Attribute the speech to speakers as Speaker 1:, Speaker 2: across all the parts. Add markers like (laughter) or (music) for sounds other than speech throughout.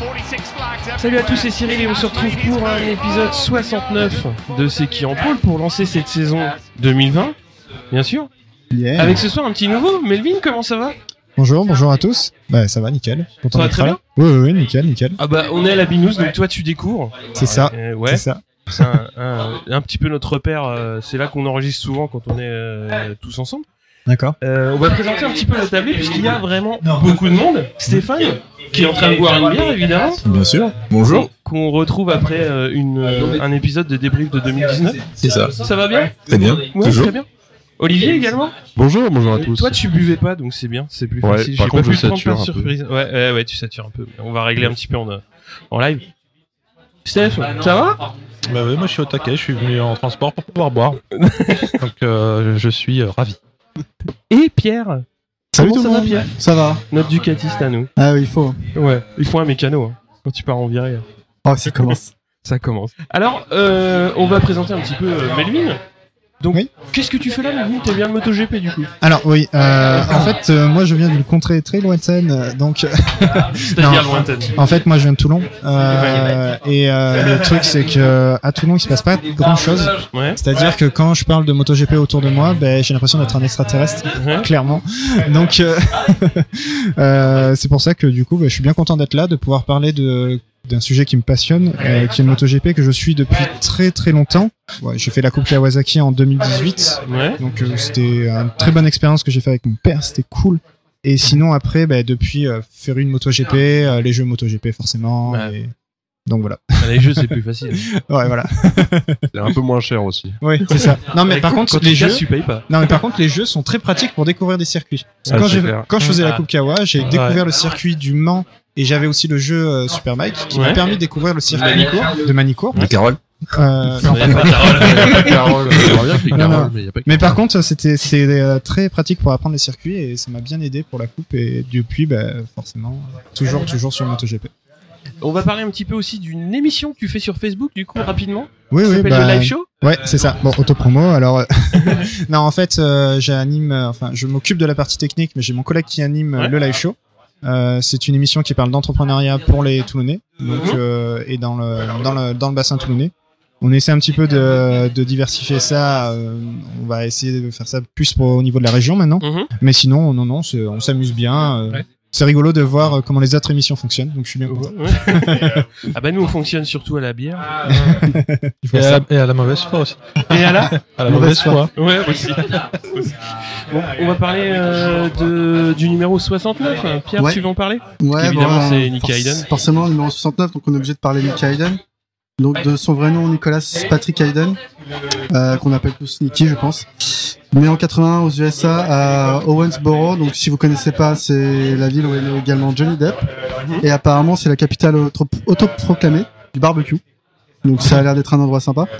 Speaker 1: 46 flags
Speaker 2: Salut à tous, c'est Cyril et on se retrouve pour un épisode 69 de C'est qui en pôle pour lancer cette saison 2020, bien sûr.
Speaker 3: Yeah.
Speaker 2: Avec ce soir un petit nouveau, Melvin, comment ça va?
Speaker 3: Bonjour, bonjour à tous. Bah ça va, nickel. Content
Speaker 2: Ça va très
Speaker 3: là. Oui, oui, oui, nickel, nickel.
Speaker 2: Ah bah on est à la Binous, donc toi tu découvres.
Speaker 3: C'est ça,
Speaker 2: Euh, ouais,
Speaker 3: c'est ça.
Speaker 2: c'est un, un- un petit peu notre repère, euh, c'est là qu'on enregistre souvent quand on est euh, tous ensemble.
Speaker 3: D'accord.
Speaker 2: Euh, on va présenter un petit peu la tablée puisqu'il y a vraiment beaucoup de monde. Stéphane, qui est en train de boire une bière évidemment.
Speaker 4: Bien sûr. Bonjour.
Speaker 2: Qu'on retrouve après euh, une, euh, un épisode de débrief de 2019.
Speaker 4: C'est ça.
Speaker 2: Ça va bien
Speaker 4: Très bien.
Speaker 2: Ouais,
Speaker 4: Toujours.
Speaker 2: très bien. Olivier également
Speaker 4: Bonjour, bonjour à tous.
Speaker 2: Toi, tu buvais pas, donc c'est bien, c'est plus
Speaker 4: Ouais,
Speaker 2: facile.
Speaker 4: par
Speaker 2: J'ai
Speaker 4: contre,
Speaker 2: pas
Speaker 4: je sature
Speaker 2: par
Speaker 4: un peu.
Speaker 2: surprise. Ouais, ouais, ouais, tu satures un peu. On va régler un petit peu en, en live. Steph, ça va
Speaker 5: Bah oui, moi je suis au taquet, je suis venu en transport pour pouvoir boire. (laughs) Donc euh, je suis euh, ravi.
Speaker 2: Et Pierre
Speaker 3: Salut
Speaker 2: Comment
Speaker 3: tout
Speaker 2: va. Pierre
Speaker 3: Ça va.
Speaker 2: Notre ducatiste à nous.
Speaker 3: Ah oui, il faut.
Speaker 2: Ouais, il faut un mécano hein, quand tu pars en virée.
Speaker 3: Oh, ça commence. (laughs)
Speaker 2: Ça commence. Alors, euh, on va présenter un petit peu euh, Melvin. Donc,
Speaker 3: Oui.
Speaker 2: qu'est-ce que tu fais là, Melvin T'es bien le MotoGP du coup
Speaker 3: Alors oui, euh, en fait, euh, moi je viens d'une contrée très lointaine, euh, donc (laughs)
Speaker 2: C'est-à-dire
Speaker 3: Non.
Speaker 2: lointaine.
Speaker 3: en fait moi je viens de Toulon. Euh, et euh, le truc c'est que à Toulon il se passe pas grand chose.
Speaker 2: Ouais.
Speaker 3: C'est-à-dire que quand je parle de MotoGP autour de moi, ben j'ai l'impression d'être un extraterrestre,
Speaker 2: Ouais. (laughs)
Speaker 3: clairement. Donc euh, (laughs) euh, c'est pour ça que du coup, ben, je suis bien content d'être là, de pouvoir parler de d'un sujet qui me passionne, euh, qui est le MotoGP que je suis depuis très très longtemps. Ouais, j'ai fait la Coupe Kawasaki en 2018,
Speaker 2: Ouais.
Speaker 3: donc euh, c'était une très bonne expérience que j'ai fait avec mon père, c'était cool. Et sinon après, ben, depuis euh, faire une MotoGP, euh, les jeux MotoGP forcément.
Speaker 2: Ouais.
Speaker 3: et- Donc voilà.
Speaker 2: Ah, Les jeux, c'est plus facile. (laughs)
Speaker 3: Ouais, voilà. (laughs)
Speaker 4: C'est un peu moins cher aussi.
Speaker 3: Oui, c'est ça. Non mais par contre,
Speaker 2: quand
Speaker 3: les jeux,
Speaker 2: casses, tu payes pas.
Speaker 3: non mais par contre, les jeux sont très pratiques pour découvrir des circuits.
Speaker 4: Ah,
Speaker 3: quand, quand je faisais
Speaker 2: Ah.
Speaker 3: la Coupe Kawa, j'ai découvert le circuit du Mans et j'avais aussi le jeu euh, Superbike qui
Speaker 2: Ouais.
Speaker 3: m'a permis de découvrir le circuit
Speaker 2: Manicourt.
Speaker 3: de Manicourt.
Speaker 4: De Carole
Speaker 3: Euh, non, (laughs)
Speaker 4: mais
Speaker 3: par contre, c'était c'était euh, très pratique pour apprendre les circuits et ça m'a bien aidé pour la coupe et depuis, bah, forcément, toujours toujours sur MotoGP.
Speaker 2: On va parler un petit peu aussi d'une émission que tu fais sur Facebook, du coup, rapidement.
Speaker 3: Oui, oui,
Speaker 2: s'appelle
Speaker 3: bah,
Speaker 2: le live show.
Speaker 3: Ouais, c'est ça. Bon, autopromo. Alors, euh, (laughs) non, en fait, euh, j'anime. Enfin, je m'occupe de la partie technique, mais j'ai mon collègue qui anime
Speaker 2: Ouais.
Speaker 3: le live show. Euh, c'est une émission qui parle d'entrepreneuriat pour les Toulonnais, donc
Speaker 2: Mhm.
Speaker 3: euh, et dans le dans le dans le bassin toulonnais. On essaie un petit peu de, de diversifier ça. euh, on va essayer de faire ça plus pour, au niveau de la région maintenant.
Speaker 2: Mhm.
Speaker 3: Mais sinon, non, non, c'est- on s'amuse bien. euh,
Speaker 2: Ouais.
Speaker 3: C'est rigolo de voir euh, comment les autres émissions fonctionnent. Donc, je suis bien content.
Speaker 2: Ouais. ah bah nous on fonctionne surtout à la bière (laughs)
Speaker 3: faut (laughs)
Speaker 5: Et à, la, et à la mauvaise foi aussi.
Speaker 2: et à la
Speaker 5: À la mauvaise foi. (laughs)
Speaker 2: ouais aussi. Bon, on va parler euh, de du numéro 69 Pierre
Speaker 6: Ouais.
Speaker 2: tu veux en parler?
Speaker 6: Ouais,
Speaker 2: Évidemment,
Speaker 6: bon,
Speaker 2: c'est
Speaker 6: euh,
Speaker 2: Nicky
Speaker 6: forc-
Speaker 2: Hayden.
Speaker 6: Forcément, numéro 69, donc on est obligé de parler de Nicky Hayden. Donc de son vrai nom, Nicolas Patrick Hayden, euh, qu'on appelle tous Nicky, je pense. Né en 81 aux USA à Owensboro, donc si vous connaissez pas, c'est la ville où est né également Johnny Depp. Et apparemment, c'est la capitale auto- autoproclamée du barbecue. Donc ça a l'air d'être un endroit sympa. (laughs)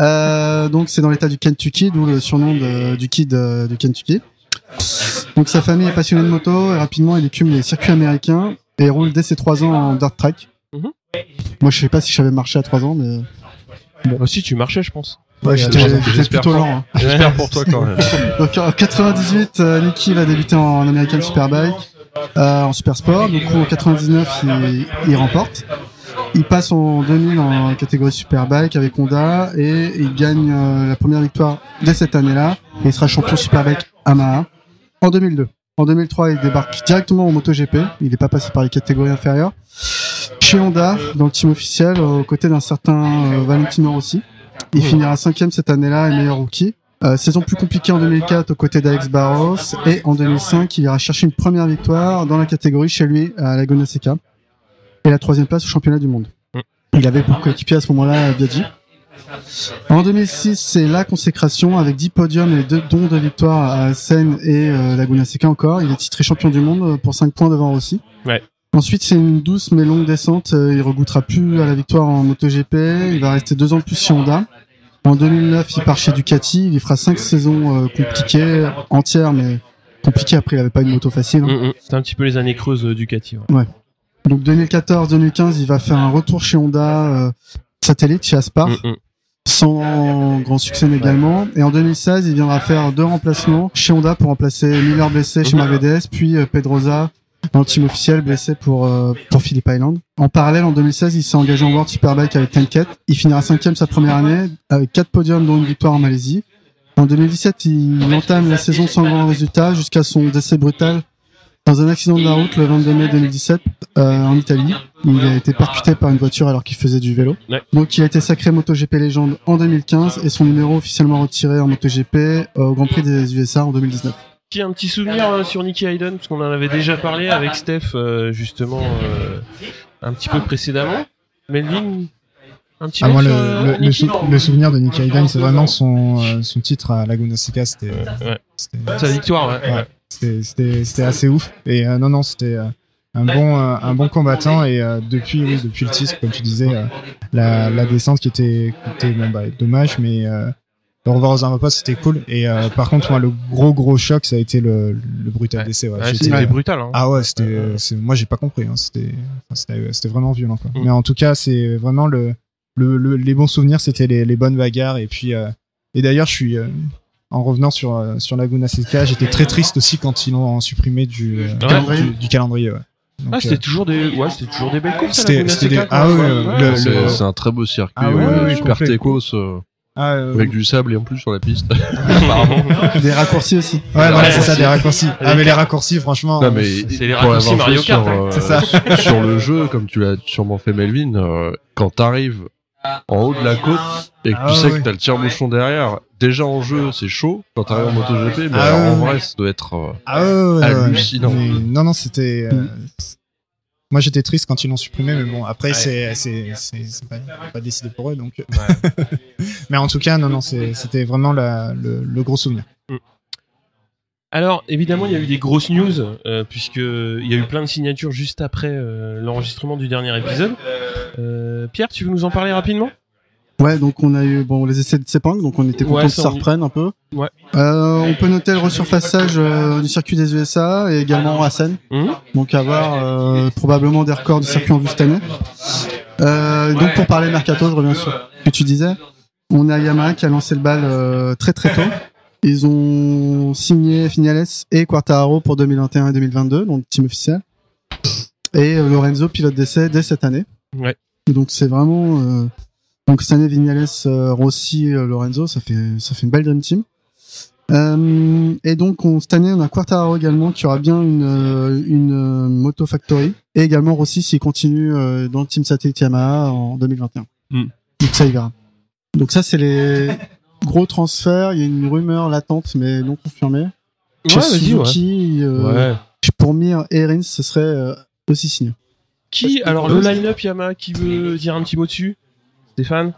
Speaker 6: Euh, donc c'est dans l'état du Kentucky, d'où le surnom de- du kid euh, du Kentucky. Donc sa famille est passionnée de moto et rapidement il écume les circuits américains et roule dès ses 3 ans en dirt track.
Speaker 2: Mhm.
Speaker 6: Moi je sais pas si je savais marcher à 3 ans mais
Speaker 2: Bah, si tu marchais je pense
Speaker 6: ouais, j'étais plutôt lent. hein. (laughs)
Speaker 4: J'espère pour toi quand même. (laughs)
Speaker 6: Donc en 98 euh, Nicky va débuter en American Superbike euh, en super sport. Du coup en 99 il, il remporte. Il passe en 2000 en catégorie Superbike avec Honda et il gagne euh, la première victoire dès cette année-là et il sera champion Superbike Yamaha en 2002. En 2003, il débarque directement en MotoGP. Il n'est pas passé par les catégories inférieures. Chez Honda, dans le team officiel, aux côtés d'un certain euh, Valentino Rossi. Il finira cinquième cette année-là et meilleur rookie. Euh, saison plus compliquée en 2004 aux côtés d'Alex Barros et en 2005 il ira chercher une première victoire dans la catégorie chez lui à Laguna Seca et la troisième place au championnat du monde.
Speaker 2: Mm.
Speaker 6: Il avait pour coéquipier à ce moment-là Biaggi. En 2006 c'est la consécration avec 10 podiums et deux dons de victoire à Seine et euh, Laguna Seca encore. Il est titré champion du monde pour 5 points devant Rossi.
Speaker 2: Ouais.
Speaker 6: Ensuite, c'est une douce mais longue descente. Euh, Il regoutera plus à la victoire en MotoGP. Il va rester deux ans de plus chez Honda. En 2009, il part chez Ducati. Il fera cinq saisons euh, compliquées, entières, mais compliquées. Après, il avait pas une moto facile. hein.
Speaker 2: Mm, mm. C'est un petit peu les années creuses euh, Ducati. ouais.
Speaker 6: Donc 2014-2015, il va faire un retour chez Honda euh, satellite chez Aspar,
Speaker 2: Mm, mm.
Speaker 6: sans grand succès également. Et en 2016, il viendra faire deux remplacements chez Honda pour remplacer Miller blessé chez
Speaker 2: Mhm.
Speaker 6: Mercedes, puis euh, Pedrosa dans le team officiel blessé pour euh, pour Phillip Island. En parallèle, en 2016, il s'est engagé en World Superbike avec Tenket. Il finira cinquième sa première année avec quatre podiums dont une victoire en Malaisie. En 2017, il entame la saison sans grand résultat jusqu'à son décès brutal dans un accident de la route le 22 mai 2017 euh, en Italie. Il a été percuté par une voiture alors qu'il faisait du vélo.
Speaker 2: Ouais.
Speaker 6: Donc il a été sacré MotoGP légende en 2015 et son numéro officiellement retiré en MotoGP euh, au Grand Prix des USA en 2019.
Speaker 2: Qui a un petit souvenir euh, sur Nicky Hayden parce qu'on en avait déjà parlé avec Steph euh, justement euh, un petit peu précédemment. Melvin, un petit
Speaker 3: Ah, moi, le,
Speaker 2: sur,
Speaker 3: le, le
Speaker 2: Nicky
Speaker 3: sou- le souvenir de Nicky Hayden, c'est vraiment son, son titre à Laguna Seca. C'était,
Speaker 2: Ouais. Sa victoire, ouais.
Speaker 3: Ouais. c'était, assez ouf. Et euh, non, non, c'était euh, un bon, euh, un bon combattant. Et depuis, oui, depuis le titre, comme tu disais, la, la descente qui était, qui était bon, bah, dommage, mais le revoir aux Armapas, c'était cool. Et euh, par contre, moi, le gros, gros choc, ça a été le, le brutal
Speaker 2: Ouais.
Speaker 3: décès. Ouais.
Speaker 2: Ouais, C'était brutal. Hein.
Speaker 3: Ah ouais, c'était, c'est, moi j'ai pas compris. Hein. C'était, enfin, c'était, vraiment violent. Quoi.
Speaker 2: Mm.
Speaker 3: Mais en tout cas, c'est vraiment le, le, le- les bons souvenirs, c'était les, les bonnes bagarres. Et puis, euh, et d'ailleurs, je suis, euh, en revenant sur euh, sur Laguna Seca, j'étais très triste aussi quand ils l'ont supprimé du, euh, calendrier. Du, du calendrier. Ouais. Donc,
Speaker 2: Ah, c'était
Speaker 3: euh,
Speaker 2: toujours des, ouais, c'était toujours des belles courses. à
Speaker 3: C'était- ah ouais,
Speaker 2: Ouais, ouais.
Speaker 4: C'est un très beau circuit,
Speaker 3: Ah ouais, ouais,
Speaker 4: super techos, euh,
Speaker 3: ah, euh,
Speaker 4: avec du sable et en plus sur la piste. (laughs) Apparemment.
Speaker 6: Des raccourcis aussi.
Speaker 3: ouais, voilà,
Speaker 2: Ouais,
Speaker 3: c'est ça, des raccourcis. Ah, mais les raccourcis, franchement.
Speaker 4: Non,
Speaker 3: euh,
Speaker 4: mais
Speaker 2: C'est les raccourcis Mario Kart,
Speaker 4: sur,
Speaker 2: hein.
Speaker 4: euh,
Speaker 3: C'est ça.
Speaker 4: sur le jeu, comme tu l'as sûrement fait Melvin, euh, quand t'arrives en haut de la côte et que
Speaker 3: Ah
Speaker 4: tu sais
Speaker 3: ouais.
Speaker 4: que t'as le tire-bouchon derrière, déjà en jeu c'est chaud. Quand t'arrives en MotoGP, mais
Speaker 3: Ah
Speaker 4: alors, en vrai ça doit être euh,
Speaker 3: Ah
Speaker 4: hallucinant.
Speaker 3: Mais non, non, c'était.
Speaker 6: Mm.
Speaker 3: Moi, j'étais triste quand ils l'ont supprimé, mais bon, après,
Speaker 2: Ouais.
Speaker 3: c'est c'est c'est c'est pas, pas décidé pour eux, donc. (laughs) mais en tout cas, non, non, c'est- c'était vraiment la, le, le gros souvenir.
Speaker 2: Alors, évidemment, il y a eu des grosses news, euh, puisque il y a eu plein de signatures juste après euh, l'enregistrement du dernier épisode. Euh, Pierre, tu veux nous en parler rapidement?
Speaker 6: Ouais, donc on a eu bon les essais de Sepang, donc on était content
Speaker 2: Ouais,
Speaker 6: que
Speaker 2: ça,
Speaker 6: reprenne un peu.
Speaker 2: Ouais.
Speaker 6: Euh, on peut noter le resurfaçage euh, du circuit des USA et également à Seine.
Speaker 2: Hum
Speaker 6: Donc avoir euh, probablement des records du circuit en vue cette année. Donc pour parler mercato, je reviens sur ce que tu disais. On a Yamaha qui a lancé le bal très très tôt. Ils ont signé Finales et Quartararo pour 2021 et 2022, donc team officiel. Et Lorenzo pilote d'essai dès cette année.
Speaker 2: Ouais.
Speaker 6: Donc c'est vraiment donc cette année Vignales, euh, Rossi, euh, Lorenzo, ça fait ça fait une belle dream team. Euh, et donc on, cette année on a Quartararo également qui aura bien une une Moto Factory et également Rossi s'il continue dans le team satellite Yamaha en 2021.
Speaker 2: Hmm.
Speaker 6: Donc ça il verra. Donc ça c'est les gros transferts. Il y a une rumeur latente mais non confirmée.
Speaker 2: Ouais, vas-y, ouais.
Speaker 6: Suzuki, euh,
Speaker 2: Ouais.
Speaker 6: pour Mir et Rins, ce serait euh, aussi signé.
Speaker 2: Qui Alors, le line-up Yamaha, qui veut dire un petit mot dessus? Stéphane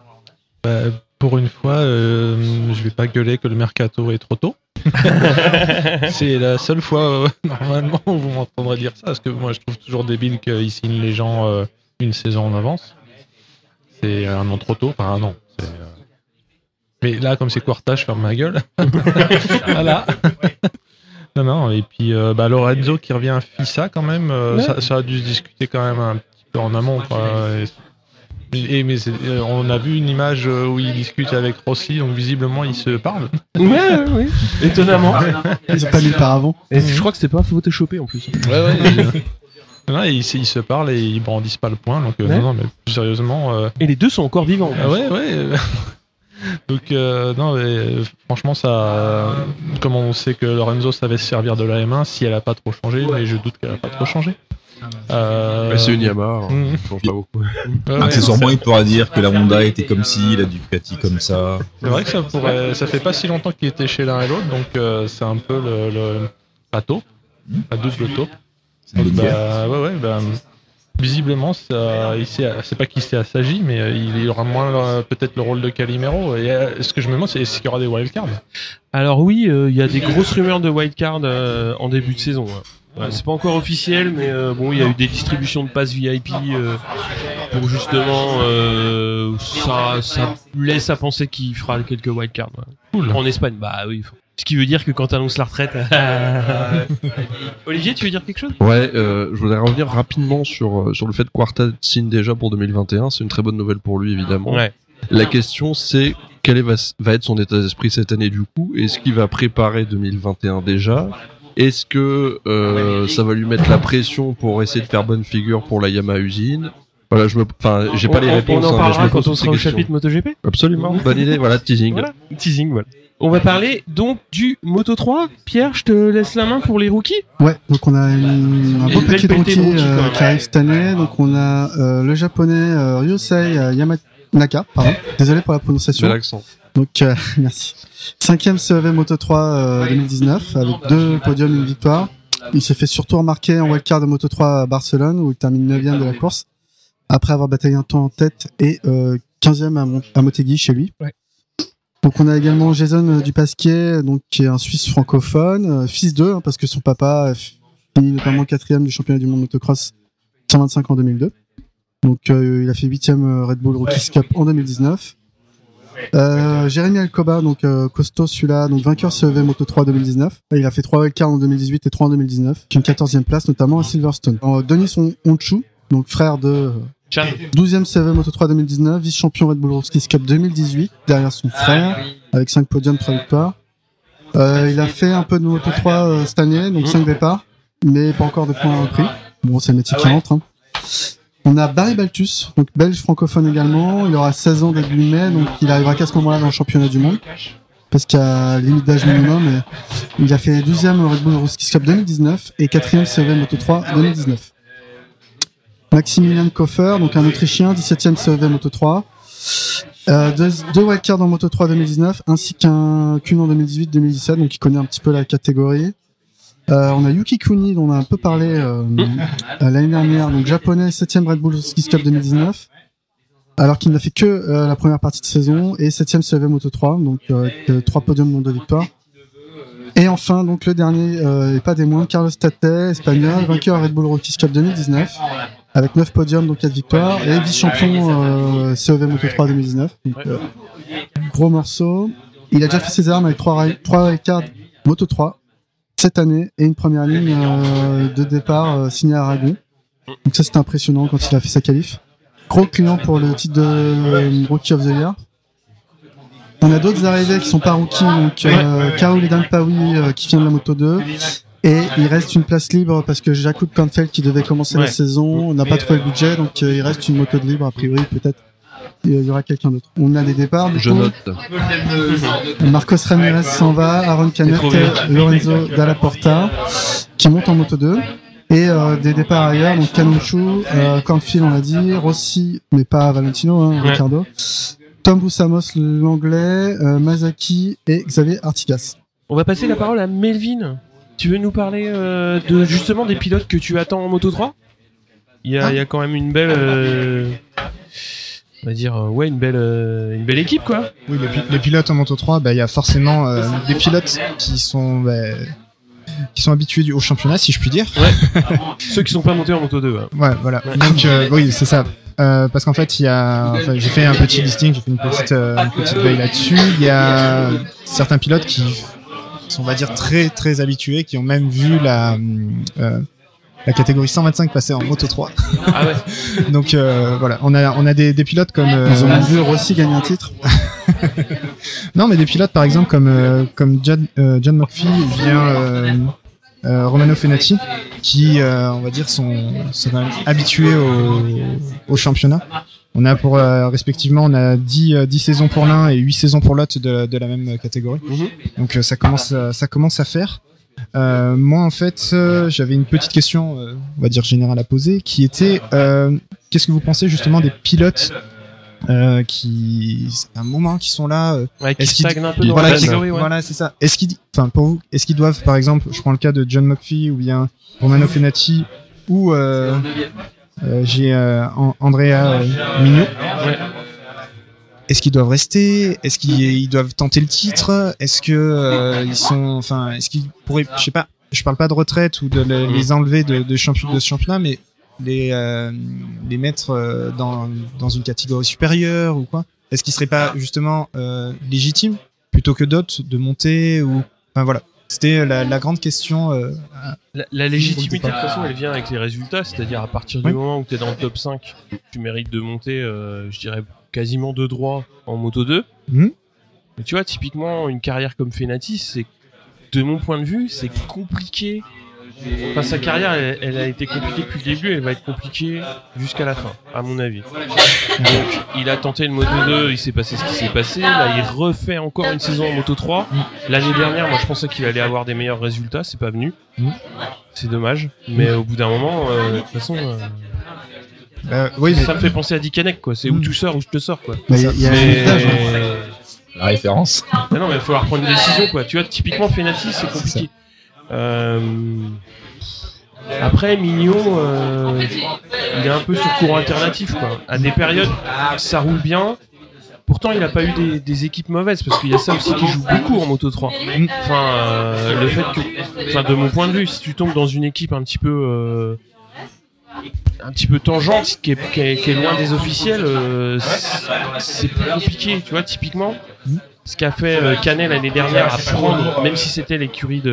Speaker 5: Bah, pour une fois, euh, je vais pas gueuler que le mercato est trop tôt. (laughs) C'est la seule fois, euh, normalement, où vous m'entendrez dire ça, parce que moi, je trouve toujours débile qu'ils signent les gens euh, une saison en avance. C'est un an trop tôt, enfin un an. euh, Mais là, comme c'est Quarta, je ferme ma gueule. (laughs) voilà. non, non, et puis bah, Lorenzo qui revient à FISA quand même,
Speaker 2: Ouais.
Speaker 5: ça, ça a dû se discuter quand même un petit peu en amont. quoi. Et- et, mais c'est- euh, on a vu une image euh, où il discute avec Rossi, donc visiblement ils se parlent.
Speaker 2: Ouais, ouais, ouais. Étonnamment.
Speaker 6: Ils ont pas mis le paravent.
Speaker 2: Et je crois que c'était pas photoshopé en plus.
Speaker 5: Ouais, ouais. (laughs) Non, ils, se- ils se parlent et ils brandissent pas le point. Donc, euh,
Speaker 2: Ouais.
Speaker 5: non, non, mais plus sérieusement. euh,
Speaker 2: Et les deux sont encore vivants.
Speaker 5: ah ouais, ouais. (laughs) donc, euh, non, mais, franchement, ça. comme on sait que Lorenzo savait se servir de la M1, si elle a pas trop changé, mais je doute qu'elle a pas trop changé. Euh,
Speaker 4: c'est une Yamaha, hein, change pas beaucoup.
Speaker 5: ouais, ouais,
Speaker 7: Accessoirement, il pourra dire que la Honda était comme ci, la Ducati comme ça.
Speaker 5: C'est vrai que ça pourrait. Ça fait pas si longtemps qu'il était chez l'un et l'autre, donc euh, c'est un peu le, le la taupe, la double taupe. Donc, bah, ouais, ouais, bah, visiblement, ça, c'est pas qu'il s'est assagi, mais euh, il aura moins euh, peut-être le rôle de Calimero. Et euh, ce que je me demande, c'est est-ce qu'il y aura des wildcards?
Speaker 2: Alors oui, euh, il y a des grosses rumeurs de wildcard euh, en début de saison. ouais. Ouais, c'est pas encore officiel, mais euh, bon, il y a eu des distributions de passes VIP euh, pour justement euh, ça, ça laisse à penser qu'il fera quelques wildcards. ouais. En Espagne, bah oui. faut- Ce qui veut dire que quand t'annonces la retraite. (laughs) Olivier, tu veux dire quelque chose?
Speaker 4: Ouais, euh, je voudrais revenir rapidement sur, sur le fait que Quarta signe déjà pour 2021. C'est une très bonne nouvelle pour lui, évidemment.
Speaker 2: Ouais.
Speaker 4: La question, c'est quel est- va, va être son état d'esprit cette année du coup? Est-ce qu'il va préparer 2021 déjà? Est-ce que euh, ça va lui mettre la pression pour essayer de faire bonne figure pour la Yamaha usine Voilà, je me, enfin, j'ai pas
Speaker 2: On-
Speaker 4: les
Speaker 2: on-
Speaker 4: réponses.
Speaker 2: On en
Speaker 4: hein, mais je
Speaker 2: parlera
Speaker 4: me
Speaker 2: quand
Speaker 4: pose
Speaker 2: on sera au chapitre MotoGP.
Speaker 4: Absolument, bonne idée. Voilà, teasing.
Speaker 2: Voilà, teasing, voilà. On va parler donc du Moto 3. Pierre, je te laisse la main pour les rookies.
Speaker 6: Ouais, donc on a une- un beau paquet de rookies euh, qui arrive cette année. Donc on a euh, le japonais euh, Ryusei euh, Yamanaka, pardon. Désolé pour la prononciation.
Speaker 4: Bel accent.
Speaker 6: Donc euh, (laughs) merci. Cinquième CEV Moto 3 euh, 2019 avec deux podiums et une victoire. Il s'est fait surtout remarquer en wildcard de Moto 3 à Barcelone où il termine 9 de la course après avoir bataillé un temps en tête et euh, 15e à, Mon- à Motegi chez lui.
Speaker 2: Ouais.
Speaker 6: Donc on a également Jason euh, Dupasquier, donc qui est un Suisse francophone, euh, fils d'eux, hein, parce que son papa a fini notamment quatrième du championnat du monde motocross 125 en 2002. Donc euh, il a fait huitième Red Bull Rookies Cup en 2019. Euh, Jérémy Alcoba, donc euh, costaud celui-là, donc vainqueur CEV Moto 3 2019. Et il a fait 3 wildcards en 2018 et 3 en 2019, qui une 14e place notamment à Silverstone. Euh, Denis Onchu, donc frère de euh,
Speaker 2: Chan.
Speaker 6: 12e CEV Moto 3 2019, vice-champion Red Bull Rookies Cup 2018, derrière son frère, avec 5 podiums, 3 victoires. Euh, il a fait un peu de Moto 3 euh, cette année, donc 5 départs, mais pas encore de points pris. Bon, c'est le métier qui rentre. hein. On a Barry Baltus, donc belge francophone également. Il aura 16 ans début mai, donc il arrivera qu'à ce moment-là dans le championnat du monde. Parce qu'il y a limite d'âge minimum. Et il a fait 12e Red Bull Rookies Cup 2019 et 4e CEV Moto 3 2019. Maximilian Koffer, donc un Autrichien, 17e CEV Moto 3. Euh, deux, deux wildcards en Moto 3 2019, ainsi qu'un qu'une en 2018-2017, donc il connaît un petit peu la catégorie. Euh, on a Yuki Kuni, dont on a un peu parlé euh, euh, l'année dernière, donc japonais, 7ème Red Bull Skis Cup 2019, alors qu'il n'a fait que la première partie de saison, et 7ème CEV Moto 3, donc trois podiums, dont deux victoires. Et enfin, donc le dernier, et pas des moindres, Carlos Tate, espagnol, vainqueur Red Bull Rookies Cup 2019, avec 9 podiums, donc 4 victoires, et vice-champion euh, CEV Moto 3 2019. Donc, euh, gros morceau. Il a déjà fait ses armes avec 3 trois cards Moto 3 cette année et une première ligne euh, de départ euh, signée à Aragon. Donc ça c'était impressionnant quand il a fait sa qualif. Gros client pour le titre de euh, Rookie of the Year. On a d'autres arrivées qui sont pas rookies, donc euh, Edanpaoui euh, qui vient de la Moto 2. Et il reste une place libre parce que Jakub Kahnfeld qui devait commencer
Speaker 2: Ouais.
Speaker 6: la saison n'a pas trouvé le budget, donc euh, il reste une moto de libre a priori peut-être. Il y aura quelqu'un d'autre. On a des départs. Du
Speaker 4: Je
Speaker 6: coup.
Speaker 4: note.
Speaker 6: Marcos Ramirez s'en va, Aaron Canet,
Speaker 2: trop bien.
Speaker 6: Lorenzo Dalla Porta, qui monte en moto 2. Et euh, des départs ailleurs, donc Canonchu, euh, Cornfield on l'a dit, Rossi, mais pas Valentino, hein,
Speaker 2: Ouais.
Speaker 6: Ricardo, Tom Boussamos l'anglais, euh, Mazaki et Xavier Artigas.
Speaker 2: On va passer la parole à Melvin. Tu veux nous parler euh, de justement des pilotes que tu attends en Moto 3 il y, a, il y a quand même une belle, euh, on va dire, euh, ouais, une belle, euh, une belle équipe quoi.
Speaker 3: Oui, les, pi- les pilotes en Moto 3, bah, il y a forcément euh, des pilotes qui sont, bah, qui sont habitués au championnat, si je puis dire. (laughs)
Speaker 2: Ceux qui sont pas montés en Moto 2. hein.
Speaker 3: Ouais, voilà. Donc, euh, oui, c'est ça. Euh, parce qu'en fait, il y a, enfin, j'ai fait un petit listing, j'ai fait une petite, euh, une petite veille là-dessus. Il y a certains pilotes qui sont, on va dire, très, très habitués, qui ont même vu la, euh, la catégorie 125 passer en Moto 3.
Speaker 2: Ah ouais. (laughs)
Speaker 3: Donc, euh, voilà. On a, on a des, des pilotes comme, euh,
Speaker 6: Ils ont vu Rossi gagner un titre. (laughs)
Speaker 3: Non, mais des pilotes, par exemple, comme, euh, comme John, euh, John McPhee vient euh, euh, Romano Fenati, qui, euh, on va dire, sont, sont quand même habitués au, au championnat. On a pour, euh, respectivement, on a 10, euh, 10 saisons pour l'un et 8 saisons pour l'autre de, de la même catégorie.
Speaker 2: Mhm.
Speaker 3: Donc, euh, ça, commence, ça commence à faire. Euh, moi, en fait, euh, j'avais une petite question, euh, on va dire générale à poser, qui était qu'est-ce que vous pensez justement des pilotes qui, c'est un moment qui sont là,
Speaker 2: Ouais, qui
Speaker 3: Est-ce qu'il-
Speaker 2: stagne un peu dans
Speaker 3: voilà,
Speaker 2: la
Speaker 3: qui-
Speaker 2: catégorie. Ouais.
Speaker 3: voilà, c'est ça. Est-ce qu'ils, enfin, pour vous, est-ce qu'ils doivent, par exemple, je prends le cas de John McPhee ou bien Romano Fenati ou j'ai An- Andrea Mignot.
Speaker 2: Ouais.
Speaker 3: Est-ce qu'ils doivent rester? Est-ce qu'ils ils doivent tenter le titre? Est-ce que euh, ils sont, enfin, est-ce qu'ils pourraient, je sais pas, je parle pas de retraite ou de le- les enlever de, de, champion, de ce championnat, mais les, euh, les mettre euh, dans, dans une catégorie supérieure ou quoi? Est-ce qu'il serait pas justement euh, légitime plutôt que d'autres de monter ou enfin voilà C'était la, la grande question. euh,
Speaker 2: La, la légitimité, de toute façon, elle vient avec les résultats. C'est-à-dire, à partir du
Speaker 3: Oui.
Speaker 2: moment où tu es dans le top 5, tu mérites de monter, euh, je dirais, quasiment de droit en Moto 2.
Speaker 3: Mhm.
Speaker 2: Mais tu vois, typiquement, une carrière comme Fenati, c'est, de mon point de vue, c'est compliqué. Enfin, sa carrière, elle, elle a été compliquée depuis le début, elle va être compliquée jusqu'à la fin, à mon avis. Donc, il a tenté le Moto 2, il s'est passé ce qui s'est passé. Là, il refait encore une saison en Moto 3. L'année dernière, moi, je pensais qu'il allait avoir des meilleurs résultats, c'est pas venu.
Speaker 3: Mhm.
Speaker 2: C'est dommage. Mais au bout d'un moment, euh, de toute façon, euh,
Speaker 3: bah, oui, mais
Speaker 2: ça me fait penser à Dickanek, quoi. C'est où
Speaker 3: Mhm.
Speaker 2: tu sors, où je te sors, quoi.
Speaker 6: Y a- y a un
Speaker 2: Mais...
Speaker 7: La référence.
Speaker 2: Mais non, mais il va falloir prendre une décision, quoi. Tu vois, typiquement, Fenati, c'est compliqué. Euh, Après, Mignon, euh, il est un peu sur courant alternatif, quoi. À des périodes, ça roule bien. Pourtant, il a pas eu des, des équipes mauvaises, parce qu'il y a ça aussi qui joue beaucoup en Moto 3. Enfin, euh, le fait que, enfin, de mon point de vue, si tu tombes dans une équipe un petit peu, euh, un petit peu tangente, qui est, qui est, qui est loin des officiels, euh, c'est- plus compliqué. Tu vois, typiquement, ce qu'a fait euh, Canet l'année dernière à prendre, même si c'était l'écurie de,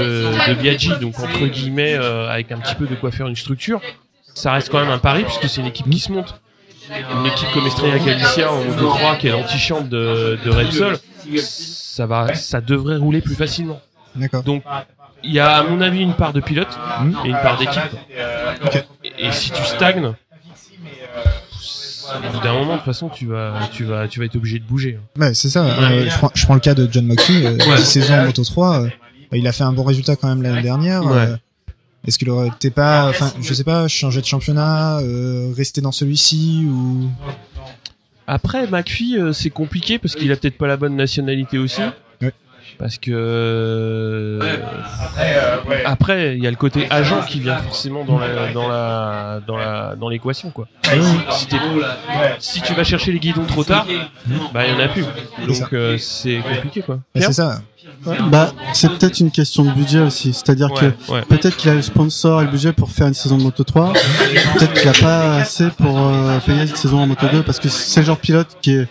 Speaker 2: de Biaggi, donc entre guillemets, euh, avec un petit peu de quoi faire une structure, ça reste quand même un pari puisque c'est une équipe qui se monte. Une équipe comme Estrella Galicia en Moto 3 qui est l'antichambre de, de Repsol, ça va, ça devrait rouler plus facilement.
Speaker 3: d'accord.
Speaker 2: Donc, il y a à mon avis une part de pilote et une part d'équipe.
Speaker 3: Ok.
Speaker 2: Et, si tu stagnes, au bout d'un moment, de toute façon, tu vas, tu vas, tu vas être obligé de bouger.
Speaker 3: Ouais, c'est ça. Euh, je, prends, je prends le cas de John Moxley, euh,
Speaker 2: Ouais.
Speaker 3: dix saisons en Moto 3. euh, il a fait un bon résultat quand même l'année dernière.
Speaker 2: Ouais.
Speaker 3: euh, Est-ce qu'il aurait été pas, enfin, je sais pas, changer de championnat, rester dans celui-ci ou?
Speaker 2: Après, McPhee, c'est compliqué parce qu'il a peut-être pas la bonne nationalité aussi. Parce que euh, après, il y a le côté agent qui vient forcément dans la dans la dans la dans l'équation quoi. Si, tu vas chercher les guidons trop tard, bah il y en a plus. Donc euh, c'est compliqué quoi.
Speaker 3: Ouais, c'est ça.
Speaker 6: Bah, c'est peut-être une question de budget aussi. C'est-à-dire
Speaker 2: Ouais,
Speaker 6: que
Speaker 2: ouais.
Speaker 6: peut-être qu'il a le sponsor et le budget pour faire une saison de Moto 3. peut-être qu'il a pas assez pour euh, payer cette saison en Moto 2 parce que c'est le genre de pilote qui est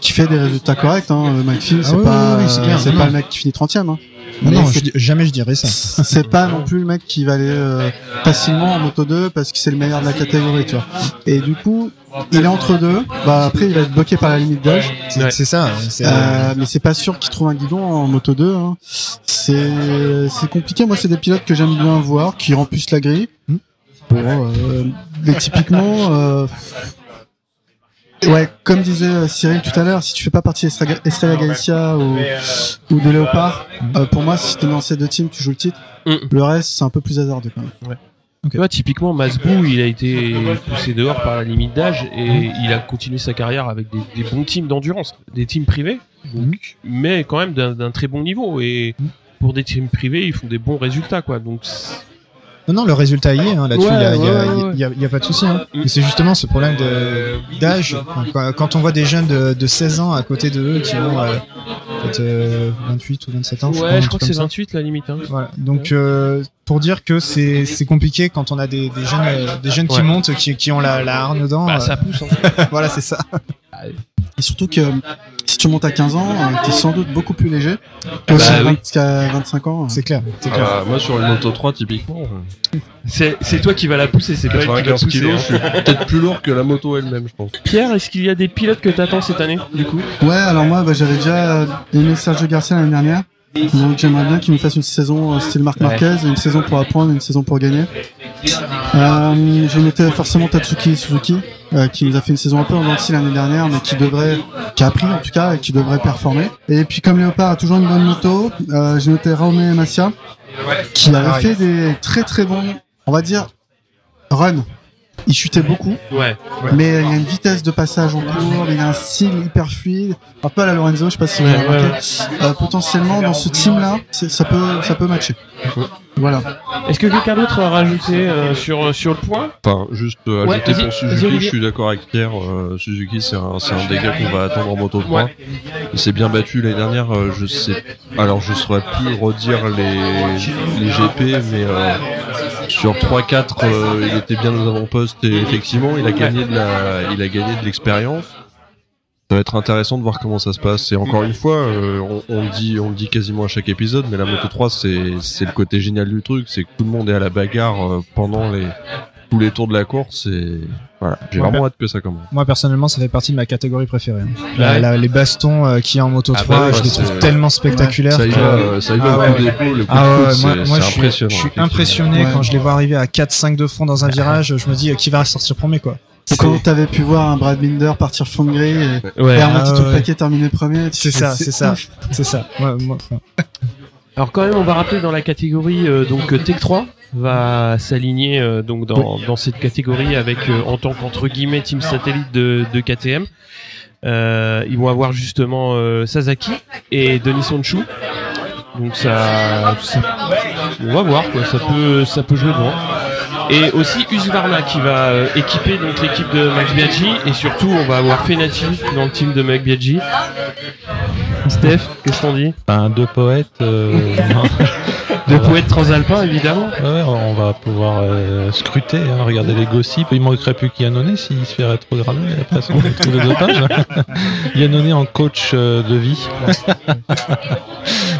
Speaker 6: qui fait des résultats corrects. Hein. Phil,
Speaker 3: Ah
Speaker 6: c'est
Speaker 3: oui,
Speaker 6: pas,
Speaker 3: oui, oui, c'est
Speaker 6: pas le mec qui finit 30ème. Hein.
Speaker 3: Non,
Speaker 6: Mais
Speaker 3: non, je jamais je dirais ça. (laughs)
Speaker 6: c'est pas non plus le mec qui va aller euh, facilement en moto 2 parce que c'est le meilleur de la catégorie, tu vois. Et du coup, il est entre deux. Bah après, il va être bloqué par la limite d'âge.
Speaker 3: C'est
Speaker 2: Ouais.
Speaker 3: c'est ça. c'est,
Speaker 6: Euh, mais c'est pas sûr qu'il trouve un guidon en moto 2. Hein. C'est c'est compliqué. Moi, c'est des pilotes que j'aime bien voir, qui remplissent la grille.
Speaker 3: Hmm.
Speaker 6: Bon, euh, mais typiquement, euh, ouais, comme disait euh, Cyril tout à l'heure, si tu fais pas partie d'Estrella Estrella Galicia ou, ou de Léopard, euh, pour moi, si t'es dans ces deux teams, tu joues le titre.
Speaker 2: Mm.
Speaker 6: Le reste, c'est un peu plus hasardeux quand même.
Speaker 2: Tu vois, typiquement, Masbou, il a été poussé dehors par la limite d'âge et il a continué sa carrière avec des, des bons teams d'endurance, des teams privés, donc, mais quand même d'un très bon niveau. Et pour des teams privés, ils font des bons résultats, quoi. Donc,
Speaker 3: Non, non, le résultat y est. Hein, Là-dessus, il
Speaker 2: Ouais,
Speaker 3: y, a, y, a,
Speaker 2: ouais, ouais,
Speaker 3: il y a- il y a pas de souci. Hein. Mais c'est justement ce problème d'âge. Quand- Quand on voit des jeunes de, de 16 ans à côté de eux qui ont euh, peut-être euh, 28 ou 27 ans. un
Speaker 2: ouais, je crois que c'est
Speaker 3: ça.
Speaker 2: 28 la limite. Hein.
Speaker 3: Voilà. Donc euh, pour dire que c'est compliqué quand on a des, des jeunes euh, des jeunes qui montent qui, qui ont la, la hargne dedans.
Speaker 2: Bah,
Speaker 3: euh,
Speaker 2: ça pousse. Hein. (laughs)
Speaker 3: voilà, c'est ça.
Speaker 6: Et surtout que si tu montes à 15 ans, euh, t'es sans doute beaucoup plus léger que
Speaker 2: Bah oui.
Speaker 6: 20 qu'à 25 ans.
Speaker 3: C'est clair.
Speaker 4: Ah, moi sur une moto 3 typiquement, euh,
Speaker 2: C'est toi qui vas la pousser, c'est pas elle qui va
Speaker 4: 95
Speaker 2: pousser.
Speaker 4: kilos,
Speaker 2: hein.
Speaker 4: je suis peut-être plus lourd que la moto elle-même, je pense.
Speaker 2: Pierre, est-ce qu'il y a des pilotes que t'attends cette année, du coup?
Speaker 6: Ouais, alors moi, bah, j'avais déjà aimé Sergio Garcia l'année dernière. Donc j'aimerais bien qu'il me fasse une saison euh, style Marc
Speaker 2: Ouais.
Speaker 6: Marquez, une saison pour apprendre, une saison pour gagner. Euh, je mettais forcément Tatsuki Suzuki, euh, qui nous a fait une saison un peu en dents de scie l'année dernière, mais qui devrait, qui a appris en tout cas, et qui devrait performer. Et puis comme Léopard a toujours une bonne moto, euh, j'ai noté Raume Massia, qui avait
Speaker 3: pareil.
Speaker 6: fait des très très bons, on va dire, runs. Il chutait beaucoup,
Speaker 2: Ouais.
Speaker 6: mais il y a une vitesse de passage en cours, il a un style hyper fluide, un peu à la Lorenzo, je sais pas si vous avez remarqué. Euh, potentiellement dans ce team-là, ça peut, ça peut matcher. Voilà.
Speaker 2: Est-ce que quelqu'un d'autre a rajouté euh, sur, sur le point
Speaker 4: Enfin, juste euh,
Speaker 2: Ouais,
Speaker 4: ajouter
Speaker 2: vas-y,
Speaker 4: pour
Speaker 2: vas-y,
Speaker 4: Suzuki,
Speaker 2: Olivier.
Speaker 4: je suis d'accord avec Pierre. euh, Suzuki, c'est un, c'est un gars qu'on va attendre en Moto 3.
Speaker 2: Ouais.
Speaker 4: Il s'est bien battu l'année dernière. euh, je sais. Alors, je saurais plus redire les, les GP, mais euh, sur 3-4, euh, il était bien aux avant-postes et effectivement, il a gagné de la, il a gagné de l'expérience. Ça va être intéressant de voir comment ça se passe. Et encore une fois, euh, on, on le dit, on le dit quasiment à chaque épisode, mais la Moto 3, c'est, c'est le côté génial du truc, c'est que tout le monde est à la bagarre euh, pendant les tous les tours de la course. Et voilà, j'ai
Speaker 3: Ouais,
Speaker 4: vraiment hâte que ça commence.
Speaker 3: Moi personnellement, ça fait partie de ma catégorie préférée. hein. La- la- les bastons euh, qu'il y a en moto
Speaker 4: Ah
Speaker 3: 3,
Speaker 4: bah ouais,
Speaker 3: je les trouve tellement spectaculaires.
Speaker 4: Ça y va, euh, ça y va
Speaker 3: Ah
Speaker 4: au
Speaker 3: ouais,
Speaker 4: coup
Speaker 3: ouais.
Speaker 4: d'épaule, le coup
Speaker 3: Ah
Speaker 4: de
Speaker 3: ouais,
Speaker 4: coude,
Speaker 3: moi, je suis,
Speaker 4: impressionnant.
Speaker 3: je suis
Speaker 4: effectivement.
Speaker 3: impressionné
Speaker 6: Ouais.
Speaker 3: quand je les vois arriver à 4-5 de fond dans un (laughs) virage. Je me dis euh, qui va sortir premier quoi.
Speaker 6: C'est quand t'avais pu voir un Brad Binder partir fond de grille et,
Speaker 2: Ouais.
Speaker 6: et
Speaker 3: ah
Speaker 6: tout le paquet terminé premier.
Speaker 3: C'est ça, c'est ça, c'est ça. Ouais, moi, enfin, (laughs)
Speaker 2: Alors quand même, on va rappeler dans la catégorie euh, donc Tech 3 va s'aligner euh, donc dans, dans cette catégorie avec euh, en tant qu'entre guillemets team satellite de, de KTM. Euh, ils vont avoir justement euh, Sasaki et Denis Sonchu. Donc ça, ça- on va voir quoi, ça peut ça peut jouer bon. Et aussi Husqvarna qui va euh, équiper donc l'équipe de Max et surtout on va avoir Fenati dans le team de Max. Steph, (laughs) qu'est-ce qu'on dit
Speaker 5: Ben, deux poètes. euh, (laughs)
Speaker 2: De poète transalpin évidemment.
Speaker 5: ouais, on va pouvoir euh, scruter, hein, regarder les gossips. Il manquerait plus qu'Yannone s'il se fait rétrograder après son tous les otages. (laughs) Yannone en coach euh, de vie.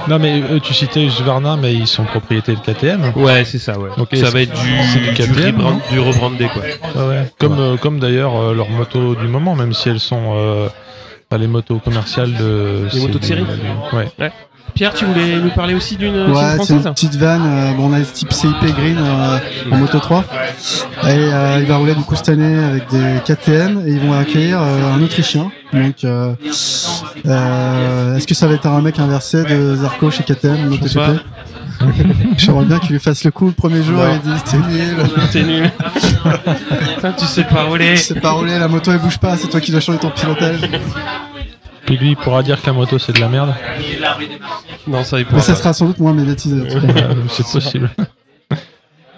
Speaker 5: non mais euh, tu citais Husqvarna, mais ils sont propriétés de KTM.
Speaker 2: Ouais, c'est ça, ouais.
Speaker 5: Ok,
Speaker 2: ça va être du,
Speaker 5: du
Speaker 2: du, rebrand- du rebrandé, quoi.
Speaker 5: Ouais, ouais. Comme, euh, comme d'ailleurs euh, leurs motos du moment, même si elles sont les motos commerciales de.
Speaker 2: Les motos de
Speaker 5: du-
Speaker 2: série
Speaker 5: Ouais.
Speaker 2: Pierre, tu voulais nous parler aussi d'une team
Speaker 6: Ouais, c'est
Speaker 2: française
Speaker 6: une petite vanne. euh, bon, on a ce type CIP Green euh, en Moto 3. Et euh, il va rouler du coup cette année avec des KTM et ils vont accueillir euh, un Autrichien. Donc, euh, euh, est-ce que ça va être un mec inversé de Zarco chez KTM MotoGP (laughs) J'aimerais bien qu'il lui fasse le coup le premier jour et il dit t'es nul. (laughs)
Speaker 2: T'es nul. Putain, tu sais pas rouler.
Speaker 6: C'est pas rouler, la moto elle bouge pas, c'est toi qui dois changer ton pilotage.
Speaker 5: Puis lui, il pourra dire que la moto c'est de la merde.
Speaker 2: Non, ça y
Speaker 6: Mais ça sera sans doute moins médiatisé.
Speaker 5: Euh, c'est possible. (laughs)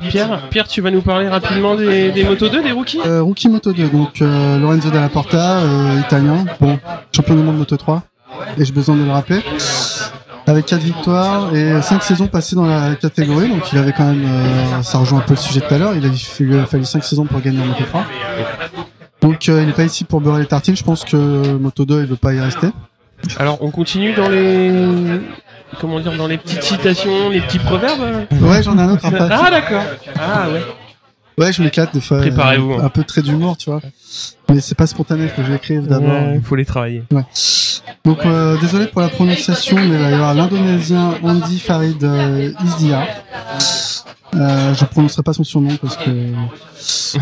Speaker 2: Pierre, Pierre, tu vas nous parler rapidement des, des Moto 2, des rookies?
Speaker 6: Euh, Rookie Moto 2, donc euh, Lorenzo Dalla Porta, euh, italien, bon, champion du monde Moto 3, et j'ai besoin de le rappeler? Avec 4 victoires et 5 saisons passées dans la catégorie, donc il avait quand même, euh, ça rejoint un peu le sujet de tout à l'heure, il, a, il lui a fallu 5 saisons pour gagner en Moto 3. Donc euh, il n'est pas ici pour beurrer les tartines, je pense que Moto 2 il veut pas y rester.
Speaker 2: Alors, on continue dans les. Comment dire, dans les petites citations, les petits proverbes
Speaker 6: Ouais, j'en ai un autre après. (laughs)
Speaker 2: Ah, d'accord. Ah, ouais.
Speaker 6: Ouais, je m'éclate des fois.
Speaker 2: Préparez-vous, hein.
Speaker 6: Un peu de trait d'humour, tu vois. Mais c'est pas spontané, faut que j'écrive d'abord.
Speaker 2: Ouais, faut les travailler.
Speaker 6: Donc euh, désolé pour la prononciation, mais il va y avoir l'Indonésien Andy Farid euh, Izdia. Euh, je prononcerai pas son surnom parce que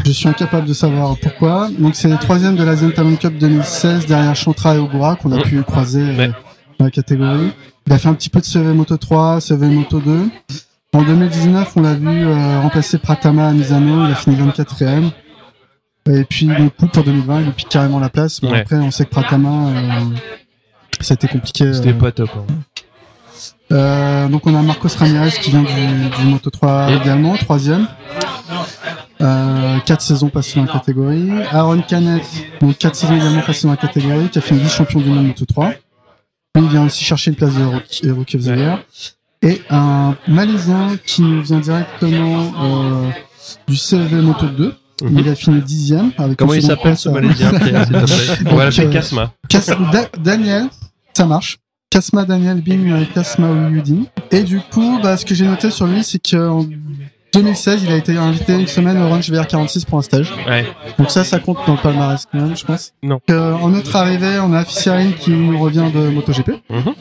Speaker 6: je suis incapable de savoir pourquoi. Donc c'est le troisième de l'Asian Talent Cup 2016 derrière Chantra et Ogura qu'on a
Speaker 2: Ouais.
Speaker 6: pu croiser euh,
Speaker 2: Ouais.
Speaker 6: dans la catégorie. Il a fait un petit peu de CV Moto 3, CV Moto 2. En 2019, on l'a vu euh, remplacer Pratama à Misano, il a fini 24e. Et puis du coup pour 2020, il lui pique carrément la place.
Speaker 2: Ouais.
Speaker 6: après, on sait que Pratama, euh, ça a été compliqué.
Speaker 2: C'était
Speaker 6: euh,
Speaker 2: pas top. hein.
Speaker 6: euh, donc on a Marcos Ramirez qui vient du, du Moto 3
Speaker 2: Et-
Speaker 6: également, troisième. Euh, quatre saisons passées dans la catégorie. Aaron Canet, donc quatre saisons également passées dans la catégorie, qui a fait vice-champion du monde Moto 3. Lui, il vient aussi chercher une place de Rookie, euh, of the
Speaker 2: Ouais.
Speaker 6: Year. Et un Malaisien qui nous vient directement euh, du CV Moto 2.
Speaker 2: Mhm.
Speaker 6: Il a fini dixième. Avec
Speaker 4: Comment il s'appelle ce Malaisien, Pierre, (laughs)
Speaker 2: On va l'appeler
Speaker 6: euh,
Speaker 2: Casma.
Speaker 6: Kas- Da- Daniel, ça marche. Kasma Daniel Bing euh, Kasma Ouyudin. Et du coup, bah, ce que j'ai noté sur lui, c'est qu'en 2016, il a été invité une semaine au Range VR46 pour un stage.
Speaker 2: Ouais.
Speaker 6: Donc ça, ça compte dans le palmarès quand même, je pense.
Speaker 2: Non.
Speaker 6: Euh, en notre arrivée, on a Fissiarine qui nous revient de MotoGP.
Speaker 2: Mhm.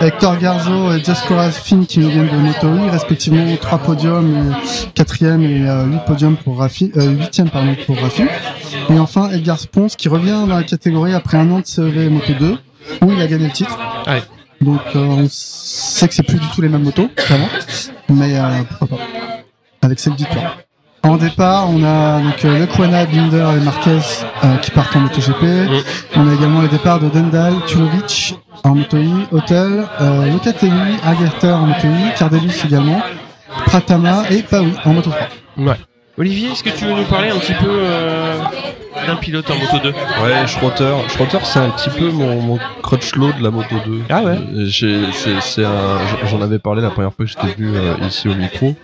Speaker 6: Hector Garzo et Diascoras Finn qui nous viennent de Moto respectivement 3 podiums, 4e et 8 podiums pour Rafi, euh, 8e pardon, pour Rafi. Et enfin Edgar Spons qui revient dans la catégorie après un an de CEV Moto 2 où il a gagné le titre.
Speaker 2: Ouais.
Speaker 6: Donc euh, on sait que c'est plus du tout les mêmes motos qu'avant, mais euh, pourquoi pas avec cette victoire. En départ, on a donc euh, Lequana, Binder et Marquez euh, qui partent en MotoGP.
Speaker 2: Mm.
Speaker 6: On a également les départs de Dendal, Tulovic en Moto E, Hotel, euh, Locatelli, Agerter en Moto E, Cardelus également. Pratama et Pawi en Moto 3.
Speaker 2: Ouais. Olivier, est-ce que tu veux nous parler un petit peu euh, d'un pilote en moto 2
Speaker 4: Ouais, Schroeter. Schroeter, c'est un petit peu mon, mon crutchlow de la Moto 2.
Speaker 2: Ah ouais?
Speaker 4: J'en avais parlé la première fois que j'étais venu euh, ici au micro.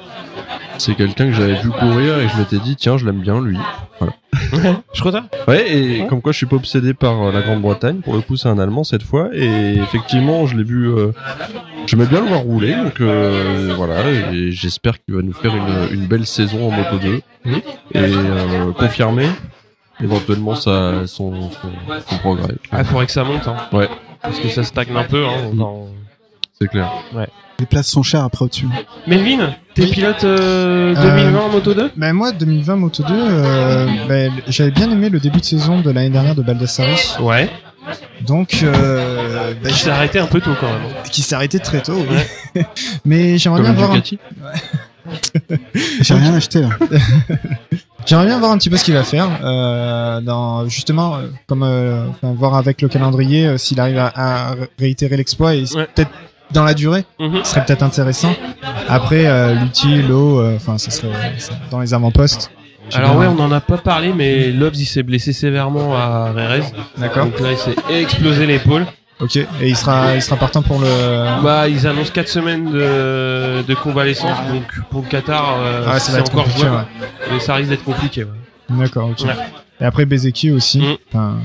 Speaker 4: C'est quelqu'un que j'avais vu courir et je m'étais dit, tiens, je l'aime bien, lui. Voilà. (laughs)
Speaker 2: Je crois
Speaker 4: Ouais, et
Speaker 2: Ouais.
Speaker 4: comme quoi je suis pas obsédé par euh, la Grande-Bretagne. Pour le coup, c'est un Allemand cette fois. Et effectivement, je l'ai vu. Euh, J'aimais bien le voir rouler. Donc euh, voilà, et j'espère qu'il va nous faire une, une belle saison en Moto 2.
Speaker 2: Mhm.
Speaker 4: Et euh, confirmer éventuellement sa, son, son, son progrès.
Speaker 2: Ah, faudrait que ça monte. Hein.
Speaker 4: Ouais.
Speaker 2: Parce que ça stagne un peu. Hein, dans-
Speaker 4: C'est clair.
Speaker 6: Les places sont chères après au-dessus.
Speaker 2: Melvin, t'es
Speaker 3: Oui.
Speaker 2: pilote euh,
Speaker 3: Euh,
Speaker 2: 2020 en moto 2
Speaker 3: Ben moi, 2020 Moto 2, euh, ben, j'avais bien aimé le début de saison de l'année dernière de Baldassari.
Speaker 2: Ouais.
Speaker 3: Donc, euh, ben,
Speaker 2: je- t'ai arrêté un peu tôt quand même.
Speaker 3: qui s'est arrêté très tôt. Oui. (laughs) Mais j'aimerais bien voir. un-
Speaker 4: Ducati.
Speaker 6: J'ai rien acheté là. (laughs)
Speaker 3: J'aimerais bien voir un petit peu ce qu'il va faire, euh, dans justement euh, comme euh, enfin, voir avec le calendrier euh, s'il arrive à, à réitérer l'exploit et
Speaker 2: Ouais.
Speaker 3: peut-être dans la durée,
Speaker 2: Mhm.
Speaker 3: ce serait peut-être intéressant. Après, euh, l'outil, l'eau, euh, enfin, ça serait ça- dans les avant-postes.
Speaker 2: Alors ouais, on en a pas parlé, mais Loves il s'est blessé sévèrement à Rérez.
Speaker 3: D'accord.
Speaker 2: Donc là, il s'est explosé l'épaule.
Speaker 3: Ok. Et il sera, il sera partant pour le.
Speaker 2: Bah, ils annoncent 4 semaines de, de convalescence, donc pour le Qatar, euh,
Speaker 3: Ah, ça
Speaker 2: c'est encore jouable,
Speaker 3: ouais.
Speaker 2: mais ça risque d'être compliqué. Ouais.
Speaker 3: D'accord. Ok.
Speaker 2: Ouais.
Speaker 3: Et après Bezeki aussi.
Speaker 2: Mm.
Speaker 3: Enfin,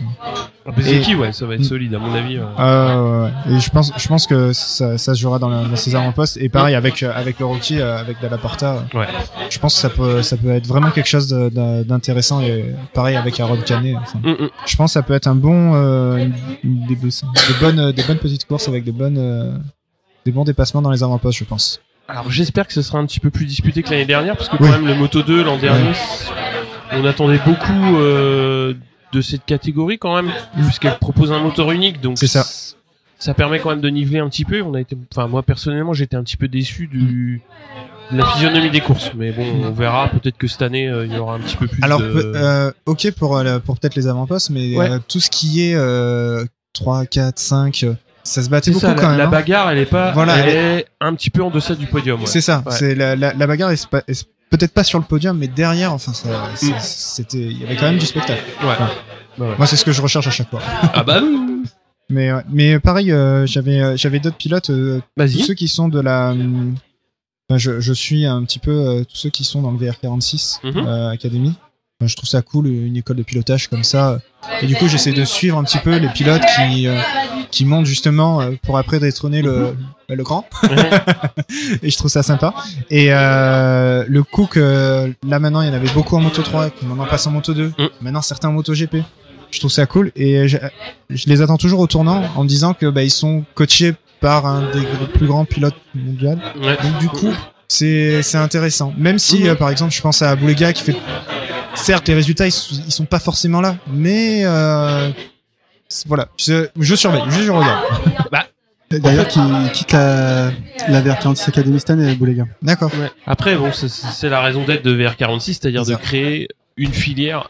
Speaker 2: Bezeki, ouais, ça va être
Speaker 3: Mm.
Speaker 2: solide à mon avis. euh.
Speaker 3: Euh, ouais, ouais. Et je pense, je pense que ça, ça se jouera dans, la, dans ces avant-postes. Et pareil avec euh, avec le rookie, euh, avec Dalla Porta. euh,
Speaker 2: Ouais.
Speaker 3: Je pense que ça peut, ça peut être vraiment quelque chose d'intéressant. Et pareil avec Aaron Canet. Enfin,
Speaker 2: Mm, mm.
Speaker 3: je pense que ça peut être un bon, euh, des, des bonnes, des bonnes petites courses avec des bonnes, euh, des bons dépassements dans les avant-postes, je pense.
Speaker 2: Alors j'espère que ce sera un petit peu plus disputé que l'année dernière, parce que quand
Speaker 3: Oui.
Speaker 2: même le Moto 2 l'an dernier, on attendait beaucoup euh, de cette catégorie quand même, puisqu'elle propose un moteur unique, donc
Speaker 3: C'est ça.
Speaker 2: Ça permet quand même de niveler un petit peu. On a été, enfin moi personnellement, j'étais un petit peu déçu du de la physionomie des courses, mais bon, on verra. Peut-être que cette année, euh, il y aura un petit peu plus.
Speaker 3: Alors,
Speaker 2: de...
Speaker 3: euh, ok pour, euh, pour peut-être les avant-postes, mais
Speaker 2: Ouais.
Speaker 3: tout ce qui est euh, 3, 4, 5, euh, ça se battait beaucoup
Speaker 2: ça,
Speaker 3: quand
Speaker 2: la,
Speaker 3: même.
Speaker 2: la
Speaker 3: hein.
Speaker 2: bagarre, elle est pas,
Speaker 3: Voilà,
Speaker 2: elle
Speaker 3: elle
Speaker 2: est un petit peu en deçà du podium. ouais.
Speaker 3: C'est ça.
Speaker 2: Ouais.
Speaker 3: C'est la, la, la bagarre est, pas- est peut-être pas sur le podium, mais derrière, enfin, ça,
Speaker 2: Mm.
Speaker 3: c'était, il y avait quand même du spectacle.
Speaker 2: Ouais. Ouais, ouais.
Speaker 3: Moi, c'est ce que je recherche à chaque fois.
Speaker 2: Ah bah oui.
Speaker 3: Mais, mais pareil, euh, j'avais, euh, j'avais d'autres pilotes, euh, tous ceux qui sont de la, enfin, je, je suis un petit peu euh, tous ceux qui sont dans le VR46
Speaker 2: Mhm.
Speaker 3: euh, Academy. Je trouve ça cool, une école de pilotage comme ça. Et du coup, j'essaie de suivre un petit peu les pilotes qui, euh, qui montent justement euh, pour après détrôner le, (laughs) bah, le grand. (laughs) et je trouve ça sympa. Et euh, le coup que là maintenant, il y en avait beaucoup en Moto 3, qu'on en passe en Moto 2,
Speaker 2: Mm.
Speaker 3: maintenant certains en Moto GP. Je trouve ça cool et je, je les attends toujours au tournant en me disant que bah, ils sont coachés par un des plus grands pilotes mondiaux. Donc du coup, c'est intéressant. Même si, euh, par exemple, je pense à Boulega qui fait. Certes, les résultats ils, sont- ils sont pas forcément là, mais euh, voilà, je, je surveille, je, je regarde.
Speaker 6: D'ailleurs, qui quitte la, la VR46 Academy cette année, Boulega.
Speaker 3: D'accord.
Speaker 2: Ouais. Après, bon, c'est- la raison d'être de VR46, c'est-à-dire
Speaker 3: C'est
Speaker 2: de créer une filière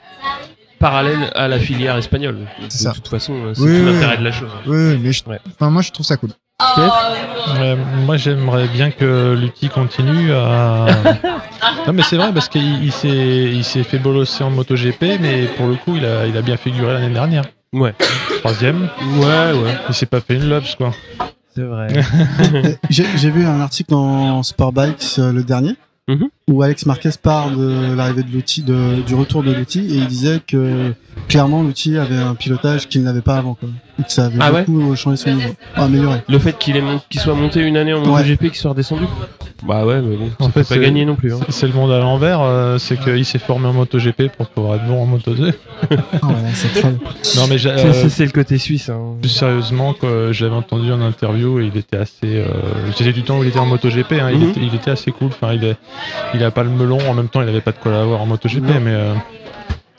Speaker 2: parallèle à la filière espagnole.
Speaker 3: C'est
Speaker 2: de
Speaker 3: ça.
Speaker 2: toute façon, euh, c'est
Speaker 3: Oui,
Speaker 2: tout
Speaker 3: oui,
Speaker 2: l'intérêt
Speaker 3: oui.
Speaker 2: de la chose.
Speaker 3: Oui, oui, mais je,
Speaker 2: Ouais.
Speaker 3: enfin, moi je trouve ça cool.
Speaker 5: Ouais, moi j'aimerais bien que Lutti continue à. (laughs) non mais c'est vrai parce qu'il il s'est il s'est fait bolosser en MotoGP mais pour le coup il a il a bien figuré l'année dernière.
Speaker 2: Ouais.
Speaker 5: Troisième.
Speaker 2: Ouais, ouais.
Speaker 5: Il s'est pas fait une lobs quoi.
Speaker 2: C'est vrai. (laughs)
Speaker 6: J'ai j'ai vu un article dans Sport Bikes, euh, le dernier,
Speaker 2: Mhm.
Speaker 6: Où Alex Marquez parle de l'arrivée de l'outil, de, du retour de l'outil, et il disait que clairement l'outil avait un pilotage qu'il n'avait pas avant, quoi. Et que ça avait
Speaker 2: Ah ouais
Speaker 6: beaucoup changé son niveau, Enfin, amélioré.
Speaker 2: Le fait qu'il soit monté une année en
Speaker 6: Ouais.
Speaker 2: MotoGP, qu'il soit redescendu. Bah ouais, mais bon,
Speaker 5: En
Speaker 2: ça
Speaker 5: fait,
Speaker 2: pas
Speaker 5: c'est-
Speaker 2: gagner non plus. Hein.
Speaker 5: C'est le monde à l'envers, euh, c'est qu'il s'est formé en MotoGP pour pouvoir être bon en Moto 2. (laughs)
Speaker 6: Ah ouais, c'est. (laughs)
Speaker 5: Non mais euh,
Speaker 2: c'est- C'est le côté suisse. Hein.
Speaker 5: plus sérieusement, l'avais entendu en interview et il était assez. Euh, C'était du temps où il était en MotoGP, hein, il,
Speaker 2: Mhm.
Speaker 5: était, il était assez cool. Enfin, il, est, il a pas le melon, en même temps, il avait pas de quoi l'avoir en MotoGP,
Speaker 2: Non.
Speaker 5: mais euh,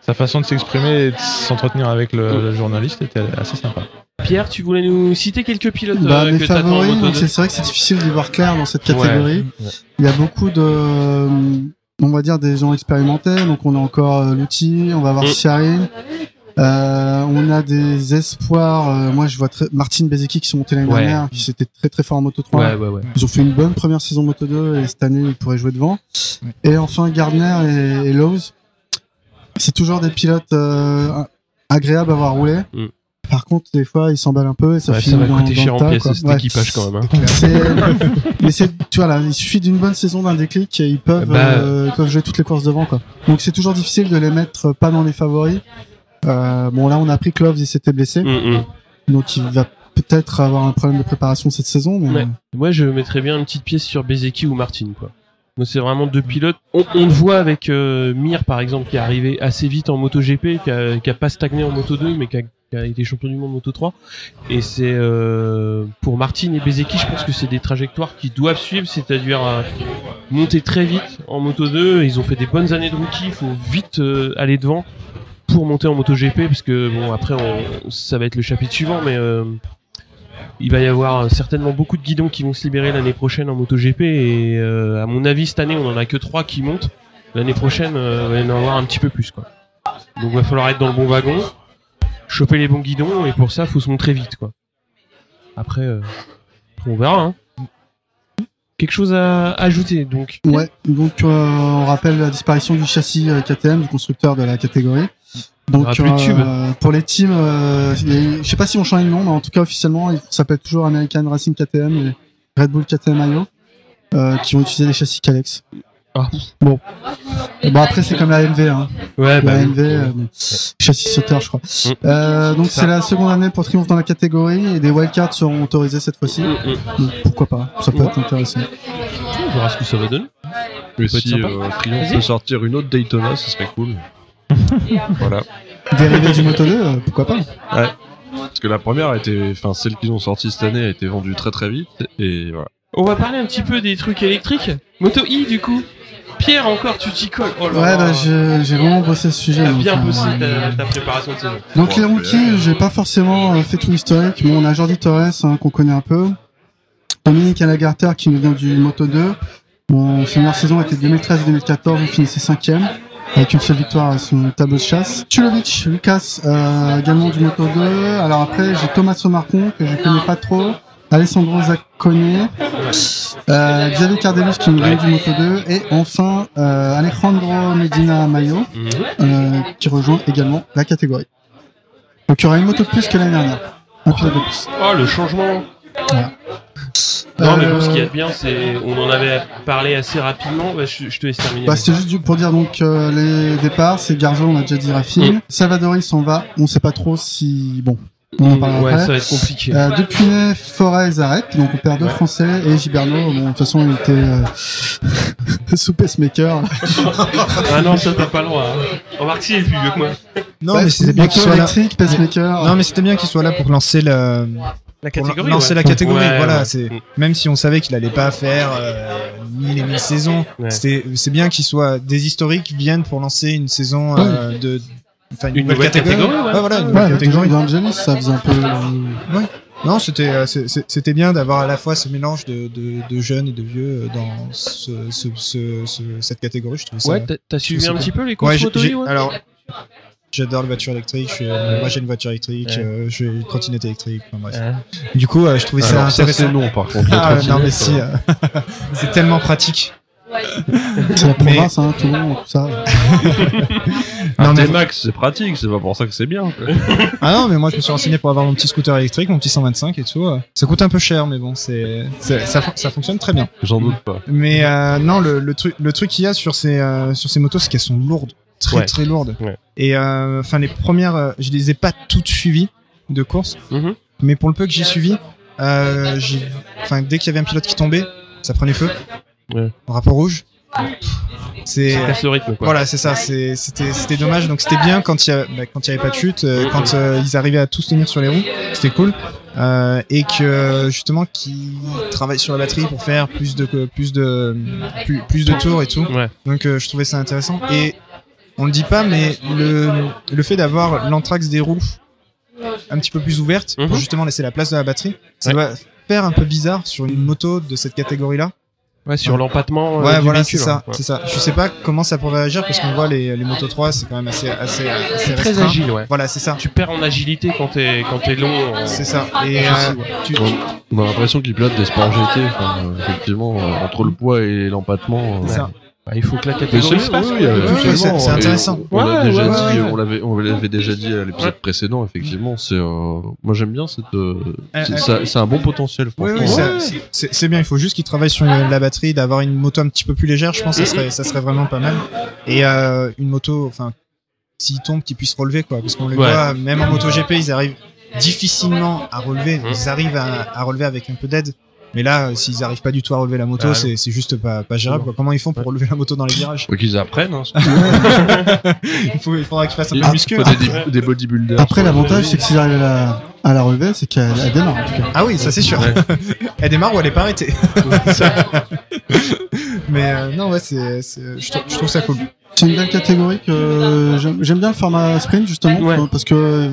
Speaker 5: sa façon de s'exprimer et de s'entretenir avec le, le journaliste était assez sympa.
Speaker 2: Pierre, tu voulais nous citer quelques pilotes
Speaker 6: Bah,
Speaker 2: euh,
Speaker 6: mes
Speaker 2: que
Speaker 6: favoris,
Speaker 2: Moto
Speaker 6: donc
Speaker 2: 2
Speaker 6: c'est vrai que c'est difficile d'y voir clair dans cette catégorie.
Speaker 2: Ouais.
Speaker 6: Il y a beaucoup de, on va dire, des gens expérimentés. Donc on a encore euh, l'outil, on va avoir
Speaker 2: Mm.
Speaker 6: Euh, on a des espoirs. euh, moi, je vois très... Martin Bezeki qui sont montés l'année
Speaker 2: Ouais.
Speaker 6: dernière, qui c'était très très fort en Moto 3.
Speaker 2: Ouais, ouais, ouais.
Speaker 6: Ils ont fait une bonne première saison Moto 2 et cette année ils pourraient jouer devant. Et enfin Gardner et, et Lowe's. C'est toujours des pilotes euh, agréables à voir rouler.
Speaker 2: Mm.
Speaker 6: Par contre, des fois, ils s'emballent un peu et ça finit
Speaker 2: ça va
Speaker 6: dans,
Speaker 2: coûter
Speaker 6: dans
Speaker 2: cher en pièces cet équipage quand même. hein. (laughs)
Speaker 6: Mais c'est tu vois là, il suffit d'une bonne saison d'un déclic et ils peuvent
Speaker 2: Bah,
Speaker 6: euh, ils peuvent jouer toutes les courses devant quoi. Donc c'est toujours difficile de les mettre pas dans les favoris. Euh, bon là on a appris que Loves il s'était blessé,
Speaker 2: Mm, mm.
Speaker 6: donc il va peut-être avoir un problème de préparation cette saison. Mais
Speaker 2: Ouais. Moi, je mettrais bien une petite pièce sur Bezeki ou Martin, quoi. C'est vraiment deux pilotes. On, on le voit avec euh, Mir, par exemple, qui est arrivé assez vite en MotoGP, qui a, qui a pas stagné en Moto 2, mais qui a, qui a été champion du monde Moto 3. Et c'est euh, pour Martin et Bezeki, je pense que c'est des trajectoires qui doivent suivre, c'est-à-dire euh, monter très vite en Moto 2. Ils ont fait des bonnes années de rookie, il faut vite euh, aller devant pour monter en MotoGP, parce que bon, après, ça va être le chapitre suivant, mais euh, il va y avoir euh, certainement beaucoup de guidons qui vont se libérer l'année prochaine en MotoGP et euh, à mon avis cette année on en a que trois qui montent. L'année prochaine euh, il va y en avoir un petit peu plus quoi. Donc il va falloir être dans le bon wagon, choper les bons guidons et pour ça faut se montrer vite quoi. Après, euh, on verra. Hein. Quelque chose à ajouter donc?
Speaker 6: Ouais, donc euh, on rappelle la disparition du châssis euh, KTM, du constructeur de la catégorie. Donc euh, pour les teams, euh, a- je sais pas si on change de nom, mais en tout cas officiellement, il s'appelle toujours American Racing KTM et Red Bull KTM IO, euh, qui vont utiliser les châssis Calex.
Speaker 2: Ah.
Speaker 6: Bon. Bon après c'est comme la MV, hein.
Speaker 2: Ouais, bah,
Speaker 6: la
Speaker 2: oui.
Speaker 6: MV, euh, châssis sauteur je crois.
Speaker 2: Mm.
Speaker 6: Euh, donc c'est la seconde année pour Triumph dans la catégorie et des wildcards seront autorisés cette fois-ci.
Speaker 2: Mm, mm.
Speaker 6: Donc pourquoi pas, ça peut
Speaker 2: Ouais.
Speaker 6: être intéressant.
Speaker 2: On verra ce que ça va donner.
Speaker 4: Mais si euh, Triumph
Speaker 2: Vas-y.
Speaker 4: peut sortir une autre Daytona, ce serait cool. Voilà.
Speaker 6: Dérivé du Moto 2, euh, pourquoi pas
Speaker 4: Parce que la première a été, enfin celle qu'ils ont sortie cette année a été vendue très très vite et voilà.
Speaker 2: On va parler un petit peu des trucs électriques. Moto I du coup. Pierre encore tu t'y colles. Oh là
Speaker 6: Ouais, bah, j'ai j'ai vraiment bossé ce sujet.
Speaker 2: T'as bien
Speaker 6: euh,
Speaker 2: bossé ta, ta préparation de saison.
Speaker 6: Donc les rookies, j'ai pas forcément euh, fait tout l'historique. Bon, on a Jordi Torres hein, qu'on connaît un peu. Dominique Alagarter qui nous vient du Moto 2. Bon, sa meilleure saison était 2013-2014, il finissait cinquième avec une seule victoire à son tableau de chasse. Tulovic, Lucas, euh, également du Moto 2. Alors après, j'ai Thomas Omarcon que je connais pas trop. Alessandro Zaccone, euh, Xavier Cardelus qui nous vient du Moto 2 et enfin euh, Alejandro Medina Mayo
Speaker 2: Mhm.
Speaker 6: euh, qui rejoint également la catégorie. Donc il y aura une moto de plus que l'année dernière. Un pilote de plus.
Speaker 2: Oh le changement.
Speaker 6: Voilà.
Speaker 2: Non mais
Speaker 6: Euh,
Speaker 2: bon ce qu'il y a de bien c'est on en avait parlé assez rapidement. Bah, je, je te laisse terminer.
Speaker 6: Bah, c'était juste pour dire donc euh, les départs, c'est Garzo, on a déjà dit Raffin.
Speaker 2: Mm.
Speaker 6: Salvadori s'en va, on sait pas trop si bon, on en parlera
Speaker 2: ouais
Speaker 6: après.
Speaker 2: ça va être compliqué.
Speaker 6: Euh, Dupuinet, Forez arrête, donc on perd deux
Speaker 2: Ouais.
Speaker 6: Français et Giberno, bon de toute façon il était euh, (laughs) sous pacemaker. (laughs)
Speaker 2: ah non ça t'as pas le droit. Hein. Remarque si il est plus vieux que moi.
Speaker 3: Non,
Speaker 6: Ouais,
Speaker 3: mais c'était bien qu'il soit là.
Speaker 6: pacemaker.
Speaker 3: Non, mais c'était bien qu'il soit là pour lancer le,
Speaker 2: La catégorie.
Speaker 3: lancer
Speaker 2: ouais.
Speaker 3: la catégorie.
Speaker 2: Ouais,
Speaker 3: voilà,
Speaker 2: ouais.
Speaker 3: c'est
Speaker 2: Mm.
Speaker 3: même si on savait qu'il allait pas faire euh, mille et mille saisons, c'est bien qu'il soit des historiques viennent pour lancer une saison euh, de enfin
Speaker 2: Une nouvelle catégorie, ouais.
Speaker 3: voilà, une
Speaker 6: Ouais,
Speaker 3: nouvelle catégorie.
Speaker 6: Jean Angelis, ça faisait un peu. euh,
Speaker 3: Non, c'était c'était bien d'avoir à la fois ce mélange de, de, de jeunes et de vieux dans ce, ce, ce, ce- cette catégorie. Je trouve ça.
Speaker 2: Ouais t'as- suivi un petit peu les courses
Speaker 3: ouais alors j'adore les voitures électriques. Je suis, euh, moi j'ai une voiture électrique,
Speaker 2: Ouais.
Speaker 3: euh, j'ai une trottinette électrique. Enfin, bref. Du coup, euh, je trouvais ça
Speaker 4: Alors ça c'est
Speaker 3: intéressant.
Speaker 4: non par contre. (laughs)
Speaker 3: Ah, non mais si, euh, c'est tellement pratique.
Speaker 6: C'est (laughs) la
Speaker 3: Mais-
Speaker 6: province, hein, tout le monde, tout ça.
Speaker 3: Non,
Speaker 4: Un
Speaker 3: mais-
Speaker 4: T-Max c'est pratique, c'est pas pour ça que c'est bien. (laughs)
Speaker 3: Ah non, mais moi je me suis renseigné pour avoir mon petit scooter électrique, mon petit 125 et tout. Ça coûte un peu cher, mais bon, c'est ça, fon- ça fonctionne très bien.
Speaker 4: J'en doute pas.
Speaker 3: Mais euh, non, le, le truc le truc qu'il y a sur ces euh, sur ces motos, c'est qu'elles sont lourdes, très
Speaker 2: Ouais.
Speaker 3: très lourdes.
Speaker 2: Ouais.
Speaker 3: Et euh, enfin les premières, euh, je les ai pas toutes suivies de course,
Speaker 2: Mhm.
Speaker 3: mais pour le peu que j'ai suivi, euh, enfin dès qu'il y avait un pilote qui tombait, ça prenait feu.
Speaker 2: Ouais.
Speaker 3: Drapeau rouge. C'est
Speaker 2: le rythme quoi.
Speaker 3: voilà, c'est ça. C'était dommage. Donc c'était bien quand il y a bah, quand il y avait pas de chute, euh, quand euh, ils arrivaient à tous tenir sur les roues, c'était cool. Euh, et que justement qu'ils travaillent sur la batterie pour faire plus de plus de plus, plus de tours et tout.
Speaker 2: Ouais.
Speaker 3: Donc je trouvais ça intéressant. Et on le dit pas, mais le le fait d'avoir l'anthrax des roues un petit peu plus ouverte
Speaker 2: Mhm.
Speaker 3: pour justement laisser la place de la batterie, ça
Speaker 2: Ouais.
Speaker 3: doit faire un peu bizarre sur une moto de cette catégorie-là
Speaker 2: Ouais, sur l'empattement. euh,
Speaker 3: Ouais,
Speaker 2: du
Speaker 3: voilà, c'est ça,
Speaker 2: hein.
Speaker 3: c'est ça. Je sais pas comment ça pourrait agir parce qu'on voit les, les Moto 3, c'est quand même assez, assez, assez
Speaker 2: Très agile, ouais.
Speaker 3: Voilà, c'est ça.
Speaker 2: Tu perds en agilité quand t'es quand t'es long. en-
Speaker 3: C'est ça. Et euh, tu, tu-
Speaker 4: On a l'impression qu'il pilote des sports GT. Enfin, euh, effectivement, euh, entre le poids et l'empattement. euh,
Speaker 3: c'est ça.
Speaker 2: Bah, il faut que la
Speaker 4: Mais
Speaker 2: catégorie
Speaker 4: c'est
Speaker 2: se fasse.
Speaker 4: oui,
Speaker 3: c'est- intéressant.
Speaker 4: On, l'a
Speaker 2: Ouais,
Speaker 4: déjà
Speaker 2: ouais,
Speaker 4: dit,
Speaker 2: ouais.
Speaker 4: on l'avait, on l'avait déjà dit à l'épisode
Speaker 2: Ouais.
Speaker 4: précédent. Effectivement, c'est, euh, moi j'aime bien cette, euh,
Speaker 3: Euh,
Speaker 4: c'est,
Speaker 3: euh,
Speaker 4: ça- c'est un bon potentiel.
Speaker 3: Oui,
Speaker 4: franchement.
Speaker 3: oui,
Speaker 2: Ouais.
Speaker 3: c'est- bien. Il faut juste qu'il travaille sur la batterie, d'avoir une moto un petit peu plus légère. Je pense que ça serait, ça serait vraiment pas mal. Et euh, une moto, enfin, s'il tombe, qu'il puisse relever, quoi. Parce qu'on les
Speaker 2: Ouais.
Speaker 3: voit, même en moto GP, ils arrivent difficilement à relever.
Speaker 2: Mhm.
Speaker 3: Ils arrivent à, à relever avec un peu d'aide. Mais là, s'ils arrivent pas du tout à relever la moto,
Speaker 2: Ah,
Speaker 3: c'est juste pas, pas gérable. Quoi. Comment ils font pour relever la moto dans les virages
Speaker 4: Faut qu'ils apprennent. Hein, (laughs)
Speaker 3: il, faut, il faudra qu'ils fassent un peu de muscu.
Speaker 4: faut
Speaker 3: hein.
Speaker 4: des, des bodybuilders.
Speaker 6: Après, l'avantage, c'est que s'ils arrivent à la, à la relever, c'est qu'elle elle démarre, en tout cas.
Speaker 3: Ah oui, ça c'est sûr.
Speaker 4: Ouais. (laughs)
Speaker 3: elle démarre ou elle est pas arrêtée. (laughs) Mais euh, non, ouais, c'est, je, trou- je trouve ça cool.
Speaker 6: C'est une belle catégorie que euh, j'aime j'aime bien le format sprint, justement,
Speaker 2: Ouais.
Speaker 6: parce que euh,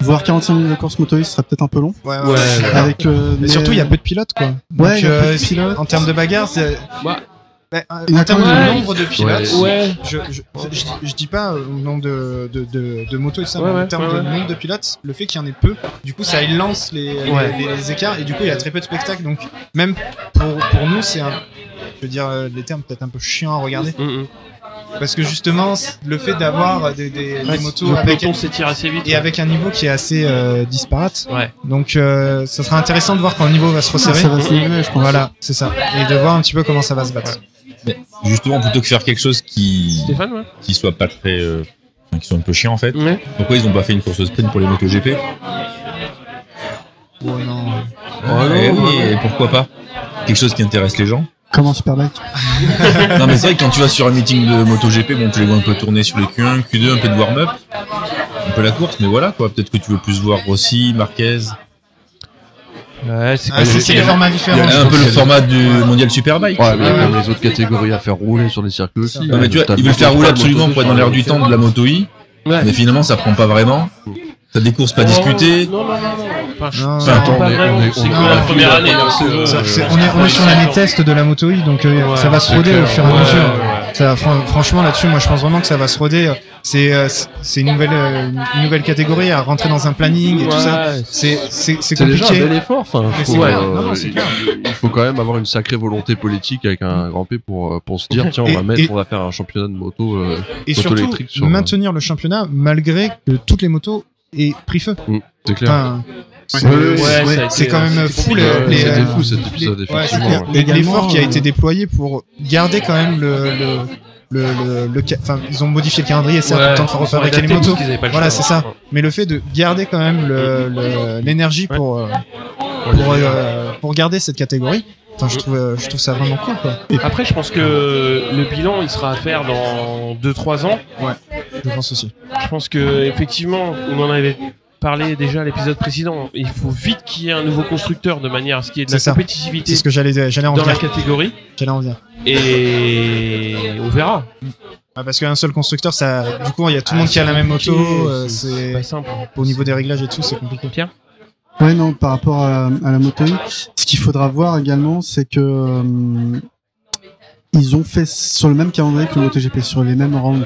Speaker 6: voir 45 minutes de course moto, ce serait peut-être un peu long.
Speaker 3: Ouais, ouais.
Speaker 2: Ouais,
Speaker 3: ouais.
Speaker 2: ouais.
Speaker 6: Avec, euh,
Speaker 3: Mais
Speaker 6: mais-
Speaker 3: surtout, il y a peu de pilotes, quoi. Donc,
Speaker 6: Ouais, il y a peu de
Speaker 3: euh,
Speaker 6: pilotes.
Speaker 3: En termes de bagarre, c'est.
Speaker 2: Bah,
Speaker 3: euh,
Speaker 6: en
Speaker 3: termes de nombre de pilotes,
Speaker 2: Ouais.
Speaker 3: je, je, je, je dis pas euh, au nombre de, de, de, de motos et ça,
Speaker 2: Ouais,
Speaker 3: mais
Speaker 2: ouais,
Speaker 3: en termes
Speaker 2: ouais,
Speaker 3: de
Speaker 2: ouais.
Speaker 3: nombre de pilotes, le fait qu'il y en ait peu, du coup, ça élance les, les-
Speaker 2: Ouais.
Speaker 3: les, les écarts et du coup, il y a très peu de spectacles. Donc, même pour, pour nous, c'est un. Je veux dire, euh, les termes peut-être un peu chiants à regarder.
Speaker 2: Mm, mm.
Speaker 3: Parce que justement, le fait d'avoir des, des, des
Speaker 2: Ouais,
Speaker 3: motos
Speaker 2: le
Speaker 3: avec,
Speaker 2: s'étire assez vite.
Speaker 3: et avec un niveau qui est assez euh, disparate.
Speaker 2: Ouais.
Speaker 3: Donc, euh, ça sera intéressant de voir quand le niveau va se resserrer.
Speaker 6: ça va se niveler, je pense.
Speaker 3: Voilà, c'est ça. Et de voir un petit peu comment ça va se battre.
Speaker 7: Justement, plutôt que faire quelque chose qui,
Speaker 2: Stéphane, ouais.
Speaker 7: qui soit pas très. euh, qui soit un peu chiant en fait.
Speaker 2: Ouais.
Speaker 7: Pourquoi ils ont pas fait une course sprint pour les motos GP
Speaker 3: Oh non.
Speaker 7: Oui, et pourquoi pas? Quelque chose qui intéresse les gens.
Speaker 6: Comment Superbike
Speaker 7: non mais c'est vrai que quand tu vas sur un meeting de MotoGP, bon tu les vois un peu tourner sur les Q1, Q2, un peu de warm-up, un peu la course, mais voilà quoi. Peut-être que tu veux plus voir Rossi, Marquez,
Speaker 2: Ouais, c'est
Speaker 3: Ah, si, c'est des formats différents.
Speaker 7: un peu le format du mondial Superbike.
Speaker 4: Ouais, mais il y a quand même les autres catégories à faire rouler sur les circuits aussi.
Speaker 7: Non, mais tu vois, ils
Speaker 4: le
Speaker 7: veulent faire
Speaker 4: Moto3,
Speaker 7: rouler
Speaker 4: le
Speaker 7: absolument
Speaker 4: Moto2
Speaker 7: pour être dans l'air du temps de la moto I,
Speaker 2: Ouais.
Speaker 7: mais finalement ça prend pas vraiment. T'as des courses pas disputées.
Speaker 2: Non, non, non, non.
Speaker 3: Non, non,
Speaker 2: pas
Speaker 4: est-
Speaker 2: vraiment.
Speaker 4: on est-
Speaker 2: C'est
Speaker 4: on
Speaker 2: que
Speaker 3: est-
Speaker 2: la
Speaker 3: on
Speaker 2: première
Speaker 4: est-
Speaker 2: année.
Speaker 4: on est-
Speaker 2: euh, ouais,
Speaker 3: on, est, sur l'année test de la moto I, donc euh, ça va se roder au fur et à mesure. Ça, franchement, là-dessus, moi, je pense vraiment que ça va se roder. C'est euh, c'est- une nouvelle, euh, une nouvelle catégorie à rentrer dans un planning et tout ça. C'est c'est- c'est
Speaker 4: C'est déjà un
Speaker 3: compliqué.
Speaker 4: bel effort. Enfin, euh,
Speaker 3: Non, non,
Speaker 4: il- faut quand même avoir une sacrée volonté politique avec un grand P pour euh, pour se dire tiens on
Speaker 3: Et-
Speaker 4: va mettre,
Speaker 3: et-
Speaker 4: on va faire un championnat de moto. euh,
Speaker 3: Et
Speaker 4: moto
Speaker 3: surtout,
Speaker 4: électrique sur, euh,
Speaker 3: maintenir le championnat malgré que toutes les motos aient pris feu.
Speaker 4: mm, c'est clair.
Speaker 3: Enfin, c'est
Speaker 2: Ouais,
Speaker 3: c'est quand même fou. euh,
Speaker 4: fou
Speaker 3: c'est L'effort qui a
Speaker 6: euh,
Speaker 3: été déployé pour garder quand même le, le, le, le, le enfin, ils ont modifié le calendrier, certes,
Speaker 2: Ouais,
Speaker 3: le temps de refabriquer les motos. Voilà, c'est ça. Mais le fait de garder quand même le- le- l'énergie euh, pour, euh, pour garder cette catégorie, enfin, je trouve, euh, je trouve ça vraiment cool, quoi.
Speaker 2: Après, je pense que le bilan, il sera à faire dans 2-3 ans.
Speaker 3: Je pense aussi.
Speaker 2: Je pense que effectivement, on en avait parlé déjà à l'épisode précédent. Il faut vite qu'il y ait un nouveau constructeur de manière à ce qu'il y ait de la
Speaker 3: ça.
Speaker 2: compétitivité
Speaker 3: C'est ce que j'allais, j'allais en
Speaker 2: dans la catégorie.
Speaker 3: J'allais en venir.
Speaker 2: Et on verra.
Speaker 3: Ah, parce qu'un seul constructeur, ça, du coup, il y a tout le monde qui a la même moto, euh, c'est,
Speaker 2: pas simple.
Speaker 3: au niveau des réglages et tout, c'est compliqué.
Speaker 2: Pierre?
Speaker 6: Ouais, non, par rapport à, à la moto, qu'il faudra voir également, c'est que euh, ils ont fait sur le même calendrier que le MotoGP, sur les mêmes rounds.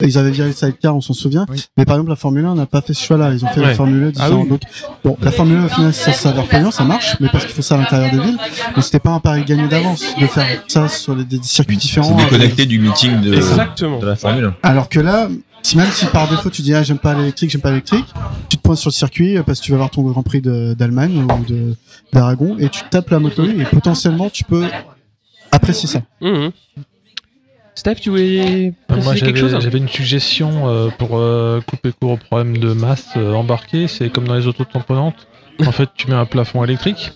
Speaker 6: Ils avaient viré le sidecar, on s'en souvient.
Speaker 3: Oui.
Speaker 6: Mais par exemple, la Formule 1 n'a pas fait ce choix-là. Ils ont fait
Speaker 2: Ouais.
Speaker 6: la Formule 1 différente.
Speaker 2: Ah oui.
Speaker 6: Donc, bon, la Formule 1, au final, ça s'avère payant, ça marche, mais parce qu'il faut ça à l'intérieur des villes. Mais c'était pas un pari gagné d'avance de faire ça sur les, des circuits différents.
Speaker 7: C'est déconnecté du meeting de,
Speaker 2: Exactement.
Speaker 7: de la Formule 1.
Speaker 6: Alors que là, si même si par défaut tu dis ah j'aime pas l'électrique, j'aime pas l'électrique, tu te pointes sur le circuit euh, parce que tu vas voir ton Grand Prix d'Allemagne ou de d'Aragon et tu tapes la moto et potentiellement tu peux apprécier ça.
Speaker 2: Mhm. Steph, tu voulais
Speaker 5: Moi,
Speaker 2: préciser quelque
Speaker 5: j'avais
Speaker 2: chose
Speaker 5: j'avais une suggestion euh, pour euh, couper court au problème de masse euh, embarqué. C'est comme dans les autos tamponantes. En fait, tu mets un plafond électrique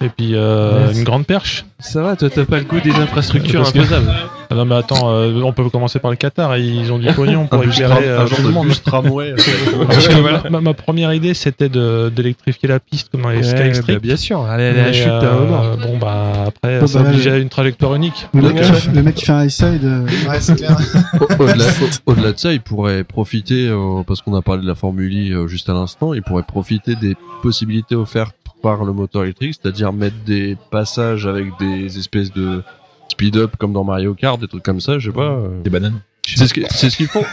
Speaker 5: et puis euh, une grande perche.
Speaker 2: Ça va, toi t'as pas le goût des infrastructures
Speaker 5: que-
Speaker 2: infaisables.
Speaker 5: Ah non, mais attends, euh, on peut commencer par le Qatar. Ils ont du pognon pour
Speaker 4: tram-
Speaker 5: euh,
Speaker 4: un genre
Speaker 5: tout
Speaker 4: de
Speaker 5: le monde.
Speaker 4: tramway. (laughs)
Speaker 5: Parce que ma, ma- ma première idée, c'était de- d'électrifier la piste comme dans les
Speaker 2: Ouais,
Speaker 5: Skystrip.
Speaker 2: bah, bien sûr, allez, allez, la
Speaker 5: Mais,
Speaker 2: chute
Speaker 5: euh,
Speaker 2: moment.
Speaker 5: Bon, bah après,
Speaker 6: Bon,
Speaker 5: ça
Speaker 6: bah,
Speaker 5: oblige à une trajectoire unique.
Speaker 6: Le,
Speaker 5: Donc,
Speaker 6: mec,
Speaker 5: euh,
Speaker 6: qui, le mec qui fait un side, euh, (laughs)
Speaker 3: Ouais, c'est clair.
Speaker 4: Au- Au-delà au- au-delà de ça, il pourrait profiter, euh, parce qu'on a parlé de la Formule I euh, juste à l'instant, il pourrait profiter des possibilités offertes par le moteur électrique, c'est-à-dire mettre des passages avec des espèces de speed-up comme dans Mario Kart, des trucs comme ça, je sais pas. euh.
Speaker 7: Des bananes.
Speaker 4: C'est ce qu'ils font,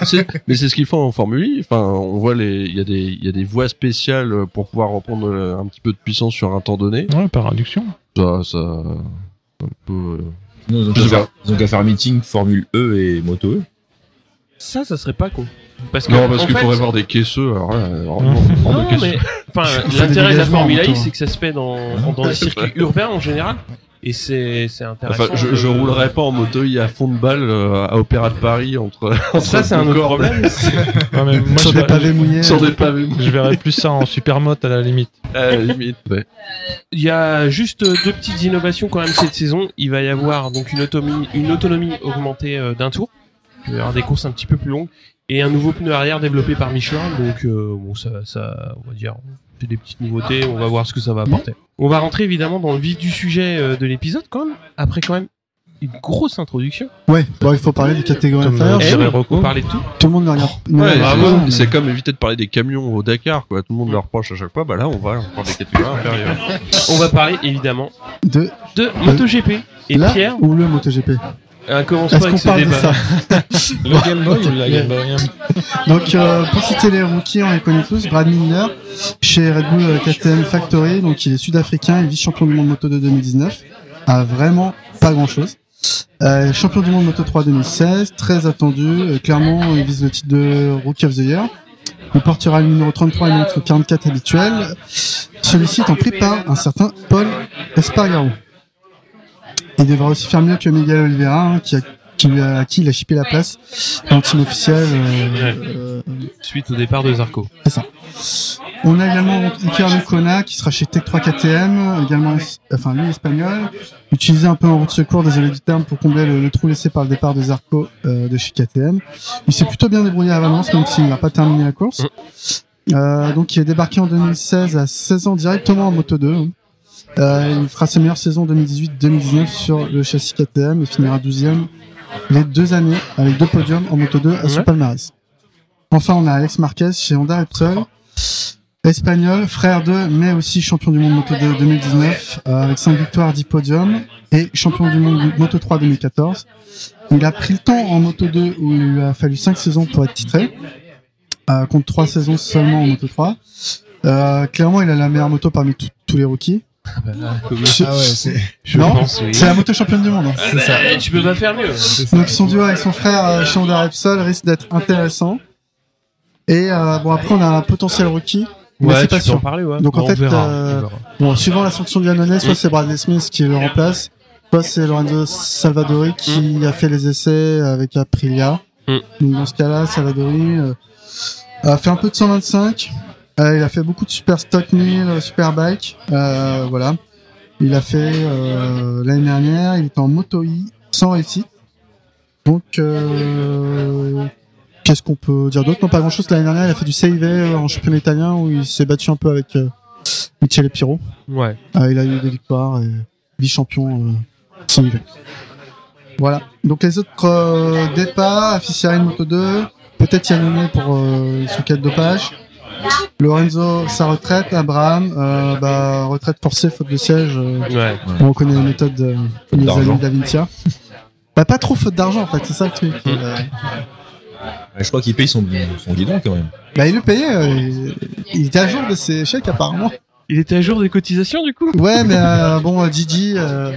Speaker 4: mais c'est ce qu'ils font en Formule 1. Enfin, on voit les, il y a des, il y a des voies spéciales pour pouvoir reprendre euh, un petit peu de puissance sur un temps donné.
Speaker 5: Ouais, par induction.
Speaker 4: Ça, ça, un peu, euh,
Speaker 7: Non, ils ont qu'à faire, qu'à faire un meeting Formule E et Moto E.
Speaker 2: Ça, ça serait pas con. Parce que,
Speaker 4: Non, parce qu'il faudrait voir des caisseux. Alors là, alors,
Speaker 5: Non.
Speaker 2: mais l'intérêt de la Formule
Speaker 6: en
Speaker 2: 1,
Speaker 6: moto.
Speaker 2: c'est que ça se fait dans, dans les circuits urbains en général, et c'est c'est intéressant.
Speaker 4: Enfin, je, je roulerai pas en moto I à fond de balle euh, à Opéra de Paris entre. (laughs)
Speaker 2: Ça, c'est un autre problème. (laughs)
Speaker 5: Ouais, mais moi,
Speaker 6: Sur des
Speaker 5: verrais-
Speaker 6: pavés mouillés.
Speaker 4: Sur des pavés.
Speaker 5: je verrais plus ça en supermote à la limite. (laughs)
Speaker 4: À la limite, ouais.
Speaker 2: Il y a juste deux petites innovations quand même cette saison. Il va y avoir donc une autonomie, une autonomie augmentée euh, d'un tour. Il va y avoir des courses un petit peu plus longues et un nouveau pneu arrière développé par Michelin. Donc euh, bon, ça, ça, on va dire, c'est des petites nouveautés. On va voir ce que ça va apporter. On va rentrer évidemment dans le vif du sujet euh, de l'épisode quand même. Après quand même une grosse introduction.
Speaker 6: Ouais, bon, il faut parler des catégories inférieures.
Speaker 5: euh,
Speaker 2: Eh on parlait de tout.
Speaker 6: Tout le monde regarde.
Speaker 4: Ouais, c'est- comme éviter de parler des camions au Dakar, quoi. Tout le monde leur reproche à chaque fois. Bah là, on va, on parle des catégories inférieures.
Speaker 2: On va parler évidemment
Speaker 6: de
Speaker 2: de MotoGP. Et
Speaker 6: là
Speaker 2: Pierre,
Speaker 6: ou le MotoGP?
Speaker 2: Euh, commence
Speaker 6: Est-ce
Speaker 2: pas
Speaker 6: qu'on
Speaker 2: avec ce
Speaker 6: parle de
Speaker 2: débat.
Speaker 6: ça
Speaker 5: Le Game Boy ou la Game Boy
Speaker 6: Donc, euh, pour citer les rookies, on les connaît tous. Brad Milner, chez Red Bull euh, KTM Factory, donc il est sud-africain, il est vice-champion du monde moto de 2019. A vraiment pas grand-chose. Euh, champion du monde moto 3 2016, très attendu. Euh, clairement, il vise le titre de Rookie of the Year. Il portera le numéro 33 et le numéro 44 habituel. Celui-ci étant pris par un certain Paul Espargaro. Il devra aussi faire mieux que Miguel Oliveira, hein, qui a, qui lui a, à qui il a chippé la place en team officiel. euh, euh,
Speaker 2: Suite au départ de Zarco.
Speaker 6: c'est ça. On a également donc, Iker Lecuona qui sera chez Tech 3 KTM, également, enfin lui espagnol, utilisé un peu en route de secours, désolé du terme, pour combler le, le trou laissé par le départ de Zarco euh, de chez KTM. Il s'est plutôt bien débrouillé à Valence, même s'il n'a pas terminé la course. Euh, donc il est débarqué en 2016 à 16 ans directement en Moto 2. hein. Euh, il fera ses meilleures saisons 2018-2019 sur le châssis KTM et finira 12e les deux années avec deux podiums en Moto 2 à son palmarès. Enfin, on a Alex Marquez chez Honda Repsol, espagnol, frère de, mais aussi champion du monde Moto 2 2019, euh, avec 5 victoires, 10 podiums, et champion du monde Moto 3 2014. Il a pris le temps en Moto 2 où il lui a fallu 5 saisons pour être titré, euh, contre 3 saisons seulement en Moto 3. Euh, clairement, il a la meilleure moto parmi tous les rookies.
Speaker 3: Ah ouais, c'est
Speaker 2: Je
Speaker 6: Non,
Speaker 2: pense, oui.
Speaker 6: C'est la moto championne du monde. hein.
Speaker 2: Ah bah, tu peux pas faire mieux.
Speaker 6: Donc son duo avec son frère euh, Honda Repsol risque d'être intéressant. Et euh, bon après on a un potentiel rookie, mais c'est pas sûr.
Speaker 2: parler, ouais.
Speaker 6: Donc,
Speaker 2: Bon,
Speaker 6: en fait, euh. Bon, suivant la sanction du Annonay, soit c'est Bradley Smith qui le remplace, soit c'est Lorenzo Salvadori qui a fait les essais avec Aprilia.
Speaker 2: Mm.
Speaker 6: Donc dans ce cas-là, Salvadori euh, a fait un peu de 125. Euh, il a fait beaucoup de super stock 1000, euh, super bike. Euh, voilà. Il a fait euh, l'année dernière, il était en moto I sans réussite. Donc euh, qu'est-ce qu'on peut dire d'autre? Non, pas grand-chose. L'année dernière, il a fait du CIV euh, en championnat italien où il s'est battu un peu avec Michele Piro.
Speaker 2: Ouais.
Speaker 6: Il a eu des victoires et vice-champion CIV. Voilà. Donc les autres euh, départs, Afficiari Moto 2, peut-être Yannone pour euh, son cas de dopage. Lorenzo, sa retraite. Abraham, euh, bah, retraite forcée faute de siège. euh,
Speaker 2: Ouais.
Speaker 6: on connaît les méthodes de
Speaker 7: Faute
Speaker 6: nos
Speaker 7: d'argent.
Speaker 6: amis d'Avincia. bah, pas trop faute d'argent en fait, c'est ça le truc. Euh,
Speaker 7: Ouais, Je crois qu'il paye son, son guidon quand même.
Speaker 6: bah, il le payait, euh, il, il était à jour de ses chèques apparemment.
Speaker 2: Il était à jour des cotisations, du coup?
Speaker 6: Ouais, mais euh, bon, euh, euh,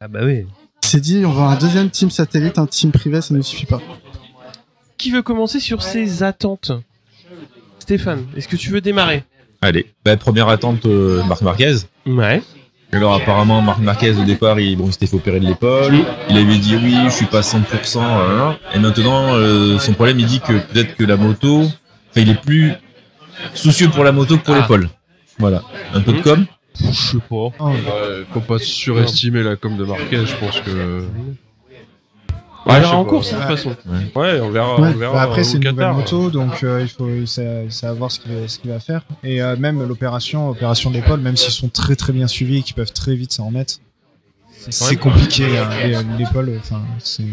Speaker 2: Ah bah oui.
Speaker 6: s'est dit on va un deuxième team satellite, un team privé, ça ne suffit pas.
Speaker 2: Qui veut commencer sur ses attentes? Stéphane, est-ce que tu veux démarrer
Speaker 7: Allez. Bah, première attente, euh, Marc Marquez.
Speaker 2: Ouais.
Speaker 7: Alors apparemment Marc Marquez au départ il, bon, il s'était fait opérer de l'épaule, il avait dit oui je suis pas 100% euh, et maintenant euh, son problème il dit que peut-être que la moto, enfin il est plus soucieux pour la moto que pour
Speaker 2: Ah.
Speaker 7: l'épaule. Voilà, un peu de com.
Speaker 2: Je sais pas.
Speaker 4: Ouais, faut pas surestimer la com de Marquez, je pense que.
Speaker 2: On
Speaker 4: Ouais, sais
Speaker 2: en course, de toute façon.
Speaker 4: Ouais, on verra.
Speaker 6: Ouais.
Speaker 4: On verra
Speaker 3: Bah après,
Speaker 4: au
Speaker 3: c'est une nouvelle
Speaker 4: Qatar.
Speaker 3: moto, donc euh, il faut ça, ça va voir ce qu'il va, ce qu'il va faire. Et euh, même l'opération, opération d'épaule, même s'ils sont très très bien suivis et qu'ils peuvent très vite s'en remettre, c'est compliqué. hein, les- L'épaule, enfin, c'est.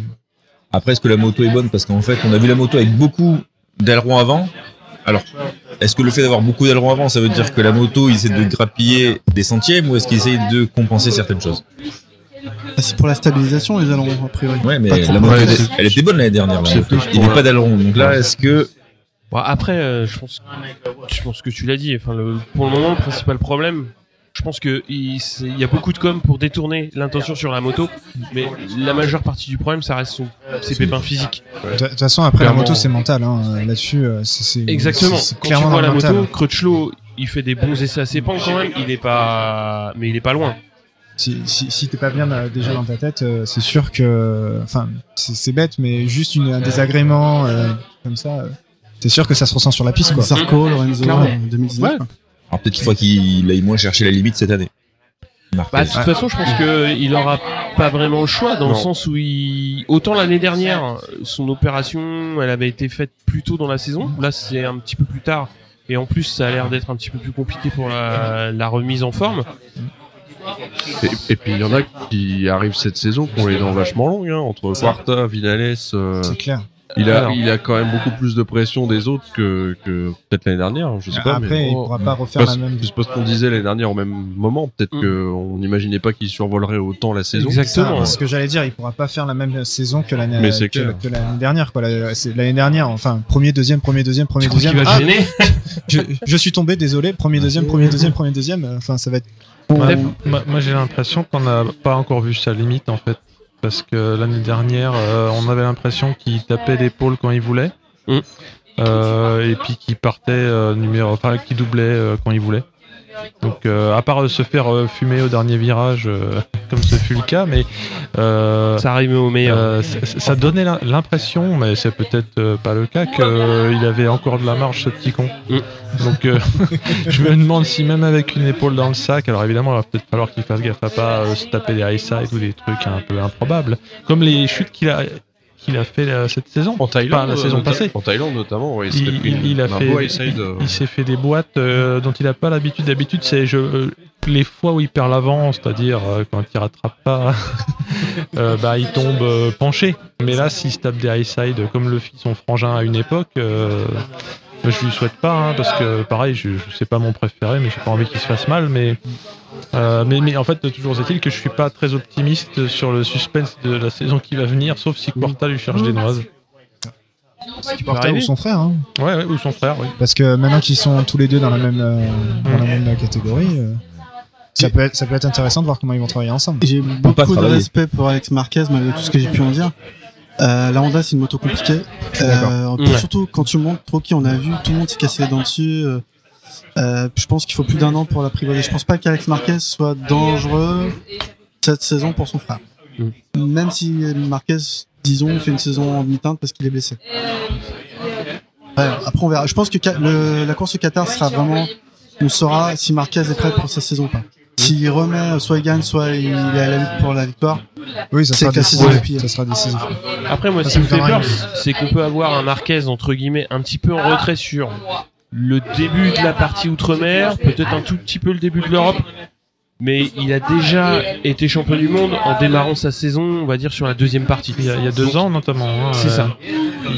Speaker 7: Après est-ce que la moto est bonne? Parce qu'en fait on a vu la moto avec beaucoup d'ailerons avant. Alors est-ce que le fait d'avoir beaucoup d'ailerons avant, ça veut dire que la moto, il essaie de grappiller des centièmes ou est-ce qu'il essaie de compenser certaines choses?
Speaker 6: Ah, C'est pour la stabilisation, les ailerons, a priori.
Speaker 7: Ouais, mais la elle,
Speaker 4: c'est-
Speaker 7: elle était bonne l'année dernière. Il n'y avait pas d'aileron. Donc là, est-ce que
Speaker 2: Bon, après, euh, je pense, je pense que tu l'as dit. Enfin, le, pour le moment, le principal problème, je pense que il, c'est- il y a beaucoup de com pour détourner l'intention sur la moto, mais la majeure partie du problème, ça reste son, ses pépins physiques.
Speaker 3: De toute façon, après la
Speaker 2: Clairement.
Speaker 3: moto, c'est mental. Hein. Là-dessus, euh, c'est
Speaker 2: Exactement.
Speaker 3: c'est
Speaker 2: Quand tu
Speaker 3: clairement
Speaker 2: vois la
Speaker 3: mental.
Speaker 2: moto, Crutchlow, il fait des bons essais à ses pans quand même. Il est pas, mais il est pas loin.
Speaker 3: Si, si, si t'es pas bien euh, déjà dans ta tête, euh, c'est sûr que, enfin, c'est c'est bête, mais juste une, un désagrément euh, comme ça, euh, c'est sûr que ça se ressent sur la piste, quoi.
Speaker 6: Zarco, Lorenzo,
Speaker 2: Clairement.
Speaker 6: en 2019.
Speaker 2: Ouais.
Speaker 6: quoi.
Speaker 7: alors peut-être qu'il faut qu'il aille moins chercher la limite cette année.
Speaker 2: Bah, de toute façon, je pense que il aura pas vraiment le choix dans le sens où il, autant l'année dernière, son opération, elle avait été faite plus tôt dans la saison. Là, c'est un petit peu plus tard. Et en plus, ça a l'air d'être un petit peu plus compliqué pour la, la remise en forme.
Speaker 4: Et, et puis il y en a qui arrivent cette saison qui ont les dents vachement longues, hein, entre Quarta, Vinales. euh,
Speaker 3: C'est clair.
Speaker 4: il, a,
Speaker 2: Alors.
Speaker 4: il a quand même beaucoup plus de pression des autres que, que peut-être l'année dernière, je sais pas.
Speaker 3: Après, il pourra pas refaire
Speaker 4: Parce,
Speaker 3: la même.
Speaker 4: c'est parce qu'on disait l'année dernière au même moment, peut-être
Speaker 2: Mm.
Speaker 4: qu'on n'imaginait pas qu'il survolerait autant la saison.
Speaker 2: Exactement.
Speaker 3: C'est ce que j'allais dire, il pourra pas faire la même saison que l'année
Speaker 4: Mais c'est
Speaker 3: que, que l'année dernière, quoi. L'année dernière, enfin, premier, deuxième, premier, deuxième, premier, deuxième. Ah, (laughs) je, je suis tombé, désolé. Premier, deuxième, premier, deuxième, premier, deuxième. Enfin, ça va être.
Speaker 5: Ouais, moi, moi, j'ai l'impression qu'on n'a pas encore vu sa limite en fait. Parce que l'année dernière, euh, on avait l'impression qu'il tapait l'épaule quand il voulait.
Speaker 2: Mm.
Speaker 5: Euh, et puis qu'il partait euh, numéro, enfin qu'il doublait euh, quand il voulait. Donc euh, à part euh, se faire euh, fumer au dernier virage, (laughs) comme ce fut le cas, mais
Speaker 2: Ça arrive au meilleur.
Speaker 5: ça donnait l'im- l'impression, mais c'est peut-être pas le cas, qu'il avait encore de la marge ce petit con.
Speaker 2: Mm.
Speaker 5: Donc (laughs) je me demande si même avec une épaule dans le sac, alors évidemment il va peut-être falloir qu'il fasse gaffe à pas se taper des high side ou des trucs un peu improbables, comme les chutes qu'il a qu'il a fait euh, cette saison.
Speaker 4: En Thaïlande,
Speaker 5: la saison
Speaker 4: euh,
Speaker 5: passée.
Speaker 4: En Thaïlande notamment, il, s'est
Speaker 5: Il, a fait, s'est fait des boîtes euh, dont il a pas l'habitude. D'habitude, c'est je, les fois où il perd l'avant, c'est-à-dire euh, quand il rattrape pas, (laughs) bah il tombe penché. Mais là, s'il se tape des high side comme le fit son frangin à une époque, je lui souhaite pas, hein, parce que pareil, je, je sais pas mon préféré, mais j'ai pas envie qu'il se fasse mal. Mais euh, mais, mais en fait, toujours est-il que je suis pas très optimiste sur le suspense de la saison qui va venir, sauf si Quarta lui cherche des noises.
Speaker 3: Qui Porta ou son frère, hein.
Speaker 5: Ouais, ouais, ou son frère, oui.
Speaker 3: Parce que maintenant qu'ils sont tous les deux dans la même, euh, dans la même catégorie, euh, ça peut être, ça peut être intéressant de voir comment ils vont travailler ensemble.
Speaker 6: J'ai beaucoup de respect pour Alex Marquez malgré tout ce que j'ai pu en dire. Euh, la Honda c'est une moto compliquée. Euh,
Speaker 2: Ouais.
Speaker 6: Surtout quand tu montes qui on a vu, tout le monde s'est cassé les dents dessus. Euh, euh, je pense qu'il faut plus d'un an pour l'apprivoiser. Je pense pas qu'Alex Marquez soit dangereux cette saison pour son frère. Même si Marquez, disons, fait une saison en demi-teinte parce qu'il est blessé. Ouais, après on verra. Je pense que le- la course au Qatar sera vraiment, on saura si Marquez est prêt pour sa saison ou pas. S'il remet, soit il gagne, soit il est à la lutte pour la victoire.
Speaker 3: Oui, ça
Speaker 6: C'est
Speaker 3: sera
Speaker 6: la
Speaker 3: décisif.
Speaker 6: saison est pire.
Speaker 3: Ça sera décisif.
Speaker 2: Après, moi, ce qui me fait peur, c'est qu'on peut avoir un Marquez, entre guillemets, un petit peu en retrait sur le début de la partie outre-mer, peut-être un tout petit peu le début de l'Europe, mais il a déjà été champion du monde en démarrant sa saison, on va dire, sur la deuxième partie.
Speaker 5: Il y a, il y a deux ans notamment. hein,
Speaker 2: C'est
Speaker 5: euh,
Speaker 2: ça.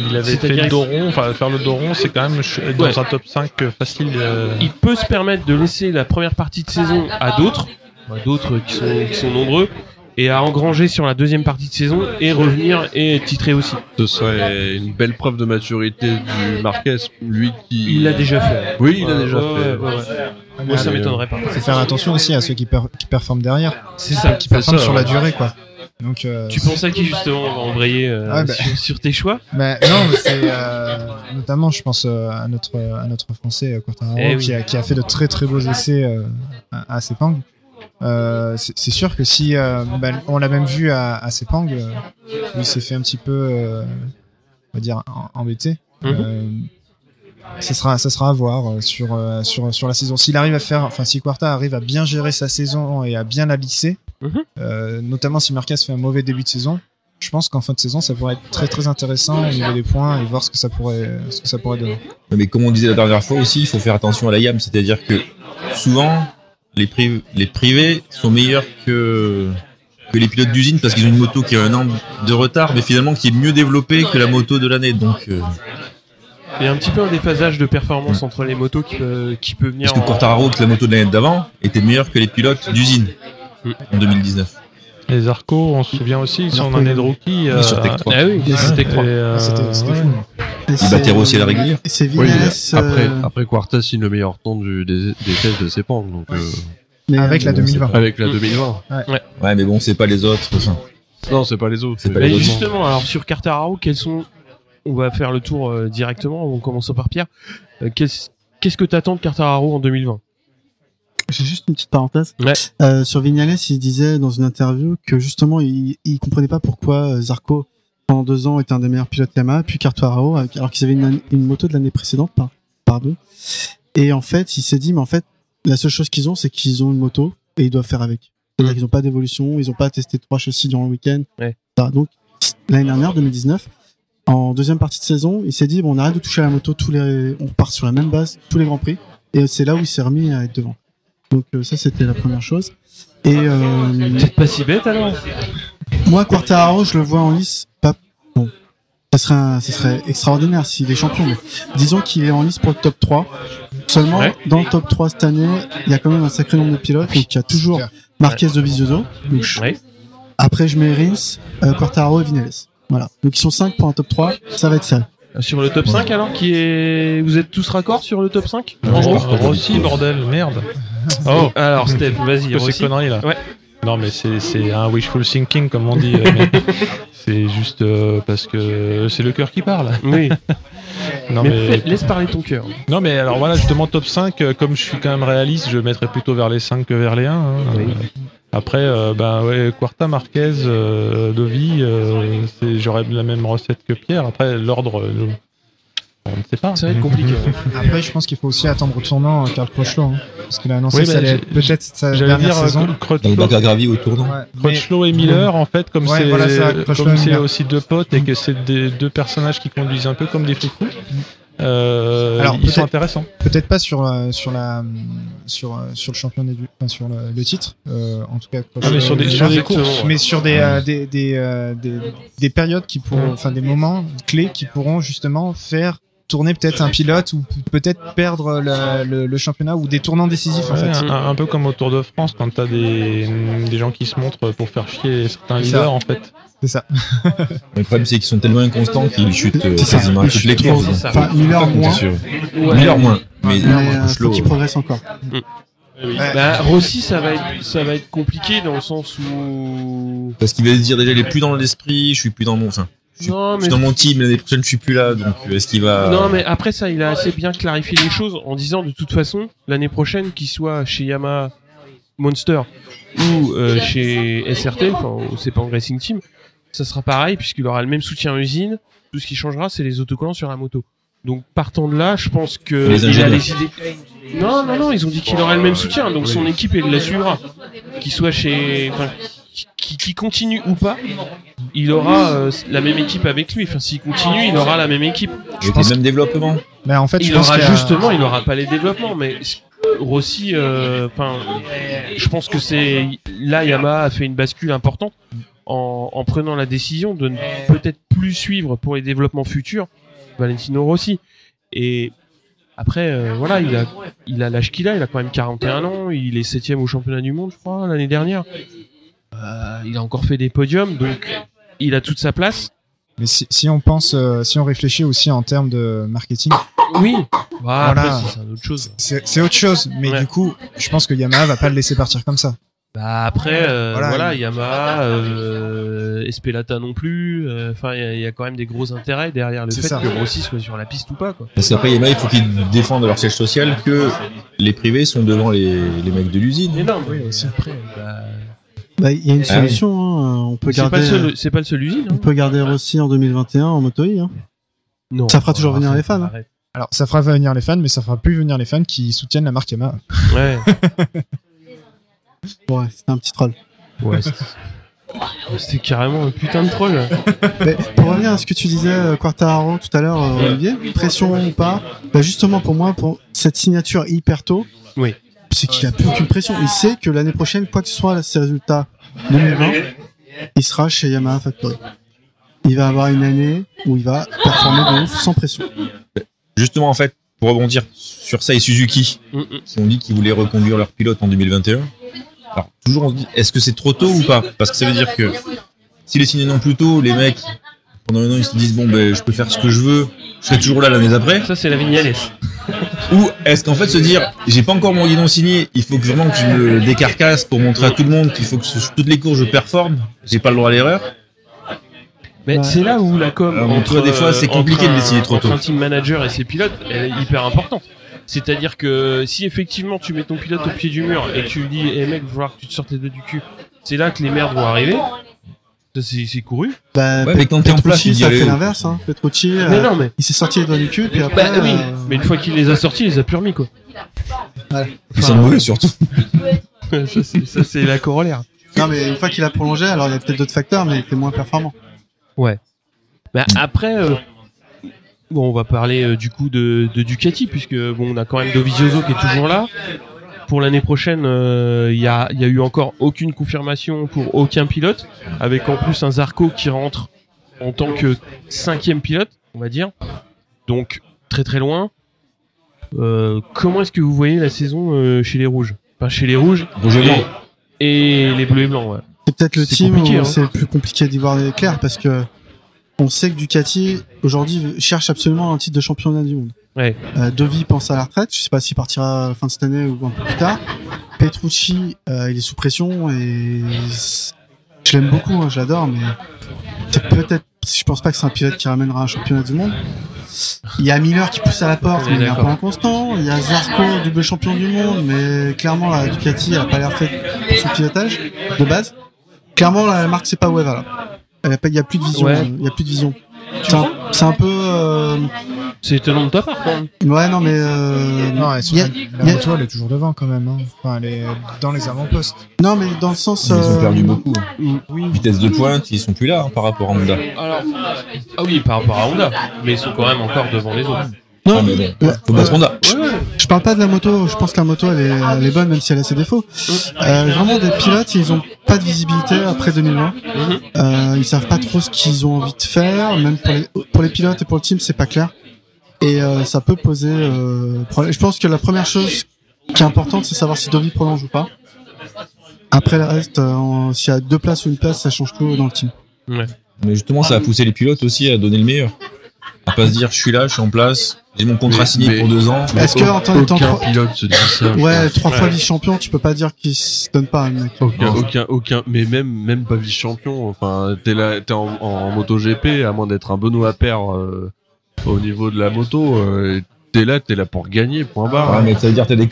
Speaker 5: Il avait fait le dos rond, enfin faire le dos rond, c'est quand même dans
Speaker 2: Ouais.
Speaker 5: un top 5 facile. euh,
Speaker 2: Il peut se permettre de laisser la première partie de saison à d'autres, à d'autres qui sont, qui sont nombreux, et à engranger sur la deuxième partie de saison et revenir et titrer aussi.
Speaker 4: Ce serait une belle preuve de maturité du Marquez, lui qui.
Speaker 2: Il l'a déjà fait.
Speaker 4: Oui, il l'a déjà
Speaker 2: Ouais,
Speaker 4: fait.
Speaker 2: ouais, ouais, ouais. Moi, ça
Speaker 4: Mais,
Speaker 2: m'étonnerait pas.
Speaker 3: Faut faire attention aussi à ceux qui, per- qui performent derrière,
Speaker 2: C'est ça.
Speaker 3: qui performent
Speaker 4: ça,
Speaker 3: sur
Speaker 4: ouais.
Speaker 3: la durée, quoi. Donc, euh,
Speaker 2: Tu penses à qui justement On va embrayer euh,
Speaker 3: Ah, bah.
Speaker 2: sur, sur tes choix?
Speaker 3: Mais non, c'est euh, notamment, je pense euh, à notre à notre français euh, Quartararo
Speaker 2: Eh oui.
Speaker 3: qui, a, qui a fait de très très beaux essais euh, à, à Sepang. Euh, c'est sûr que si euh, bah, on l'a même vu à, à Sepang, euh, où il s'est fait un petit peu, euh, on va dire, embêter.
Speaker 2: Mhm.
Speaker 3: Euh, ça sera ça sera à voir sur sur sur la saison. S'il arrive à faire, enfin si Quarta arrive à bien gérer sa saison et à bien la lisser,
Speaker 2: Mhm.
Speaker 3: euh, notamment si Marquez fait un mauvais début de saison, je pense qu'en fin de saison, ça pourrait être très très intéressant au niveau des points et voir ce que ça pourrait, ce que ça pourrait donner.
Speaker 7: Mais comme on disait la dernière fois aussi, il faut faire attention à la YAM, c'est-à-dire que souvent les, priv- les privés sont meilleurs que que les pilotes d'usine parce qu'ils ont une moto qui a un an de retard, mais finalement qui est mieux développée que la moto de l'année. Donc euh,
Speaker 2: Il y a un petit peu un déphasage de performance entre les motos qui peut, qui peut venir.
Speaker 7: Parce que
Speaker 2: en-
Speaker 7: Quartararo, que la moto de l'année d'avant, était meilleur que les pilotes d'usine
Speaker 2: Mm.
Speaker 7: en 2019.
Speaker 5: Les Arco, on se souvient aussi, ils sont en année de rookie. euh,
Speaker 7: sur Tech 3.
Speaker 2: Ah oui, c'était
Speaker 5: euh,
Speaker 3: C'était c'était
Speaker 5: ouais.
Speaker 7: Il
Speaker 6: c'est-
Speaker 7: battait Rossi à la régulière.
Speaker 6: C'est
Speaker 4: Oui,
Speaker 6: Vinales.
Speaker 4: après,
Speaker 6: euh,
Speaker 4: après Quartas signe le meilleur temps du, des, des tests de Sepang, donc euh,
Speaker 6: mais,
Speaker 3: Avec
Speaker 6: euh,
Speaker 3: la
Speaker 7: bon,
Speaker 3: 2020.
Speaker 4: avec la
Speaker 2: Mm.
Speaker 4: 2020.
Speaker 7: Ouais, mais bon, c'est pas les autres. enfin,
Speaker 4: Non, c'est pas les autres.
Speaker 7: C'est pas
Speaker 2: Mais
Speaker 7: les autres.
Speaker 2: justement, alors sur Cartararo, quels sont On va faire le tour euh, directement en commençant par Pierre. Euh, qu'est-ce qu'est-ce que t'attends de Cartararo en 2020
Speaker 6: J'ai juste une petite parenthèse.
Speaker 2: Ouais.
Speaker 6: Euh, sur Vignales, il disait dans une interview que justement, il, il comprenait pas pourquoi euh, Zarco, pendant deux ans, était un des meilleurs pilotes Yamaha, puis avec- alors qu'ils avaient une, une moto de l'année précédente, par, pardon. Et en fait, il s'est dit, mais en fait, la seule chose qu'ils ont, c'est qu'ils ont une moto et ils doivent faire avec. C'est-à-dire
Speaker 2: Mm.
Speaker 6: qu'ils n'ont pas d'évolution, ils n'ont pas testé trois châssis durant le week-end.
Speaker 2: Ouais.
Speaker 6: Donc, l'année dernière, 2019, en deuxième partie de saison, il s'est dit, bon, on arrête de toucher à la moto, tous les, on part sur la même base, tous les grands prix. Et c'est là où il s'est remis à être devant. Donc euh, ça c'était la première chose. Et euh,
Speaker 2: Peut-être pas si bête alors
Speaker 6: moi Quartararo je le vois en lice pas bon. Ça serait un- ça serait extraordinaire s'il est champion. mais disons qu'il est en lice pour le top 3. Seulement
Speaker 2: Ouais.
Speaker 6: dans le top 3 cette année, il y a quand même un sacré nombre de pilotes. Donc il y a toujours. Marquez de Vizioso. Donc, je-
Speaker 2: Ouais.
Speaker 6: Après je mets Rins, euh, Quartararo et Vinales. Voilà. Donc ils sont 5 pour un top 3, ça va être ça.
Speaker 2: Sur le top 5 alors qui est vous êtes tous raccords sur le top 5
Speaker 4: En gros.
Speaker 5: Rossi, bordel, merde. Oh,
Speaker 2: Alors Steph, vas-y,
Speaker 5: que ces
Speaker 2: Rossi.
Speaker 5: conneries là.
Speaker 2: Ouais.
Speaker 5: Non, mais c'est c'est un wishful thinking comme on dit. euh, (laughs) c'est juste euh, parce que c'est le cœur qui parle.
Speaker 2: Oui,
Speaker 5: Non
Speaker 2: mais, laisse parler ton cœur.
Speaker 5: non mais alors voilà justement top 5 euh, comme je suis quand même réaliste je mettrais plutôt vers les 5 que vers les 1 hein.
Speaker 2: Oui.
Speaker 5: Après euh, ben ouais Quarta Marquez euh, Dovi euh, c'est j'aurais la même recette que Pierre après l'ordre on ne sait pas
Speaker 2: Ça va être compliqué. (laughs)
Speaker 3: Après, je pense qu'il faut aussi attendre au tournant euh, Karl Crutchlow, hein, parce qu'il a annoncé
Speaker 5: Oui,
Speaker 3: que ça allait être peut-être sa dernière
Speaker 5: dire euh,
Speaker 3: saison.
Speaker 7: Dans le
Speaker 5: Crutchlow
Speaker 7: à gravier au tournant.
Speaker 3: Ouais, mais-
Speaker 5: Crutchlow et Miller en fait comme
Speaker 3: Ouais,
Speaker 5: c'est
Speaker 3: voilà,
Speaker 5: aussi deux potes et que c'est des deux personnages qui conduisent un peu comme des foufous euh,
Speaker 3: Alors,
Speaker 5: ils
Speaker 3: peut-être-
Speaker 5: sont intéressants
Speaker 3: Peut-être pas sur euh, sur la sur sur le championnat du enfin, sur le, le titre euh, en tout cas
Speaker 5: Ah, mais sur des- sur des courses.
Speaker 3: mais sur des euh, des des, euh, des des périodes qui pourront enfin des moments clés qui pourront justement faire tourner peut-être un pilote ou peut-être perdre le, le, le championnat ou des tournants décisifs en fait.
Speaker 5: un, un peu comme au Tour de France quand t'as des, des gens qui se montrent pour faire chier certains leaders
Speaker 3: ça.
Speaker 5: en fait
Speaker 3: C'est ça. (laughs)
Speaker 7: Le problème, c'est qu'ils sont tellement inconstants qu'ils chutent euh,
Speaker 6: C'est ça.
Speaker 7: quasiment toutes les courses.
Speaker 6: Enfin, Miller moins.
Speaker 2: Ouais.
Speaker 7: Miller moins. Mais
Speaker 6: mais euh, faut qu'il progresse encore.
Speaker 2: Bah, Rossi, ça va être ça va être compliqué dans le sens où
Speaker 7: parce qu'il va se dire déjà, il est plus dans l'esprit, je suis plus dans mon, enfin, je
Speaker 2: non
Speaker 7: je
Speaker 2: mais
Speaker 7: suis dans mon team, l'année prochaine, je suis plus là, donc euh, est-ce qu'il va.
Speaker 2: Non, mais après ça, il a assez bien clarifié les choses en disant de toute façon, l'année prochaine, qu'il soit chez Yamaha Monster ou euh, chez SRT, enfin au Sepang Racing Team, ça sera pareil puisqu'il aura le même soutien usine. Tout ce qui changera, c'est les autocollants sur la moto. Donc partant de là, je pense que
Speaker 7: Les
Speaker 2: il a les idées. Non, non, non, ils ont dit qu'il aurait le même soutien, donc son équipe elle la suivra. Qu'il soit chez, enfin, qui, qui continue ou pas, il aura euh, la même équipe avec lui. Enfin, s'il continue, il aura la même équipe.
Speaker 7: Avec le même développement.
Speaker 3: Mais en fait, je
Speaker 2: Il
Speaker 3: pense
Speaker 2: aura
Speaker 3: qu'il y a-
Speaker 2: justement, il aura pas les développements, mais Rossi, euh, enfin, je pense que c'est là Yamaha a fait une bascule importante en, en prenant la décision de ne peut-être plus suivre pour les développements futurs Valentino Rossi. Et après, euh, voilà, il a, il a l'âge qu'il a, il a quand même 41 ans, il est septième au championnat du monde, je crois, l'année dernière. Euh, il a encore fait des podiums, donc il a toute sa place.
Speaker 3: Mais si, si on pense, euh, si on réfléchit aussi en termes de marketing,
Speaker 2: Oui, voilà, après,
Speaker 3: Voilà.
Speaker 2: c'est- autre chose.
Speaker 3: c'est autre chose. Mais
Speaker 2: Ouais.
Speaker 3: du coup, je pense que Yamaha va pas le laisser partir comme ça.
Speaker 2: Bah après, euh,
Speaker 3: Voilà,
Speaker 2: voilà,
Speaker 3: il-
Speaker 2: Yamaha, euh, Espelata non plus. euh, Enfin, il y a- il y, a quand même des gros intérêts derrière le fait
Speaker 3: ça.
Speaker 2: que Rossi soit sur la piste ou pas. Quoi.
Speaker 7: Parce qu'après, Yamaha, il faut qu'ils défendent leur siège social que les privés sont devant les, les mecs de l'usine.
Speaker 2: Énorme.
Speaker 3: Oui, aussi.
Speaker 2: Après, bah,
Speaker 6: Bah, il y a une
Speaker 7: Ah oui.
Speaker 6: solution. hein. On peut garder.
Speaker 2: c'est pas le seul usine.
Speaker 6: On
Speaker 2: Hein.
Speaker 6: peut garder Rossi en 2021 en moto I. Hein.
Speaker 2: Non.
Speaker 6: Ça fera toujours venir
Speaker 2: Arrête,
Speaker 6: les fans,
Speaker 2: arrête.
Speaker 3: Alors, ça fera venir les fans, mais ça fera plus venir les fans qui soutiennent la marque Yamaha.
Speaker 2: Ouais. (laughs)
Speaker 6: Ouais, c'était un petit troll.
Speaker 2: ouais c'était- C'était carrément un putain de troll. (laughs)
Speaker 6: Mais pour revenir à ce que tu disais, euh, Quartararo, tout à l'heure, euh, Olivier, pression ou pas, bah justement pour moi, pour cette signature hyper tôt,
Speaker 2: Oui.
Speaker 6: C'est qu'il a plus aucune pression. Il sait que l'année prochaine, quoi que ce soit ses résultats 2020, il sera chez Yamaha Factory. Il va avoir une année où il va performer sans pression.
Speaker 7: justement, en fait, pour rebondir sur ça et Suzuki, qui ont dit qu'ils voulaient reconduire leur pilote en 2021. Alors, toujours, on se dit, est-ce que c'est trop tôt ou pas? Parce que ça veut dire que s'il est signé non plus tôt, les mecs, pendant un an, ils se disent, bon, ben, je peux faire ce que je veux, je serai toujours là l'année d'après.
Speaker 2: Ça, c'est la Vignales.
Speaker 7: Ou est-ce qu'en fait se dire, j'ai pas encore mon guidon signé, il faut que vraiment que je me décarcasse pour montrer à tout le monde qu'il faut que sur toutes les courses je performe, j'ai pas le droit à l'erreur.
Speaker 2: Mais
Speaker 6: Ouais.
Speaker 2: c'est là où la com
Speaker 7: Alors,
Speaker 2: entre,
Speaker 7: toi, des fois, c'est
Speaker 2: euh,
Speaker 7: compliqué
Speaker 2: entre
Speaker 7: de décider trop
Speaker 2: entre
Speaker 7: tôt.
Speaker 2: un team manager et ses pilotes, elle est hyper importante. C'est-à-dire que si effectivement tu mets ton pilote au pied du mur et que tu lui dis, eh mec, il va falloir que tu te sortes les deux du cul, c'est là que les merdes vont arriver. C'est couru.
Speaker 6: Bah,
Speaker 7: Ouais, mais quand t'es en place, dis,
Speaker 6: ça
Speaker 7: allez,
Speaker 6: fait l'inverse. Hein. Petrucci, euh,
Speaker 2: Mais non, mais.
Speaker 6: il s'est sorti les doigts du cul, puis après.
Speaker 2: Bah oui,
Speaker 6: euh,
Speaker 2: mais une fois qu'il les a sortis, il les a plus remis, quoi.
Speaker 7: Ils sont mauvais surtout.
Speaker 2: ça, c'est- ça, c'est la corollaire.
Speaker 6: Non, mais une fois qu'il a prolongé, alors il y a peut-être d'autres facteurs, mais il était moins performant.
Speaker 2: Mais après, euh, bon, on va parler euh, du coup de, de Ducati, puisque bon, on a quand même Dovizioso qui est toujours là. Pour l'année prochaine, euh, il y, a, il y a eu encore aucune confirmation pour aucun pilote, avec en plus un Zarco qui rentre en tant que cinquième pilote, on va dire. Donc très très loin. Euh, comment est-ce que vous voyez la saison euh, chez les rouges? Enfin chez les rouges
Speaker 7: Rouge et
Speaker 2: et,
Speaker 7: blanc.
Speaker 2: et les bleus et blancs. Ouais.
Speaker 6: C'est peut-être le team où
Speaker 2: hein.
Speaker 6: c'est le plus compliqué d'y voir clair parce que on sait que Ducati aujourd'hui cherche absolument un titre de championnat du monde.
Speaker 2: Ouais.
Speaker 6: Euh, Dovi pense à la retraite, je sais pas s'il partira à la fin de cette année ou un peu plus tard. Petrucci, euh, il est sous pression et je l'aime beaucoup, hein, je l'adore, mais c'est peut-être, je pense pas que c'est un pilote qui ramènera un championnat du monde. Il y a Miller qui pousse à la porte, mais il est un peu inconstant. Il y a Zarco, double champion du monde, mais clairement la Ducati elle a pas l'air faite pour son pilotage de base. Clairement la marque c'est pas Weva là. Il y a plus de vision,
Speaker 2: Ouais.
Speaker 6: il y a plus de vision. C'est un, c'est un peu, euh,
Speaker 2: C'est étonnant de ta part même.
Speaker 6: ouais non mais euh,
Speaker 3: Non, elle,
Speaker 6: il y a-
Speaker 3: la
Speaker 6: y a-
Speaker 3: elle est toujours devant quand même. Hein. Enfin, elle est dans les avant-postes.
Speaker 6: non mais dans le sens,
Speaker 7: Ils ont
Speaker 6: euh,
Speaker 7: perdu beaucoup.
Speaker 3: Oui.
Speaker 7: Vitesse de pointe, ils sont plus là hein, par rapport à Honda.
Speaker 2: Alors, ah oui, par rapport à Honda, mais ils sont quand même encore devant les autres.
Speaker 6: Non,
Speaker 7: Ah, mais bon,
Speaker 6: Ouais.
Speaker 7: faut Honda.
Speaker 6: Je parle pas de la moto, je pense que la moto elle est, elle est bonne même si elle a ses défauts. Euh, vraiment des pilotes, ils ont pas de visibilité après 2020.
Speaker 2: Mhm.
Speaker 6: Euh, ils savent pas trop ce qu'ils ont envie de faire, même pour les, pour les pilotes et pour le team, c'est pas clair. Et euh, ça peut poser euh, problème. Je pense que la première chose qui est importante, c'est savoir si Dovi prolonge ou pas. Après le reste, euh, s'il y a deux places ou une place, ça change tout dans le team.
Speaker 7: Mais justement, ça a poussé les pilotes aussi à donner le meilleur. À pas se dire, je suis là, je suis en place, j'ai mon contrat
Speaker 4: Mais-
Speaker 7: signé
Speaker 4: mais-
Speaker 7: pour deux ans.
Speaker 6: Est-ce que en
Speaker 4: aucun
Speaker 6: trois-
Speaker 4: pilote se dit ça. je
Speaker 6: ouais, trois fois
Speaker 2: Ouais.
Speaker 6: vice-champion, tu peux pas dire qu'il se donne pas, le mec.
Speaker 4: Aucun, aucun, aucun, mais même, même pas vice-champion. Enfin, t'es là, t'es en, en MotoGP, à moins d'être un Benoît Père euh, au niveau de la moto, euh, t'es là, t'es là pour gagner, point barre.
Speaker 7: Ouais, mais ça veut dire que t'as des,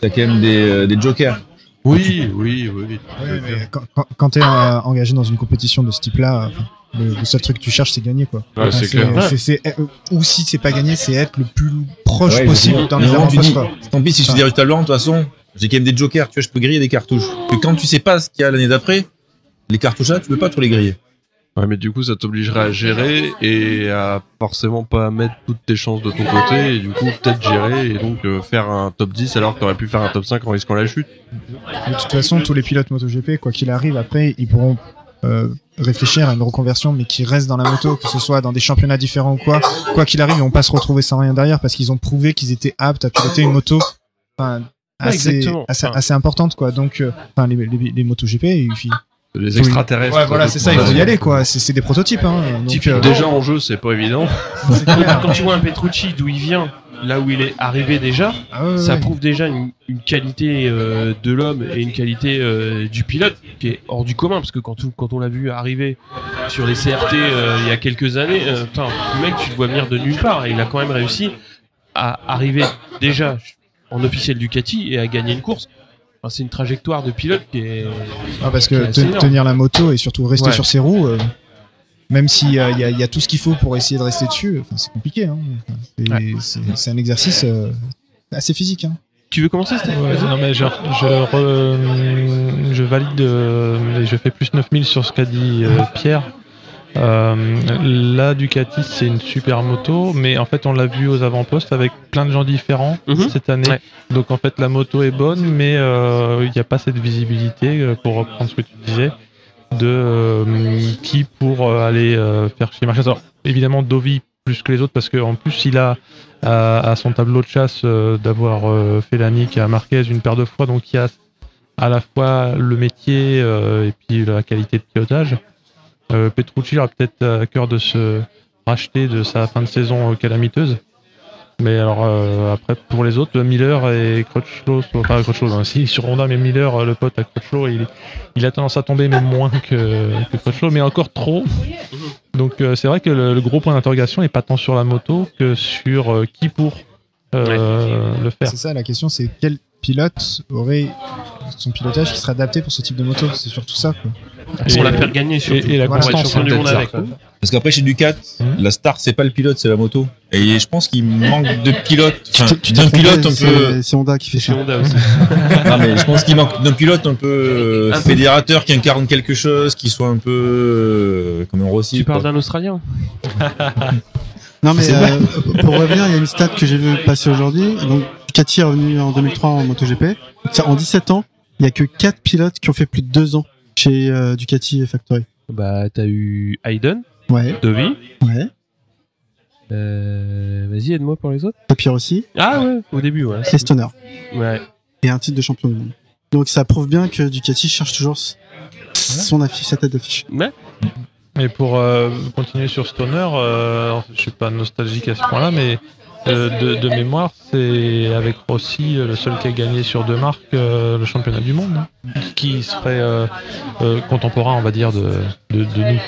Speaker 7: t'as quand même des, euh, des jokers.
Speaker 4: Oui, oui, oui. oui.
Speaker 3: Mais quand, quand, quand t'es euh, engagé dans une compétition de ce type-là, enfin, le, le seul truc que tu cherches, c'est gagner, quoi.
Speaker 4: Ouais, c'est
Speaker 3: c'est,
Speaker 4: clair.
Speaker 3: c'est- c'est- euh, ou si c'est pas gagner, c'est être le plus proche
Speaker 7: Ouais,
Speaker 3: possible dans les avant-postes.
Speaker 7: Tant pis si je fais des de toute façon, j'ai quand même des jokers, tu vois, je peux griller des cartouches. Que quand tu sais pas ce qu'il y a l'année d'après, les cartouches là, tu peux pas trop les griller.
Speaker 4: Ouais, mais du coup, ça t'obligerait à gérer et à forcément pas mettre toutes tes chances de ton côté et du coup, peut-être gérer et donc euh, faire un top 10 alors que t'aurais pu faire un top 5 en risquant la chute.
Speaker 3: De toute façon, tous les pilotes MotoGP, quoi qu'il arrive, après, ils pourront euh, réfléchir à une reconversion, mais qui reste dans la moto, que ce soit dans des championnats différents ou quoi. Quoi qu'il arrive, ils vont pas se retrouver sans rien derrière parce qu'ils ont prouvé qu'ils étaient aptes à piloter une moto enfin, assez, importante, quoi. Donc, euh, enfin, les, les, les MotoGP, il faut-
Speaker 4: Les extraterrestres.
Speaker 3: Ouais, voilà, c'est ça, il faut y aller, quoi. C'est c'est des prototypes, hein. Donc, euh,
Speaker 4: Déjà en jeu, c'est pas évident.
Speaker 2: Quand tu vois un Petrucci d'où il vient, là où il est arrivé déjà,
Speaker 3: Ah ouais,
Speaker 2: ça
Speaker 3: ouais.
Speaker 2: prouve déjà une, une qualité euh, de l'homme et une qualité euh, du pilote qui est hors du commun parce que quand, tout- quand on l'a vu arriver sur les CRT euh, il y a quelques années, putain, le mec tu le vois venir de nulle part et il a quand même réussi à arriver déjà en officiel Ducati et à gagner une course. C'est une trajectoire de pilote qui est
Speaker 3: Ah, parce que tenir la moto et surtout rester
Speaker 2: Ouais.
Speaker 3: sur ses roues, euh, même s'il y, a- il y a tout ce qu'il faut pour essayer de rester dessus, enfin, c'est compliqué. Hein. C'est,
Speaker 2: Ouais.
Speaker 3: un exercice euh, assez physique. Hein.
Speaker 2: Tu veux commencer
Speaker 5: Ouais, non mais je, je, re- je valide euh, et je fais plus 9000 sur ce qu'a dit euh, Pierre. Euh, la Ducati c'est une super moto, mais en fait on l'a vu aux avant-postes avec plein de gens différents
Speaker 2: Mhm.
Speaker 5: cette année.
Speaker 2: Ouais.
Speaker 5: Donc en fait la moto est bonne, mais euh, il n'y a pas cette visibilité euh, pour reprendre ce que tu disais de euh, qui pour euh, aller euh, faire chez Marquez. Alors évidemment Dovi plus que les autres parce qu'en plus il a à, son tableau de chasse d'avoir fait la nique à Marquez une paire de fois, donc il y a à la fois le métier et puis la qualité de pilotage. Petrucci aura peut-être à cœur de se racheter de sa fin de saison calamiteuse. Mais alors euh, après pour les autres, Miller et Crutchlow, enfin Crutchlow, non, si sur Honda, mais Miller, euh, le pote à Crutchlow, il, il a tendance à tomber même moins que, que Crutchlow, mais encore trop. Donc euh, c'est vrai que le, le gros point d'interrogation n'est pas tant sur la moto que sur euh, qui pour euh, le faire.
Speaker 3: C'est ça la question, c'est quel pilote aurait son pilotage qui serait adapté pour ce type de moto? C'est surtout ça. Quoi.
Speaker 2: Pour
Speaker 5: Et-
Speaker 2: la faire gagner surtout.
Speaker 5: et- et la
Speaker 2: être
Speaker 5: constance,
Speaker 2: du monde avec.
Speaker 5: Zarco.
Speaker 7: Parce qu'après chez Ducat,
Speaker 5: Mhm.
Speaker 7: la star c'est pas le pilote, c'est la moto. Et je pense qu'il manque de pilote, enfin, d'un pilote un peu.
Speaker 6: c'est- Honda qui fait
Speaker 2: Chez
Speaker 6: ça.
Speaker 2: Honda aussi. (laughs)
Speaker 7: Non mais je pense qu'il manque d'un pilote un peu euh, fédérateur qui incarne quelque chose, qui soit un peu euh, comme un Rossi.
Speaker 2: Tu parles d'un Australien
Speaker 6: Non mais euh, pour revenir, il y a une stat que j'ai vu passer aujourd'hui. Donc Ducati est revenu en 2003 en MotoGP. En 17 ans, il y a que 4 pilotes qui ont fait plus de 2 ans chez euh, Ducati Factory.
Speaker 2: Bah, t'as eu Hayden,
Speaker 6: Ouais,
Speaker 2: Dovi.
Speaker 6: ouais.
Speaker 2: Euh, Vas-y, aide-moi pour les autres.
Speaker 6: Tapir aussi.
Speaker 2: Ah ouais, au début, ouais.
Speaker 6: Et Stoner.
Speaker 2: Ouais.
Speaker 6: Et un titre de champion du monde. Donc ça prouve bien que Ducati cherche toujours son affiche, sa tête d'affiche.
Speaker 2: Ouais.
Speaker 5: Et pour euh, continuer sur Stoner, euh, je suis pas nostalgique à ce point-là, mais euh, de, de mémoire, c'est avec Rossi euh, le seul qui a gagné sur deux marques euh, le championnat du monde, hein, qui serait euh, euh, contemporain, on va dire, de, de, de nous,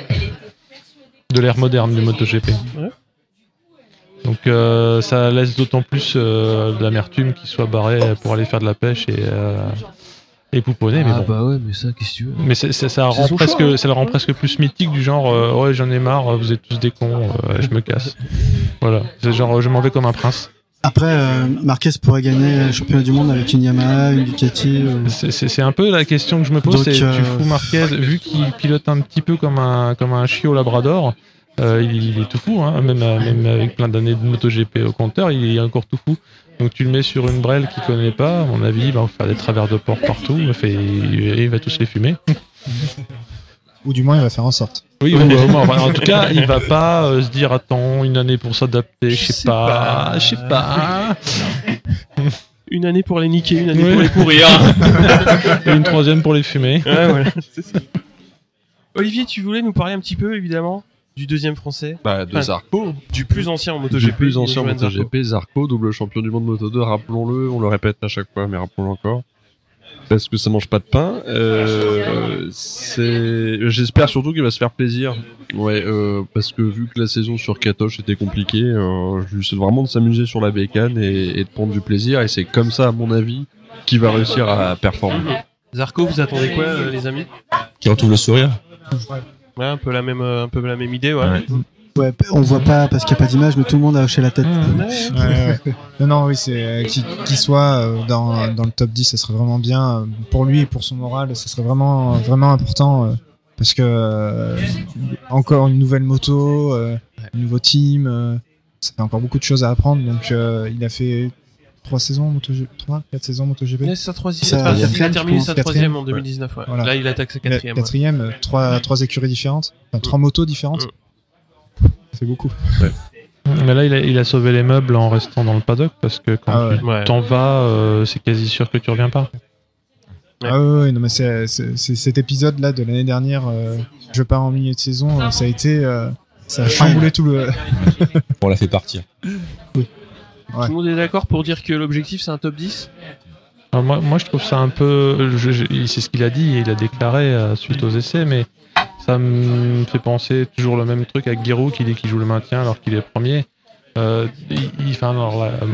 Speaker 5: de l'ère moderne du MotoGP.
Speaker 2: Ouais.
Speaker 5: Donc euh, ça laisse d'autant plus euh, de l'amertume qu'il soit barré pour aller faire de la pêche et, euh, et pouponner, mais
Speaker 2: ah
Speaker 5: bon.
Speaker 2: bah ouais, mais ça, qu'est-ce que tu veux?
Speaker 5: Mais c'est- c'est- ça,
Speaker 2: C'est
Speaker 5: rend presque,
Speaker 2: choix, hein.
Speaker 5: ça le rend presque plus mythique du genre euh, ouais j'en ai marre, vous êtes tous des cons, euh, je me casse. voilà, c'est genre je m'en vais comme un prince.
Speaker 6: Après, euh, Marquez pourrait gagner le championnat du monde avec une Yamaha, une Ducati. euh,
Speaker 5: C'est- un peu la question que je me pose,
Speaker 6: Donc,
Speaker 5: c'est
Speaker 6: euh,
Speaker 5: tu fous Marquez, vu qu'il pilote un petit peu comme un comme un chiot labrador, euh, il, il est tout fou, hein, même, euh, même avec plein d'années de MotoGP au compteur, il est encore tout fou. Donc tu le mets sur une brelle qu'il connaît pas, à mon avis, il va faire des travers de porc partout, il va tous les fumer.
Speaker 3: Ou du moins, il va faire en sorte.
Speaker 5: Oui, enfin, en tout cas, il va pas euh, se dire attends une année pour s'adapter, je sais pas, je sais pas.
Speaker 2: Une année pour les niquer, une année pour les pourrir. (laughs)
Speaker 5: Et une troisième pour les fumer.
Speaker 2: ouais, voilà, c'est ça. Olivier, tu voulais nous parler un petit peu, évidemment, du deuxième français,
Speaker 4: Bah, de
Speaker 2: Enfin,
Speaker 4: Zarco.
Speaker 2: du plus ancien en
Speaker 4: Du
Speaker 2: MotoGP.
Speaker 4: plus ancien
Speaker 2: Zarco.
Speaker 4: MotoGP, Zarco, double champion du monde Moto 2, rappelons-le, on le répète à chaque fois, mais rappelons-le encore. Parce que ça mange pas de pain. Euh, c'est, j'espère surtout qu'il va se faire plaisir. Ouais, euh, parce que vu que la saison sur Katoche était compliquée, euh, je lui souhaite vraiment de s'amuser sur la bécane et, et de prendre du plaisir. Et c'est comme ça, à mon avis, qu'il va réussir à performer.
Speaker 2: Zarco, vous attendez quoi, euh, les amis?
Speaker 7: Qui retrouve le sourire?
Speaker 2: Ouais, un peu la même, un peu la même idée, ouais.
Speaker 7: Ouais.
Speaker 6: Ouais, on voit pas parce qu'il n'y a pas d'image, mais tout le monde a hoché la tête.
Speaker 3: Ouais, ouais. (laughs) Non, non, oui, c'est euh, qu'il soit euh, dans, dans le top 10, ça serait vraiment bien euh, pour lui et pour son moral. Ça serait vraiment, vraiment important euh, parce que euh, encore une nouvelle moto, euh, un nouveau team, euh, ça fait encore beaucoup de choses à apprendre. Donc, euh, il a fait trois saisons MotoGP, trois, quatre saisons MotoGP.
Speaker 2: Ouais, c'est sa troisième.
Speaker 6: Ça,
Speaker 2: enfin, il a terminé
Speaker 6: je
Speaker 2: sa troisième en
Speaker 3: Quatrième.
Speaker 2: 2019. Ouais.
Speaker 3: Voilà.
Speaker 2: Là, il attaque sa quatrième. ouais.
Speaker 3: quatrième, trois, trois écuries différentes, enfin, trois motos différentes. Fait beaucoup.
Speaker 5: Mais là, il a, il a sauvé les meubles en restant dans le paddock parce que quand
Speaker 3: Ah ouais.
Speaker 5: tu
Speaker 2: Ouais.
Speaker 5: t'en vas, euh, c'est quasi sûr que tu reviens pas.
Speaker 2: Ouais.
Speaker 3: Ah ouais, ouais, non mais c'est c'est- c'est cet épisode là de l'année dernière, euh, je pars en milieu de saison, euh, ça a été, euh, ça a chamboulé tout le.
Speaker 7: On l'a fait partir.
Speaker 2: Tout le monde est d'accord pour dire que l'objectif c'est un top 10
Speaker 5: Alors moi, moi, je trouve ça un peu. je- je- C'est ce qu'il a dit, il a déclaré euh, suite aux essais, mais ça me fait penser toujours le même truc avec Giroud qui dit qu'il joue le maintien alors qu'il est premier. Euh, il, il- enfin, alors là, euh,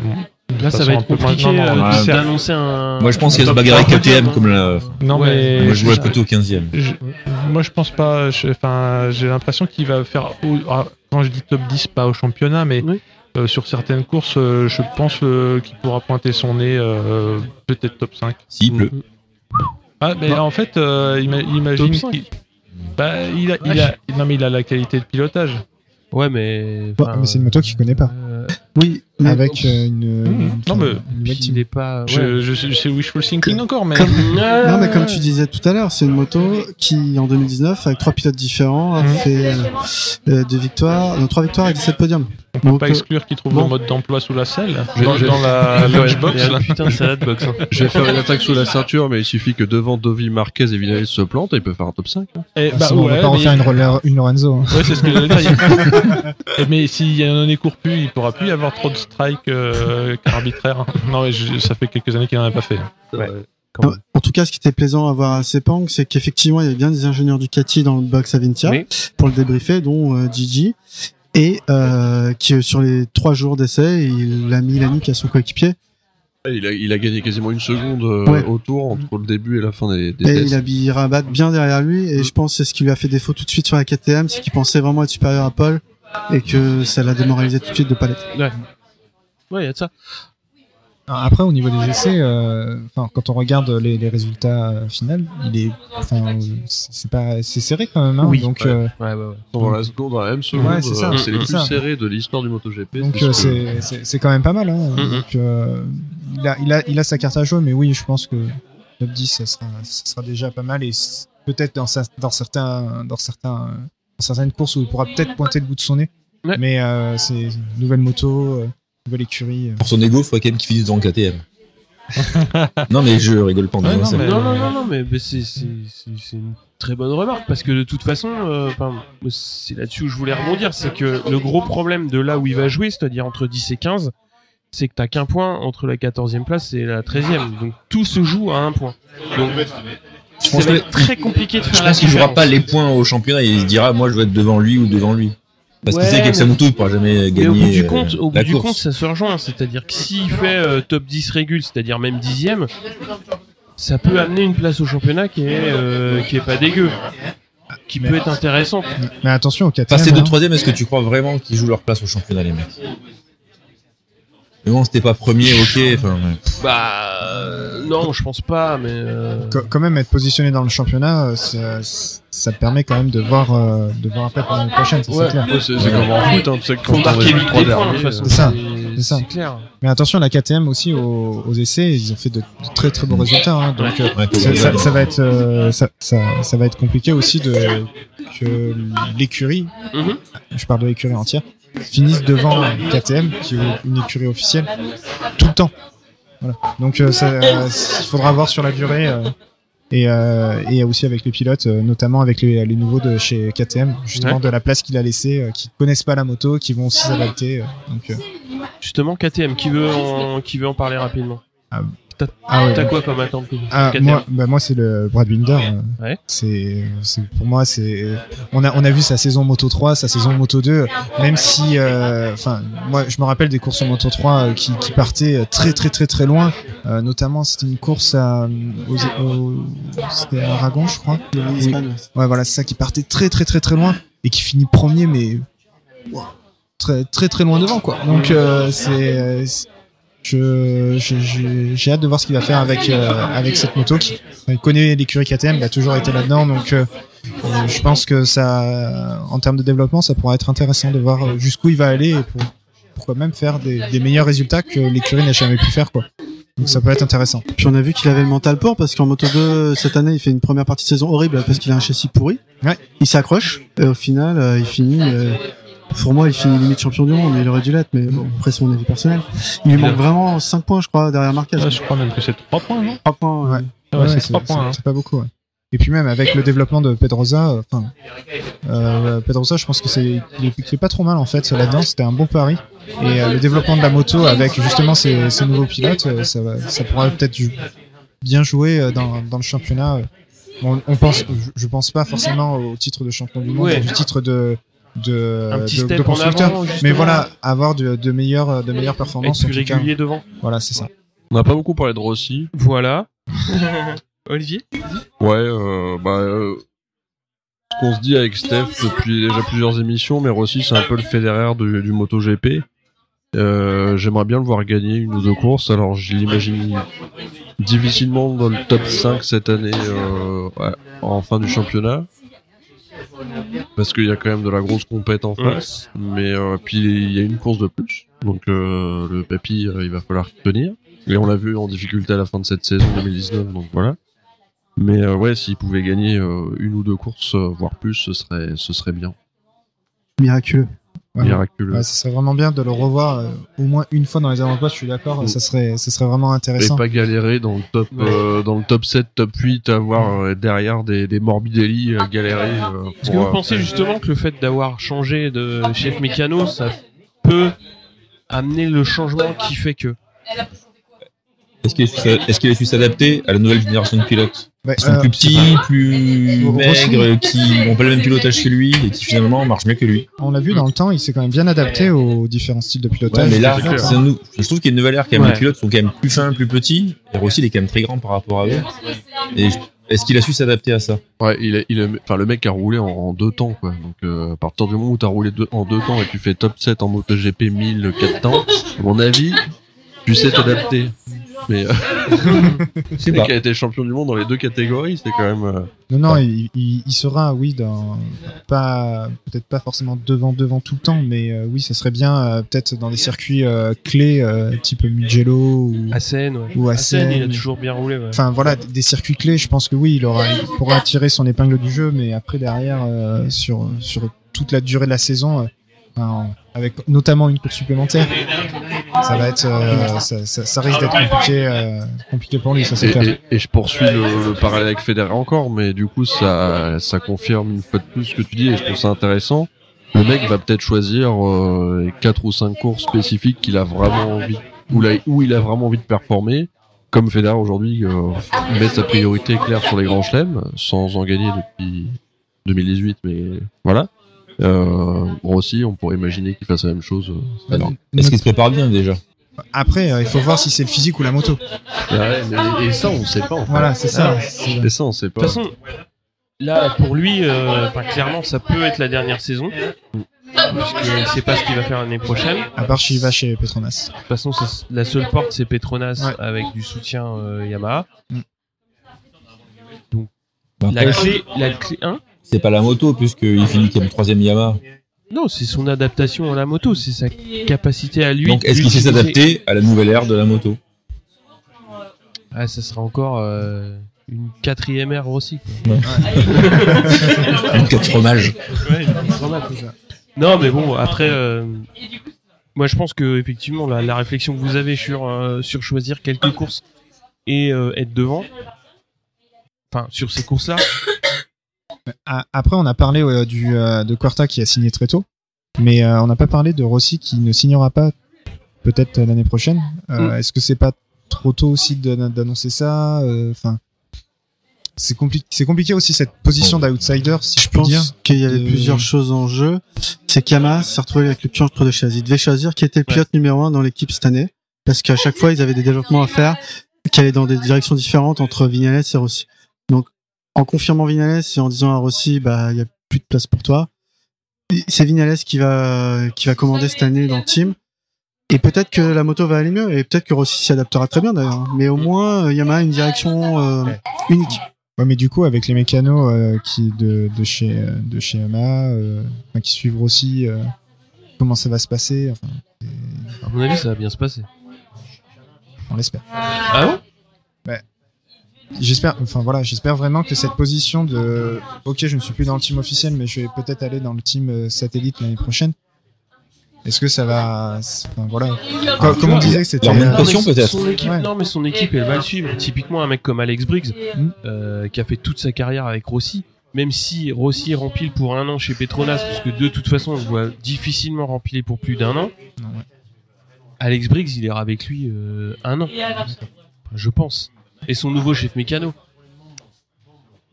Speaker 5: de
Speaker 2: Là, ça va
Speaker 5: un
Speaker 2: être
Speaker 5: peu-
Speaker 2: compliqué
Speaker 5: non, non,
Speaker 2: euh, d'annoncer un.
Speaker 7: Moi, je pense qu'il va se
Speaker 2: top
Speaker 7: bagarrer
Speaker 2: 3
Speaker 7: KTM comme la.
Speaker 5: non,
Speaker 2: Ouais.
Speaker 5: mais
Speaker 7: Moi, je vois plutôt 15ème.
Speaker 5: je- moi, je pense pas. je- Enfin, j'ai l'impression qu'il va faire. ah, quand je dis top 10, pas au championnat, mais
Speaker 2: Oui.
Speaker 5: euh, sur certaines courses, euh, je pense euh, qu'il pourra pointer son nez, euh, peut-être top 5.
Speaker 7: S'il pleut.
Speaker 5: Ah, mais en fait, euh, ima- imagine qu'il- bah, il a, il a, non, mais il a la qualité de pilotage.
Speaker 2: Ouais, mais.
Speaker 3: Mais c'est une moto qu'il connaît pas.
Speaker 2: euh,
Speaker 6: Oui, Mais-
Speaker 3: avec euh, une, une,
Speaker 5: Non, mais-
Speaker 3: une nouvelle
Speaker 2: Puis
Speaker 3: team.
Speaker 2: il est pas. ouais.
Speaker 5: Je, je, je- c'est wishful thinking encore, mais.
Speaker 6: Comme- (laughs)
Speaker 2: Ah,
Speaker 6: Non, mais comme tu disais tout à l'heure, c'est une moto qui, en 2019, avec trois pilotes différents, a
Speaker 5: Mhm.
Speaker 6: fait euh, euh, deux victoires, non, trois victoires et 17 podiums.
Speaker 5: On peut
Speaker 6: Donc,
Speaker 5: pas
Speaker 6: euh,
Speaker 5: exclure qu'ils trouvent
Speaker 6: bon.
Speaker 5: le mode d'emploi sous la selle.
Speaker 4: Je-
Speaker 5: Dans,
Speaker 4: je-
Speaker 5: dans la (laughs) lunchbox, là.
Speaker 2: putain salade box. hein. (laughs)
Speaker 4: Je vais faire une attaque sous la ceinture, mais il suffit que devant Dovi, Marquez et Vinales se plantent et il peut faire un top 5. hein.
Speaker 5: Eh,
Speaker 3: Ah,
Speaker 5: bah,
Speaker 3: sinon, on va pas
Speaker 5: mais-
Speaker 3: refaire une, roller, une Lorenzo. hein.
Speaker 5: Ouais, c'est ce que j'allais dire. Eh, mais s'il y en a un court plus, il pourra plus y avoir trop de strikes euh, arbitraires. Non, mais je- ça fait quelques années qu'il n'en a pas fait.
Speaker 2: Ouais.
Speaker 6: En en tout cas, ce qui était plaisant à voir à Sepang, c'est qu'effectivement, il y avait bien des ingénieurs Ducati dans le box à Vintia
Speaker 2: Oui.
Speaker 6: pour le débriefer, dont euh, Gigi, et euh, qui euh, sur les trois jours d'essai, il a mis Lannick à son coéquipier,
Speaker 4: Il a, il a gagné quasiment une seconde euh,
Speaker 6: Ouais.
Speaker 4: au tour entre le début et la fin des, des
Speaker 6: et
Speaker 4: tests.
Speaker 6: il a mis Rabat bien derrière lui, et je pense que c'est ce qui lui a fait défaut tout de suite sur la KTM, c'est qu'il pensait vraiment être supérieur à Paul, et que ça l'a démoralisé tout de suite de pas l'être.
Speaker 2: Ouais, il y a de ça.
Speaker 3: Après, au niveau des essais, euh, quand on regarde les, les résultats euh, finaux, il est, enfin, c'est pas, c'est serré quand même. Hein,
Speaker 2: Oui.
Speaker 3: donc,
Speaker 4: Ouais.
Speaker 3: euh,
Speaker 2: Ouais, ouais, ouais.
Speaker 4: Dans la seconde, dans la même seconde,
Speaker 3: Ouais, c'est
Speaker 4: euh, les plus
Speaker 3: ça.
Speaker 4: serrés de l'histoire du MotoGP.
Speaker 3: donc
Speaker 4: c'est
Speaker 3: euh, quand même pas mal. Hein,
Speaker 2: Mhm.
Speaker 3: donc, euh, il a, il a, il a sa carte à jouer, mais oui, je pense que top 10, ça sera, ça sera déjà pas mal et peut-être dans, sa- dans certains, dans certains, dans certaines courses où il pourra peut-être pointer le bout de son nez.
Speaker 2: Ouais.
Speaker 3: Mais euh, c'est une nouvelle moto, euh, nouvelle écurie. euh.
Speaker 7: Pour son ego, il faudrait quand même qu'il finisse dans le KTM. non, mais je rigole pas
Speaker 5: Ouais, non, mais-
Speaker 2: Non, non, non, non, mais, mais c'est une très bonne remarque parce que de toute façon, euh, c'est là-dessus où je voulais rebondir, c'est que le gros problème de là où il va jouer, c'est-à-dire entre 10 et 15, c'est que t'as qu'un point entre la 14e place et la 13e. Donc tout se joue à un point. Donc
Speaker 7: Je
Speaker 2: ça
Speaker 7: pense
Speaker 2: va
Speaker 7: que-
Speaker 2: être très compliqué de faire
Speaker 7: Je
Speaker 2: la
Speaker 7: pense qu'il jouera pas les points au championnat et il se dira, moi, je vais être devant lui ou devant lui. Parce qu'il
Speaker 2: Ouais,
Speaker 7: sait qu'avec sa moto, il pourra jamais
Speaker 2: Mais au
Speaker 7: gagner
Speaker 2: bout du
Speaker 7: euh,
Speaker 2: compte, au bout du compte, ça se rejoint. C'est-à-dire que s'il fait euh, top 10 régule, c'est-à-dire même dixième, ça peut amener une place au championnat qui est euh, qui est pas dégueu, qui peut être intéressante.
Speaker 3: Mais attention au KTM.
Speaker 7: Passer de
Speaker 3: hein.
Speaker 7: troisième, est-ce que tu crois vraiment qu'ils jouent leur place au championnat, les mecs? Mais bon, c'était pas premier, ok. Enfin, ouais.
Speaker 2: Bah euh, non, je pense pas, mais euh,
Speaker 3: Qu- quand même être positionné dans le championnat, euh, ça, ça te permet quand même de voir, euh, de voir après pour l'année prochaine, ça,
Speaker 2: Ouais.
Speaker 3: c'est clair.
Speaker 4: Ouais, c'est comme en foot, hein, tu sais que
Speaker 2: faut
Speaker 4: quand on
Speaker 3: C'est ça,
Speaker 2: c'est
Speaker 3: ça.
Speaker 2: clair.
Speaker 3: Mais attention, la KTM aussi aux, aux essais, ils ont fait de, de très très beaux résultats. hein, donc euh,
Speaker 7: Ouais,
Speaker 3: ça, ça- ça va être, euh, ça, ça, ça va être compliqué aussi de que l'écurie,
Speaker 2: Mhm.
Speaker 3: je parle de l'écurie entière, finisse devant KTM, qui est une écurie officielle, tout le temps. Voilà. Donc euh, ça, euh, il faudra voir sur la durée. euh, et, euh, et aussi avec les pilotes, notamment avec les, les nouveaux de chez KTM, justement
Speaker 2: Ouais.
Speaker 3: de la place qu'il a laissé, euh, qui connaissent pas la moto, qui vont aussi s'adapter. donc,
Speaker 2: Justement, KTM, qui veut en, qui veut en parler rapidement?
Speaker 3: Ah ouais,
Speaker 2: T'as quoi comme attente pour
Speaker 3: Ah, moi, bah moi c'est le Brad Binder.
Speaker 2: Ouais.
Speaker 3: C'est, c'est pour moi c'est. On a on a vu sa saison Moto 3, sa saison Moto 2. Même si, euh, enfin, moi je me rappelle des courses en Moto 3 euh, qui, qui partaient euh, très très très très loin. Euh, notamment c'était une course à, aux, aux- c'était à Aragon je crois.
Speaker 6: Ouais.
Speaker 3: Voilà c'est ça qui partait très très très très loin et qui finit premier mais wow, très très très loin devant quoi. Donc euh, c'est euh, c'est- je, je- je- j'ai hâte de voir ce qu'il va faire avec euh, avec cette moto. Qui, il connaît l'écurie KTM, il a toujours été là-dedans, donc euh, euh, je pense que ça, en termes de développement, ça pourra être intéressant de voir euh, jusqu'où il va aller et pour, pourquoi même faire des, des meilleurs résultats que l'écurie n'a jamais pu faire quoi. Donc ça peut être intéressant.
Speaker 6: Puis on a vu qu'il avait le mental pour parce qu'en Moto 2 cette année il fait une première partie de saison horrible parce qu'il a un châssis pourri.
Speaker 3: Ouais.
Speaker 6: Il s'accroche et au final euh, il finit. Pour moi il finit limite champion du monde mais il aurait dû l'être mais bon après c'est mon avis personnel. Il lui manque vraiment 5 points je crois derrière Marquez.
Speaker 5: Ouais, je crois même que c'est 3 points, non
Speaker 6: 3 points.
Speaker 3: Ouais.
Speaker 6: ouais.
Speaker 5: Ah ouais,
Speaker 3: Ouais,
Speaker 5: c'est 3 points. hein.
Speaker 3: c'est pas beaucoup. ouais. Et puis même avec le développement de Pedrosa, euh, enfin, euh, Pedrosa, je pense que c'est, il est, il est pas trop mal en fait là-dedans. C'était un bon pari. Et euh, le développement de la moto avec justement ces, ces nouveaux pilotes, euh, ça, va, ça pourra peut-être bien jouer dans, dans le championnat. On, on pense, je, je pense pas forcément au titre de champion du monde,
Speaker 2: Ouais.
Speaker 3: du titre de de,
Speaker 2: Un petit
Speaker 3: de,
Speaker 2: step
Speaker 3: de
Speaker 2: en
Speaker 3: constructeur.
Speaker 2: avant.
Speaker 3: Mais voilà, avoir de, de meilleures de meilleures performances
Speaker 2: Être
Speaker 3: en
Speaker 2: plus
Speaker 3: cas.
Speaker 2: régulier devant.
Speaker 3: Voilà, c'est ça.
Speaker 4: On n'a pas beaucoup parlé de Rossi.
Speaker 2: Voilà. (laughs) Olivier
Speaker 4: Ouais, euh, bah, euh, ce qu'on se dit avec Steph depuis déjà plusieurs émissions, mais Rossi c'est un peu le Federer du, du MotoGP. Euh, J'aimerais bien le voir gagner une ou deux courses, alors je l'imagine difficilement dans le top 5 cette année euh, ouais, en fin du championnat. Parce qu'il y a quand même de la grosse compète en face, mais euh, puis il y a une course de plus. Donc euh, le papy, euh, il va falloir tenir. Et on l'a vu en difficulté à la fin de cette saison 2019, donc voilà. Mais euh, ouais, s'il pouvait gagner euh, une ou deux courses, voire plus, ce serait, ce serait bien.
Speaker 6: Miraculeux.
Speaker 3: Ouais.
Speaker 4: Miraculeux.
Speaker 3: Ouais, ça serait vraiment bien de le revoir euh, au moins une fois dans les avant-postes, je suis d'accord,
Speaker 4: Mm.
Speaker 3: ça serait, ça serait vraiment
Speaker 4: Et
Speaker 3: intéressant.
Speaker 4: pas galérer dans le top,
Speaker 2: Ouais.
Speaker 4: euh, dans le top 7, top 8, avoir euh, derrière des, des Morbidelli euh, galérer. euh,
Speaker 2: Est-ce que vous
Speaker 4: euh,
Speaker 2: pensez justement que le fait d'avoir changé de chef mécano, ça peut amener le changement qui fait que
Speaker 7: est-ce qu'il a su s'adapter à la nouvelle génération de pilotes?
Speaker 3: Ouais,
Speaker 7: Qui sont
Speaker 3: euh,
Speaker 7: plus petits, plus maigres, qui n'ont pas le même pilotage que lui et qui finalement marchent mieux que lui.
Speaker 3: on l'a vu dans le temps, il s'est quand même bien adapté aux différents styles de
Speaker 7: Ouais,
Speaker 3: pilotage.
Speaker 7: mais là,
Speaker 4: c'est
Speaker 7: un je trouve qu'il y a une nouvelle ère quand même.
Speaker 2: Ouais.
Speaker 7: Les pilotes sont quand même plus fins, plus petits. Et Rossi, il est quand même très grand par rapport à eux. Et je- est-ce qu'il a su s'adapter à ça?
Speaker 4: Ouais, il est, il est, enfin, le mec a roulé en, en deux temps, quoi. Donc, euh, à partir du moment où t'as roulé deux- en deux temps et tu fais top 7 en MotoGP 1000 quatre temps, à mon avis, tu sais t'adapter. Mais, euh, (laughs)
Speaker 7: pas.
Speaker 4: mec a été champion du monde dans les deux catégories, c'est quand même, euh,
Speaker 3: Non, non, il, il, il sera, oui, dans, pas, peut-être pas forcément devant, devant tout le temps, mais euh, oui, ça serait bien, euh, peut-être dans des circuits euh, clés, euh, type Mugello ou,
Speaker 2: Assen, ouais.
Speaker 3: ou
Speaker 2: Assen, il a toujours bien roulé. Ouais.
Speaker 3: Enfin voilà, des- des circuits clés, je pense que oui, il aura, il pourra tirer son épingle du jeu, mais après derrière, euh, sur sur toute la durée de la saison, euh, avec notamment une course supplémentaire, ça va être, euh, ça, ça, ça risque d'être compliqué, euh, compliqué pour lui, ça c'est
Speaker 4: et,
Speaker 3: clair.
Speaker 4: et- et je poursuis le, le parallèle avec Federer encore, mais du coup, ça, ça confirme une fois de plus ce que tu dis et je trouve ça intéressant. Le mec va peut-être choisir euh, quatre ou cinq courses spécifiques qu'il a vraiment envie, où il a vraiment envie de performer. Comme Federer aujourd'hui euh, met sa priorité claire sur les grands chelems, sans en gagner depuis 2018, mais voilà. Euh, Rossi, on pourrait imaginer qu'il fasse la même chose. euh,
Speaker 7: Est-ce qu'il se prépare bien déjà
Speaker 3: Après, euh, il faut voir si c'est le physique ou la moto.
Speaker 4: Ouais, mais- et ça, on sait pas. En fait.
Speaker 3: Voilà, c'est ça.
Speaker 2: Ah.
Speaker 4: Et ça, on sait
Speaker 2: De
Speaker 4: pas.
Speaker 2: toute façon, là, pour lui, euh, clairement, ça peut être la dernière saison. Puisqu'il ne sait pas ce qu'il va faire l'année prochaine.
Speaker 3: À part s'il va chez Petronas.
Speaker 2: De toute façon, la seule porte, c'est Petronas
Speaker 3: Ouais.
Speaker 2: avec du soutien euh, Yamaha.
Speaker 7: Bah,
Speaker 2: La clé, la clé 1
Speaker 7: C'est pas la moto, puisqu'il finit comme troisième Yamaha.
Speaker 2: Non, c'est son adaptation à la moto, c'est sa capacité à lui.
Speaker 7: Donc, est-ce qu'il sait s'adapter à la nouvelle ère de la moto
Speaker 2: Ah, ça sera encore euh, une quatrième ère aussi. quoi. (laughs)
Speaker 7: Une quatre fromages.
Speaker 2: Ouais, une grenade, c'est ça. Non, mais bon, après, euh, moi je pense que effectivement la, la réflexion que vous avez sur euh, sur choisir quelques courses et euh, être devant, enfin sur ces courses-là,
Speaker 3: Après, on a parlé euh, du, euh, de Quarta qui a signé très tôt, mais euh, on n'a pas parlé de Rossi qui ne signera pas peut-être euh, l'année prochaine. Euh,
Speaker 2: Mm.
Speaker 3: Est-ce que c'est pas trop tôt aussi de- d'annoncer ça Euh, Enfin, c'est compliqué. C'est compliqué aussi cette position d'outsider, si je
Speaker 6: Je
Speaker 3: peux
Speaker 6: pense
Speaker 3: dire.
Speaker 6: qu'il y avait
Speaker 3: de-
Speaker 6: plusieurs choses en jeu. C'est qu'Yamaha s'est retrouvé avec le cul entre deux chaises. Il devait choisir qui était le pilote numéro un dans l'équipe cette année. Parce qu'à chaque fois, ils avaient des développements à faire qui allaient dans des directions différentes entre Vignales et Rossi. Donc, en confirmant Vignales et en disant à Rossi, bah, il y a plus de place pour toi. C'est Vignales qui va, qui va commander cette année dans le team. Et peut-être que la moto va aller mieux. Et peut-être que Rossi s'y adaptera très bien d'ailleurs. Mais au moins, Yamaha a une direction euh, unique.
Speaker 3: Ouais, mais du coup, avec les mécanos euh, qui de, de chez de chez Yamaha, euh, qui suivent aussi, euh, comment ça va se passer Enfin,
Speaker 2: à mon avis, ça va bien se passer.
Speaker 3: on l'espère.
Speaker 2: Ah bon?
Speaker 3: J'espère, enfin voilà, j'espère vraiment que cette position de, ok, je ne suis plus dans le team officiel, mais je vais peut-être aller dans le team euh, satellite l'année prochaine. Est-ce que ça va, enfin voilà, comme, comme on disait, c'était. euh,
Speaker 7: pression, peut-être.
Speaker 2: Son équipe,
Speaker 3: Ouais.
Speaker 2: non, mais son équipe, elle va le suivre. Typiquement, un mec comme Alex Briggs,
Speaker 3: Mm.
Speaker 2: euh, qui a fait toute sa carrière avec Rossi, même si Rossi est rempli pour un an chez Petronas, parce que de toute façon, on le voit difficilement rempli pour plus d'un an.
Speaker 3: Ouais.
Speaker 2: Alex Briggs, il ira avec lui euh, un an, je pense. Et son nouveau chef mécano.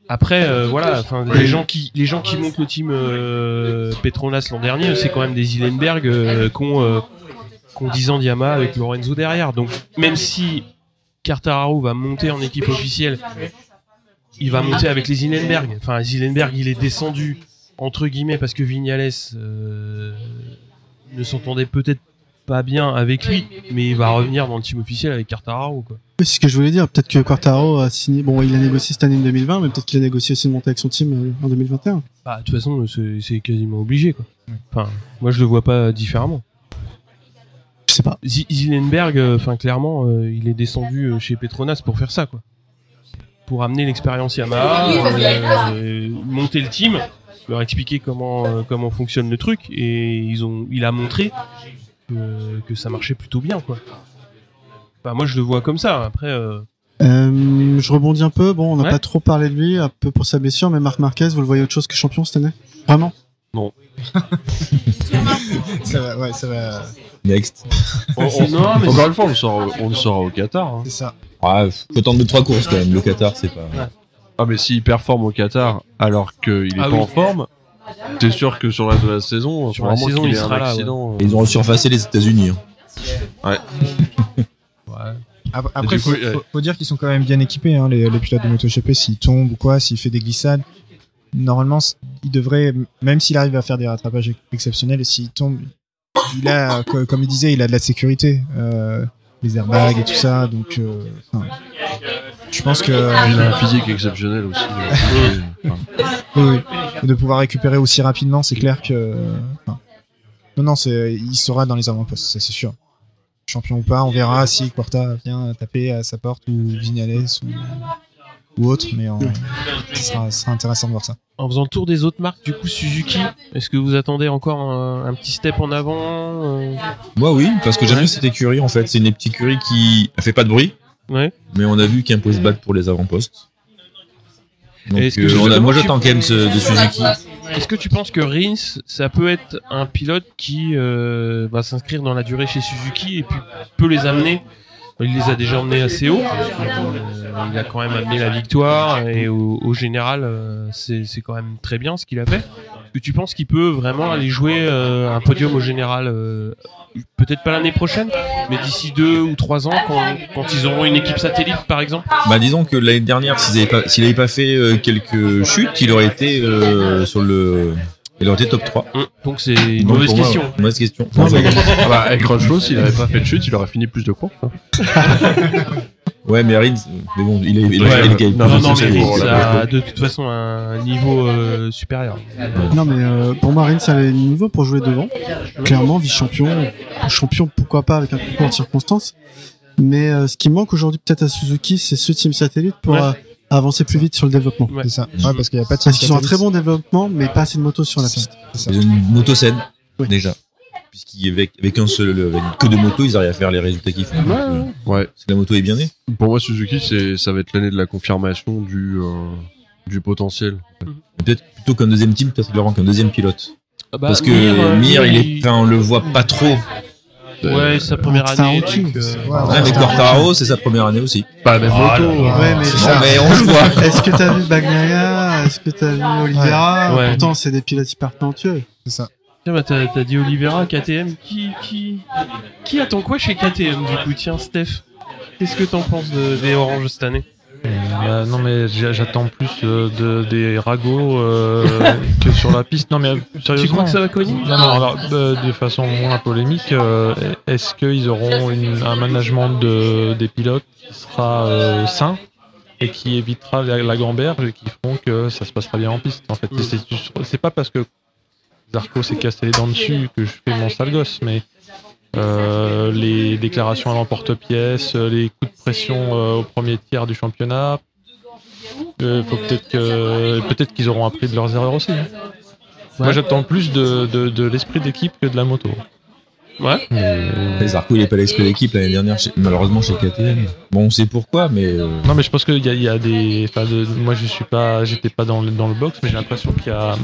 Speaker 2: Après, euh, voilà, les gens qui, les gens qui montent le team euh, Petronas l'an dernier, c'est quand même des Hillenberg euh, qui ont, euh, qui ont 10 ans d'Yamaha avec Lorenzo derrière. Donc, même si Cartararo va monter en équipe officielle, il va monter avec les Hillenberg. Enfin, Hillenberg, il est descendu entre guillemets parce que Vignales euh, ne s'entendait peut-être pas bien avec lui, mais il va revenir dans le team officiel avec. Quoi.
Speaker 6: Oui, c'est ce que je voulais dire. Peut-être que Quartaro a signé. Bon, il a négocié cette année en 2020, mais peut-être qu'il a négocié aussi de monter avec son team euh, en 2021.
Speaker 2: Bah, de toute façon, c'est c'est quasiment obligé. Quoi. Enfin, moi, je le vois pas différemment.
Speaker 6: sais pas.
Speaker 2: Z- Zilenberg, euh, enfin clairement, euh, il est descendu euh, chez Petronas pour faire ça, quoi. Pour amener l'expérience Yamaha, euh, euh, monter le team, leur expliquer comment euh, comment fonctionne le truc, et ils ont, il a montré que, que ça marchait plutôt bien, quoi. Enfin, moi je le vois comme ça. Après, euh,
Speaker 6: Euh, je rebondis un peu. Bon, on n'a
Speaker 2: Ouais.
Speaker 6: pas trop parlé de lui, un peu pour sa blessure, mais Marc Marquez, vous le voyez autre chose que champion cette année? Vraiment? (laughs)
Speaker 3: Ça va, ouais, ça va.
Speaker 7: Next.
Speaker 4: On- on-
Speaker 2: Non, mais
Speaker 4: encore une fois, on au- on au Qatar. hein.
Speaker 3: C'est ça.
Speaker 7: Ah, faut attendre deux trois courses quand même. Le Qatar, c'est pas.
Speaker 4: Ah, mais s'il performe au Qatar alors qu'il est
Speaker 2: Ah
Speaker 4: pas
Speaker 2: oui.
Speaker 4: en forme, t'es sûr que sur la, de la saison,
Speaker 2: Sur la il
Speaker 4: un accident.
Speaker 7: Ils ont surfacé les États-Unis. hein. (laughs)
Speaker 3: Ap- Après,
Speaker 4: coup,
Speaker 3: faut,
Speaker 4: ouais.
Speaker 3: faut- faut dire qu'ils sont quand même bien équipés, hein, les, les pilotes de MotoGP. S'ils tombent ou quoi, s'il fait des glissades, normalement, il devrait, même s'il arrive à faire des rattrapages ex- exceptionnels, s'il tombe, il a, co- comme il disait, il a de la sécurité, euh, les airbags et tout ça. Donc, euh, enfin, je pense que
Speaker 4: Il a un physique exceptionnel aussi. euh, (laughs)
Speaker 3: oui, oui. Et de pouvoir récupérer aussi rapidement, c'est clair que. enfin, non, non, c'est, il sera dans les avant-postes, ça c'est sûr. Champion ou pas, on verra si Quarta vient taper à sa porte ou Vignales ou, ou autre, mais en- ce sera, ce sera intéressant de voir ça.
Speaker 2: en faisant le tour des autres marques, du coup Suzuki, est-ce que vous attendez encore un, un petit step en avant euh,
Speaker 7: Moi, oui, parce que j'aime bien cette écurie en fait. C'est une petite écurie qui elle fait pas de bruit,
Speaker 2: Ouais.
Speaker 7: mais on a vu qu'il y a un peut se battre pour les avant-postes. Donc,
Speaker 2: Est-ce que
Speaker 7: euh, on a-
Speaker 2: justement,
Speaker 7: moi,
Speaker 2: tu-
Speaker 7: j'attends quand même ce, de Suzuki.
Speaker 2: Est-ce que tu penses que Rins, ça peut être un pilote qui euh, va s'inscrire dans la durée chez Suzuki et puis peut les amener Il les a déjà emmenés assez haut. Euh, il a quand même amené la victoire et au, au général, euh, c'est c'est quand même très bien ce qu'il a fait. Est-ce que tu penses qu'il peut vraiment aller jouer euh, un podium au général euh, Peut-être pas l'année prochaine, mais d'ici deux ou trois ans, quand, quand ils auront une équipe satellite, par exemple?
Speaker 7: Bah disons que l'année dernière, s'il avait pas, fait euh, quelques chutes, il aurait été euh, sur le, il aurait été top 3.
Speaker 2: Hum, Donc c'est une
Speaker 7: Donc,
Speaker 2: mauvaise
Speaker 7: pour moi,
Speaker 2: question.
Speaker 7: ouais, mauvaise question.
Speaker 4: Ah bah, avec Crunchlow, s'il avait pas (laughs) fait de chute, il aurait fini plus de courses. hein. (laughs)
Speaker 7: Ouais, mais Rins, mais bon, il est, il
Speaker 4: Ouais,
Speaker 7: a il
Speaker 4: Non,
Speaker 2: Non, non, mais
Speaker 7: a-
Speaker 2: de toute façon un niveau euh, supérieur.
Speaker 6: Non, mais euh, pour moi, Rins a le niveau pour jouer devant. Clairement, vice-champion. Champion, pourquoi pas, avec un concours de circonstances. Mais euh, ce qui manque aujourd'hui peut-être à Suzuki, c'est ce team satellite pour
Speaker 2: Ouais.
Speaker 6: euh, avancer plus vite sur le développement.
Speaker 2: Ouais.
Speaker 3: C'est ça. Ouais, parce qu'il n'y a pas de
Speaker 6: Parce qu'ils ont un très bon développement, mais pas assez de motos sur la piste.
Speaker 3: C'est ça.
Speaker 7: Ils ont une moto saine,
Speaker 6: Oui.
Speaker 7: déjà. Puisqu'avec avec un seul, avec que de motos, ils arrivent à faire les résultats qu'ils font. Donc, euh,
Speaker 4: Ouais.
Speaker 7: Parce que la moto est bien née.
Speaker 4: Pour moi, Suzuki, c'est, ça va être l'année de la confirmation du, euh, du potentiel.
Speaker 7: Peut-être plutôt qu'un deuxième team, peut-être qu'il leur manque un deuxième pilote.
Speaker 2: Ah bah,
Speaker 7: Parce que
Speaker 2: Mir, euh,
Speaker 7: Mir, il est, enfin, on le voit pas trop.
Speaker 2: Ouais, sa première
Speaker 6: C'est un
Speaker 2: année. euh,
Speaker 3: Ouais,
Speaker 7: mais
Speaker 3: c'est
Speaker 7: Quartaro, c'est sa première année aussi.
Speaker 4: Pas la même moto.
Speaker 2: là.
Speaker 6: Ouais, mais
Speaker 3: c'est ça.
Speaker 7: mais on le voit. (laughs)
Speaker 6: Est-ce que t'as vu Bagnaia Est-ce que t'as vu Oliveira
Speaker 2: Ouais.
Speaker 6: Pourtant, c'est des pilotes hyper talentueux.
Speaker 3: C'est ça.
Speaker 2: Tiens, bah, t'as, t'as dit Oliveira, KTM. Qui, qui, qui attend quoi chez KTM du coup? Tiens, Steph. Qu'est-ce que t'en penses de, des Oranges cette année?
Speaker 5: Bah, non mais j'a- j'attends plus euh, de, des ragots euh, (laughs) que sur la piste. Non mais euh, sérieusement.
Speaker 2: Tu crois que ça va cogner
Speaker 5: Non, non, alors, euh, de façon moins polémique, est-ce qu'ils auront une- un management de, des pilotes qui sera sain et qui évitera la, la gamberge et qui feront que ça se passera bien en piste En fait, c'est pas parce que Zarco s'est cassé les dents dessus que je fais mon sale gosse, mais euh, les déclarations à l'emporte-pièce, euh, les coups de pression euh, au premier tiers du championnat, euh, faut peut-être que peut-être qu'ils auront appris de leurs erreurs aussi. hein. Moi, j'attends plus de, de, de l'esprit d'équipe que de la moto.
Speaker 2: Ouais.
Speaker 7: Mais Zarco, il est pas l'esprit d'équipe l'année dernière, chez- malheureusement, chez KTM. Bon, on sait pourquoi, mais euh,
Speaker 5: Non, mais je pense qu'il y a, il y a des. Enfin, de- moi, je suis pas, j'étais pas dans le, dans le box, mais j'ai l'impression qu'il y a,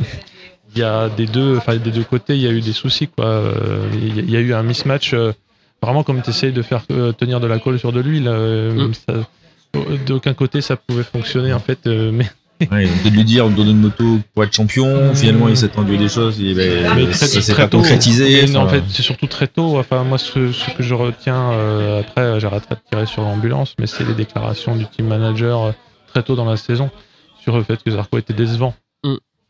Speaker 5: il y a des deux, enfin des deux côtés, il y a eu des soucis quoi. Euh, Il y a- eu un mismatch. euh, vraiment, comme tu essayes de faire euh, tenir de la colle sur de l'huile,
Speaker 2: Mm.
Speaker 5: d'aucun côté ça pouvait fonctionner en fait. mais (laughs)
Speaker 7: ouais, peut-être lui dire, on te donne une moto pour être champion. Finalement, il s'est attendu des choses, et ben,
Speaker 5: Mais
Speaker 7: ça
Speaker 5: très,
Speaker 7: s'est
Speaker 5: très
Speaker 7: pas
Speaker 5: tôt.
Speaker 7: concrétisé.
Speaker 5: En fait, c'est surtout très tôt. Enfin, moi, ce, ce que je retiens euh, après, j'arrêterai de tirer sur l'ambulance, mais c'est les déclarations du team manager euh, très tôt dans la saison sur le fait que Zarco était décevant.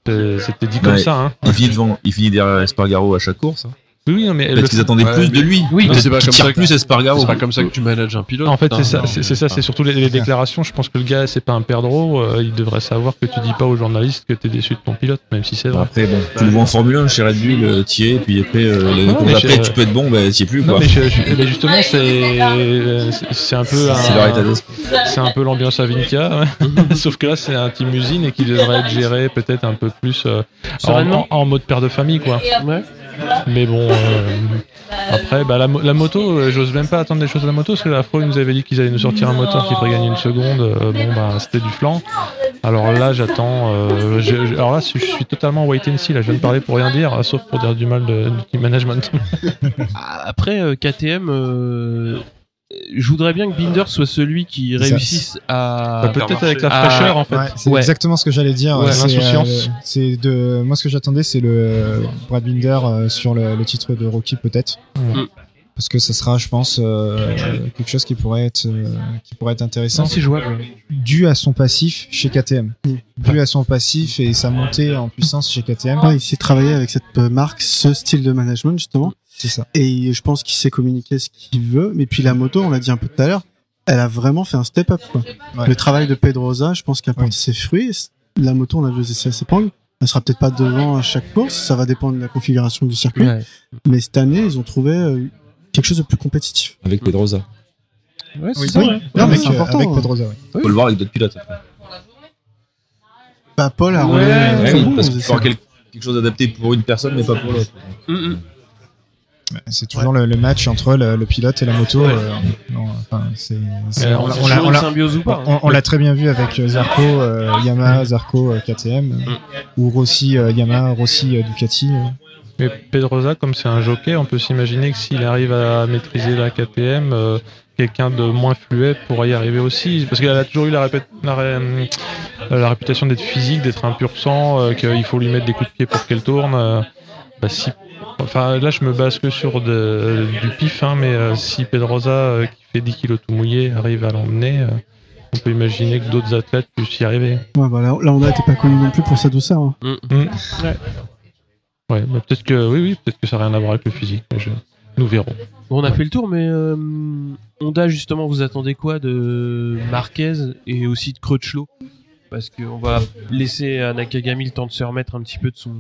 Speaker 5: C'était dit comme
Speaker 7: Ouais.
Speaker 5: ça. Hein.
Speaker 7: il finit devant, il finit derrière Espargaro à chaque course. hein.
Speaker 5: Oui, oui, non, mais le-
Speaker 7: qu'ils attendaient
Speaker 4: Ouais,
Speaker 7: plus de lui.
Speaker 4: Oui, c'est pas comme
Speaker 7: tire
Speaker 4: ça que-
Speaker 7: plus Espargaro.
Speaker 4: C'est pas comme ça que tu manages un pilote.
Speaker 5: En fait, c'est ça,
Speaker 4: Non,
Speaker 5: c'est ça, c'est surtout les, les déclarations. Je pense que le gars, c'est pas un perdreau. euh, il devrait savoir que tu dis pas aux journalistes que t'es déçu de ton pilote, même si c'est vrai.
Speaker 7: Après, bon, tu le vois en Formule 1 chez Red Bull, euh, t'y es, puis après, euh, les
Speaker 5: Non,
Speaker 7: après, tu peux être bon, bah, t'y es plus,
Speaker 5: Non,
Speaker 7: quoi.
Speaker 5: mais, je- je- mais justement, c'est c'est un peu
Speaker 7: C'est
Speaker 5: un,
Speaker 7: d'esprit.
Speaker 5: c'est un peu l'ambiance à Vinca, ouais. (laughs) sauf que là, c'est un team usine et qui devrait être géré peut-être un peu plus euh, en, en- en mode père de famille, quoi.
Speaker 2: Ouais.
Speaker 5: Mais bon, euh, après, bah, la, la moto, euh, j'ose même pas attendre des choses de la moto, parce que la fois, ils nous avaient dit qu'ils allaient nous sortir un moteur qui ferait gagner une seconde. euh, bon, bah, c'était du flanc. Alors là, j'attends. euh, alors là, je suis totalement wait and see. Là, je viens de parler pour rien dire, euh, sauf pour dire du mal de, du team management. (laughs)
Speaker 2: Ah, Après, euh, KTM, euh, je voudrais bien que Binder soit celui qui réussisse à.
Speaker 5: Bah, peut-être avec la fraîcheur, en fait.
Speaker 3: Ouais, c'est
Speaker 2: Ouais.
Speaker 3: exactement ce que j'allais dire.
Speaker 5: Ouais,
Speaker 3: c'est,
Speaker 5: l'insouciance.
Speaker 3: euh, c'est de moi ce que j'attendais, c'est le Brad Binder euh, sur le, le titre de Rocky peut-être,
Speaker 2: Mm.
Speaker 3: parce que ça sera, je pense, euh, quelque chose qui pourrait être euh, qui pourrait être intéressant,
Speaker 2: Non, c'est jouable.
Speaker 3: dû à son passif chez KTM, dû à son passif et sa montée en puissance chez KTM.
Speaker 6: Ouais, il sait travailler avec cette marque, ce style de management justement.
Speaker 3: C'est ça.
Speaker 6: Et je pense qu'il sait communiquer ce qu'il veut. Mais puis la moto, on l'a dit un peu tout à l'heure, elle a vraiment fait un step up. Quoi.
Speaker 3: Ouais.
Speaker 6: Le travail de Pedrosa, je pense qu'il a porté ses fruits. La moto, on a vu aux essais à Sepang. Elle sera peut-être pas devant à chaque course. Ça va dépendre de la configuration du circuit.
Speaker 2: Ouais.
Speaker 6: Mais cette année, ils ont trouvé euh, quelque chose de plus compétitif.
Speaker 7: Avec Pedrosa.
Speaker 2: Ouais, c'est
Speaker 3: Oui,
Speaker 2: ça.
Speaker 6: Non, mais
Speaker 3: avec,
Speaker 6: c'est
Speaker 3: euh,
Speaker 6: important,
Speaker 3: avec
Speaker 6: hein.
Speaker 3: Pedrosa. ouais.
Speaker 7: Faut le voir avec d'autres pilotes. après.
Speaker 6: Bah, Paul a
Speaker 2: Ouais,
Speaker 6: roulé,
Speaker 7: Ouais,
Speaker 6: comme
Speaker 7: oui, parce qu'il faut avoir quelque chose adapté pour une personne, mais pas pour l'autre.
Speaker 2: Mm, mm.
Speaker 3: C'est toujours le, le match entre le, le pilote et la moto. euh, non, enfin, on on l'a-
Speaker 2: hein.
Speaker 3: on- on l'a très bien vu avec euh, Zarco, euh, Yamaha, Zarco, euh, KTM, euh, ou Rossi, euh, Yamaha, Rossi, euh, Ducati. euh.
Speaker 5: Mais Pedrosa, comme c'est un jockey, on peut s'imaginer que s'il arrive à maîtriser la KTM, euh, quelqu'un de moins fluet pourrait y arriver aussi. Parce qu'elle a toujours eu la, répé- la, ré- la réputation d'être physique, d'être un pur sang, euh, qu'il faut lui mettre des coups de pied pour qu'elle tourne. euh, bah, si, enfin, là, je me base que sur de- du pif, hein, mais euh, si Pedrosa, euh, qui fait 10 kilos tout mouillé, arrive à l'emmener, euh, on peut imaginer que d'autres athlètes puissent y arriver.
Speaker 6: Ouais, bah, là, là, on n'était pas connu non plus pour sa douceur. hein.
Speaker 5: Ouais, bah, peut-être que oui, oui, peut-être que ça n'a rien à voir avec le physique. mais je- Nous verrons.
Speaker 2: Bon, on a fait le tour, mais euh, Honda, justement, vous attendez quoi de Marquez et aussi de Crutchlow? Parce qu'on va laisser à Nakagami le temps de se remettre un petit peu de son